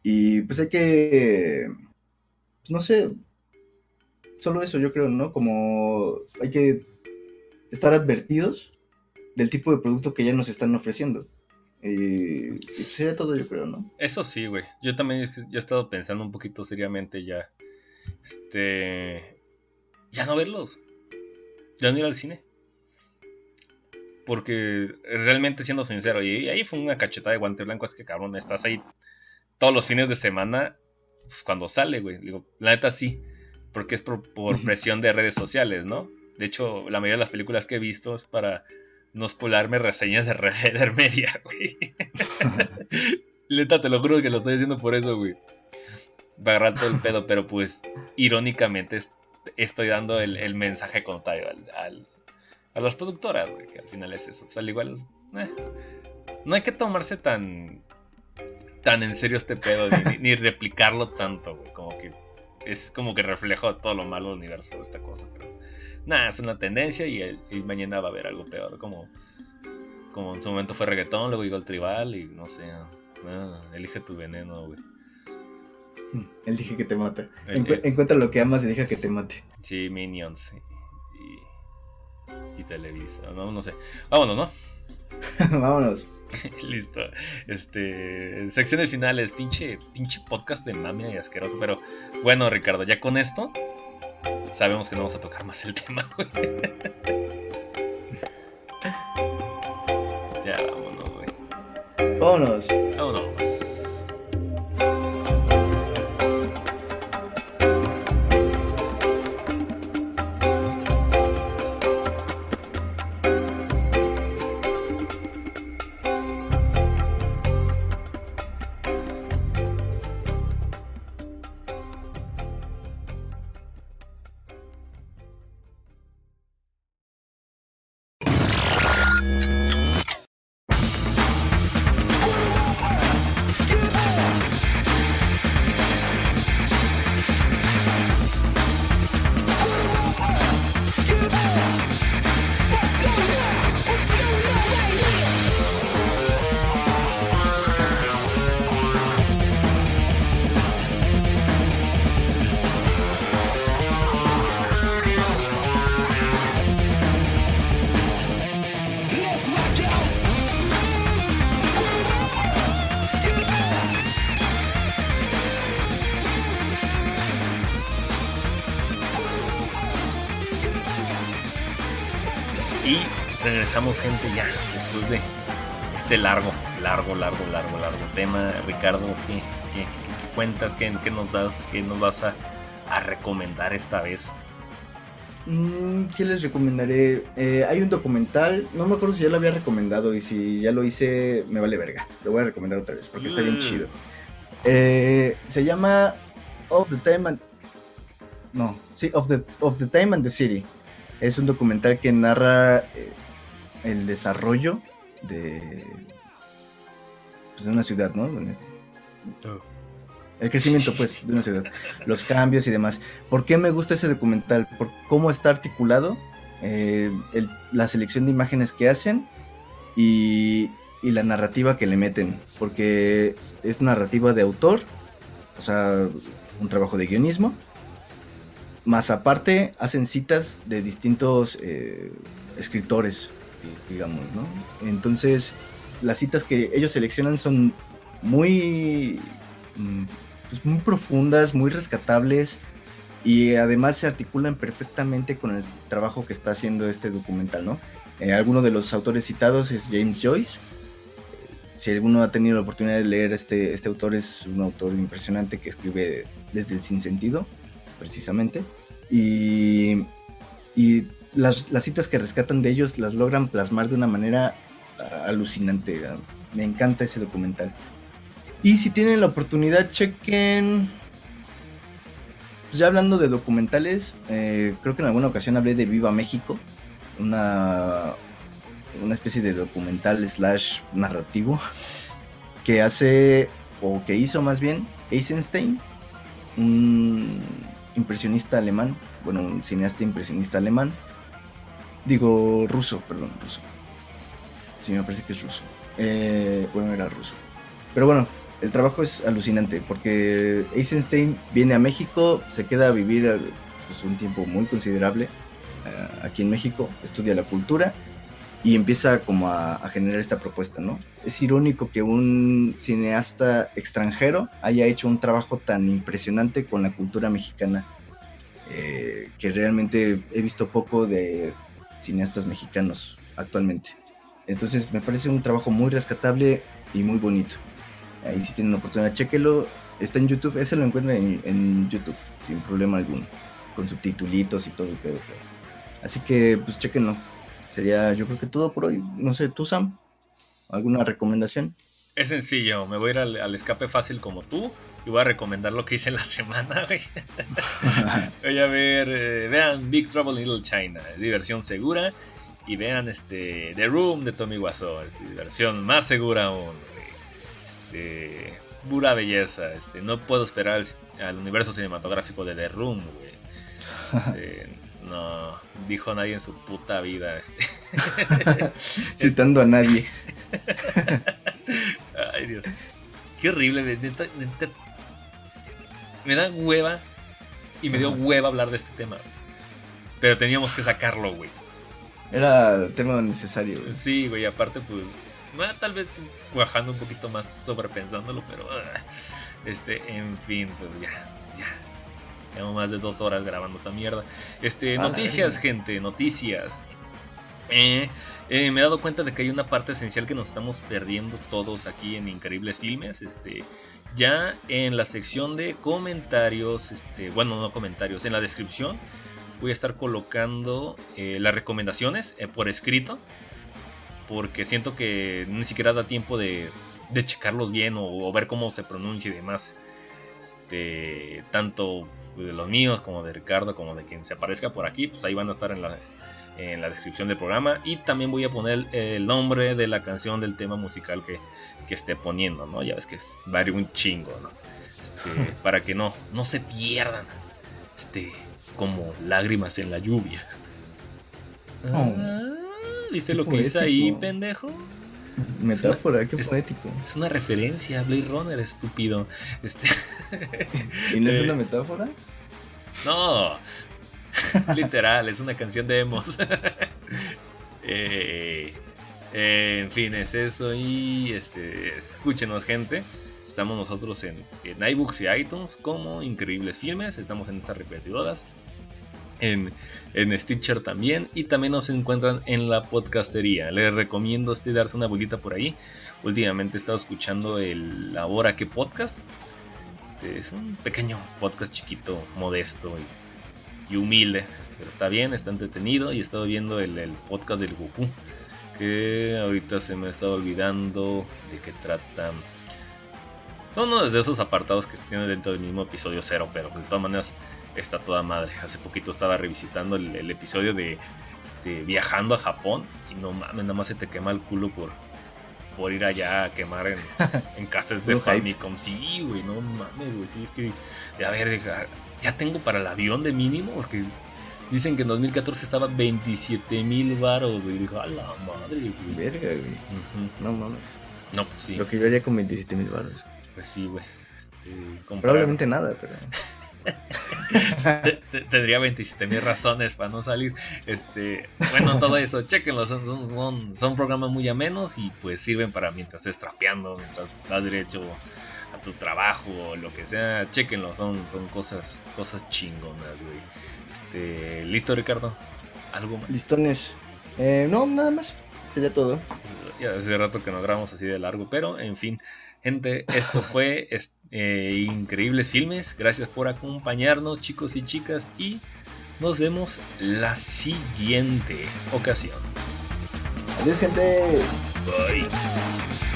Y pues hay que, pues no sé, solo eso yo creo, ¿no? Como hay que estar advertidos del tipo de producto que ya nos están ofreciendo. Y, y pues sería todo, yo creo, ¿no? Eso sí, güey. Yo también ya he estado pensando un poquito seriamente ya. Este. Ya no verlos. Ya no ir al cine. Porque realmente siendo sincero, y ahí fue una cachetada de guante blanco, es que cabrón, estás ahí todos los fines de semana, pues, cuando sale, güey. Digo, la neta sí, porque es por, presión de redes sociales, ¿no? De hecho, la mayoría de las películas que he visto es para no spoilarme reseñas de Red Media, güey. Neta, te lo juro que lo estoy haciendo por eso, güey. Va a agarrar todo el pedo, pero pues irónicamente estoy dando el, mensaje contrario al, a las productoras, güey, que al final es eso. Pues al igual, eh, no hay que tomarse tan tan en serio este pedo, ni, replicarlo tanto, güey, como que es como que reflejo todo lo malo del universo de esta cosa, pero nada, es una tendencia y, mañana va a haber algo peor, como, como en su momento fue reggaetón, luego llegó el tribal y no sé, elige tu veneno, güey. Él dije que te mata. encuentra lo que amas y deja que te mate. Sí, Minions y, y Televisa. No, no sé. Vámonos, ¿no? Vámonos. Listo. Este. Secciones finales. Pinche, pinche podcast de mami y asqueroso. Pero bueno, Ricardo, ya con esto. Sabemos que no vamos a tocar más el tema, ya, vámonos, güey. Vámonos. Vámonos. Regresamos gente ya después de este largo, largo, largo, largo, largo tema. Ricardo, ¿qué, cuentas? ¿Qué, nos das? ¿Qué nos vas a, recomendar esta vez? Mm, ¿Qué les recomendaré? Eh, hay un documental, no me acuerdo si ya lo había recomendado y si ya lo hice, me vale verga. Lo voy a recomendar otra vez porque está bien mm. chido. Eh, se llama Of the Time and... No, sí, Of the, of the Time and the City. Es un documental que narra eh, el desarrollo de, pues, de una ciudad, ¿no? Oh. El crecimiento, pues, de una ciudad. Los cambios y demás. ¿Por qué me gusta ese documental? Por cómo está articulado, eh, la selección de imágenes que hacen y, y la narrativa que le meten. Porque es narrativa de autor, o sea, un trabajo de guionismo. Más aparte, hacen citas de distintos eh, escritores digamos, ¿no? Entonces, las citas que ellos seleccionan son muy, mm, pues muy profundas, muy rescatables y además se articulan perfectamente con el trabajo que está haciendo este documental, ¿no? Eh, alguno de los autores citados es James Joyce. Si alguno ha tenido la oportunidad de leer este, este autor, es un autor impresionante que escribe desde el sinsentido, precisamente. Y, y las, citas que rescatan de ellos las logran plasmar de una manera ah, alucinante. Ah, me encanta ese documental. Y si tienen la oportunidad, chequen. Pues ya hablando de documentales, eh, creo que en alguna ocasión hablé de Viva México, una, una especie de documental slash narrativo que hace, o que hizo más bien, Eisenstein, un impresionista alemán, bueno, un cineasta impresionista alemán, Digo, ruso, perdón, ruso. Sí, me parece que es ruso. Eh, bueno, era ruso. Pero bueno, el trabajo es alucinante porque Eisenstein viene a México, se queda a vivir eh, pues, un tiempo muy considerable eh, aquí en México, estudia la cultura y empieza como a, generar esta propuesta, ¿no? Es irónico que un cineasta extranjero haya hecho un trabajo tan impresionante con la cultura mexicana, que realmente he visto poco de cineastas mexicanos actualmente. Entonces me parece un trabajo muy rescatable y muy bonito. Ahí si tienen oportunidad, chequenlo. Está en YouTube, ese lo encuentran en, YouTube, sin problema alguno. Con subtitulitos y todo el pedo. Así que pues chequenlo. Sería yo creo que todo por hoy. No sé, tú Sam, ¿alguna recomendación? Es sencillo, me voy al, escape fácil como tú y voy a recomendar lo que hice en la semana, voy a ver, eh, vean Big Trouble in Little China, diversión segura y vean este The Room de Tommy Wiseau, diversión más segura aún, Este, pura belleza, este, no puedo esperar al, universo cinematográfico de The Room, este, no, dijo nadie en su puta vida, este. Citando a nadie. Ay, Dios. Qué horrible, me da hueva y me dio hueva hablar de este tema. Pero teníamos que sacarlo, güey. Era tema necesario. Güey. Sí, güey, aparte pues tal vez cuajando un poquito más sobrepensándolo, pero ah, este, en fin, pues ya, ya. Tengo más de dos horas grabando esta mierda. Este, noticias, gente, noticias. Eh, eh, me he dado cuenta de que hay una parte esencial que nos estamos perdiendo todos aquí en Increíbles Filmes. Este, ya en la sección de comentarios, este, bueno, no comentarios, en la descripción voy a estar colocando eh, las recomendaciones eh, por escrito. Porque siento que ni siquiera da tiempo de, checarlos bien o, ver cómo se pronuncia y demás. Este, tanto de los míos como de Ricardo, como de quien se aparezca por aquí, pues ahí van a estar en la, en la descripción del programa. Y también voy a poner el nombre de la canción del tema musical que, que esté poniendo, ¿no? Ya ves que varía un chingo, ¿no? Este, para que no, no se pierdan. Este, como lágrimas en la lluvia. Oh. Ah, ¿Viste lo que hice ahí, pendejo? Metáfora, qué poético. Es una referencia a Blade Runner, estúpido. Este... ¿Y no es una metáfora? No, literal, es una canción de emos. Eh, eh, en fin, es eso. Y este, escúchenos, gente. Estamos nosotros en, en iBooks y iTunes como Increíbles Filmes. Estamos en estas repetidoras en, Stitcher también y también nos encuentran en la podcastería. Les recomiendo este darse una vueltita por ahí. Últimamente he estado escuchando el Ahora que podcast. Este es un pequeño podcast chiquito, modesto y, humilde. Este, pero está bien, está entretenido y he estado viendo el, podcast del Goku. Que ahorita se me ha estado olvidando de qué trata. Son uno de esos apartados que tiene dentro del mismo episodio cero, pero de todas maneras está toda madre. Hace poquito estaba revisitando el, episodio de este, viajando a Japón y no mames, nada más se te quema el culo por, por ir allá a quemar en, en casas de Famicom. Sí, güey, no mames, güey. Sí, es que, a ver, ya tengo para el avión de mínimo porque dicen que en 2014 estaba 27 mil baros, güey. Dijo, a la madre, güey. Verga, güey. No mames. No, pues sí. Lo que yo haría con 27 mil baros. Pues sí, güey. Este, Probablemente nada, pero. Tendría 27 mil razones para no salir. Este, bueno, todo eso, chequenlo. Son, son, son, programas muy amenos y pues sirven para mientras estés trapeando, mientras das derecho a tu trabajo o lo que sea. Chequenlo, son, son cosas, cosas chingonas, güey. Este, ¿listo, Ricardo? ¿Algo más? Listones. Eh, no, nada más. Sería todo. Ya hace rato que no grabamos así de largo, pero en fin. Gente, esto fue eh, Increíbles Filmes. Gracias por acompañarnos, chicos y chicas. Y nos vemos la siguiente ocasión. Adiós, gente. Bye.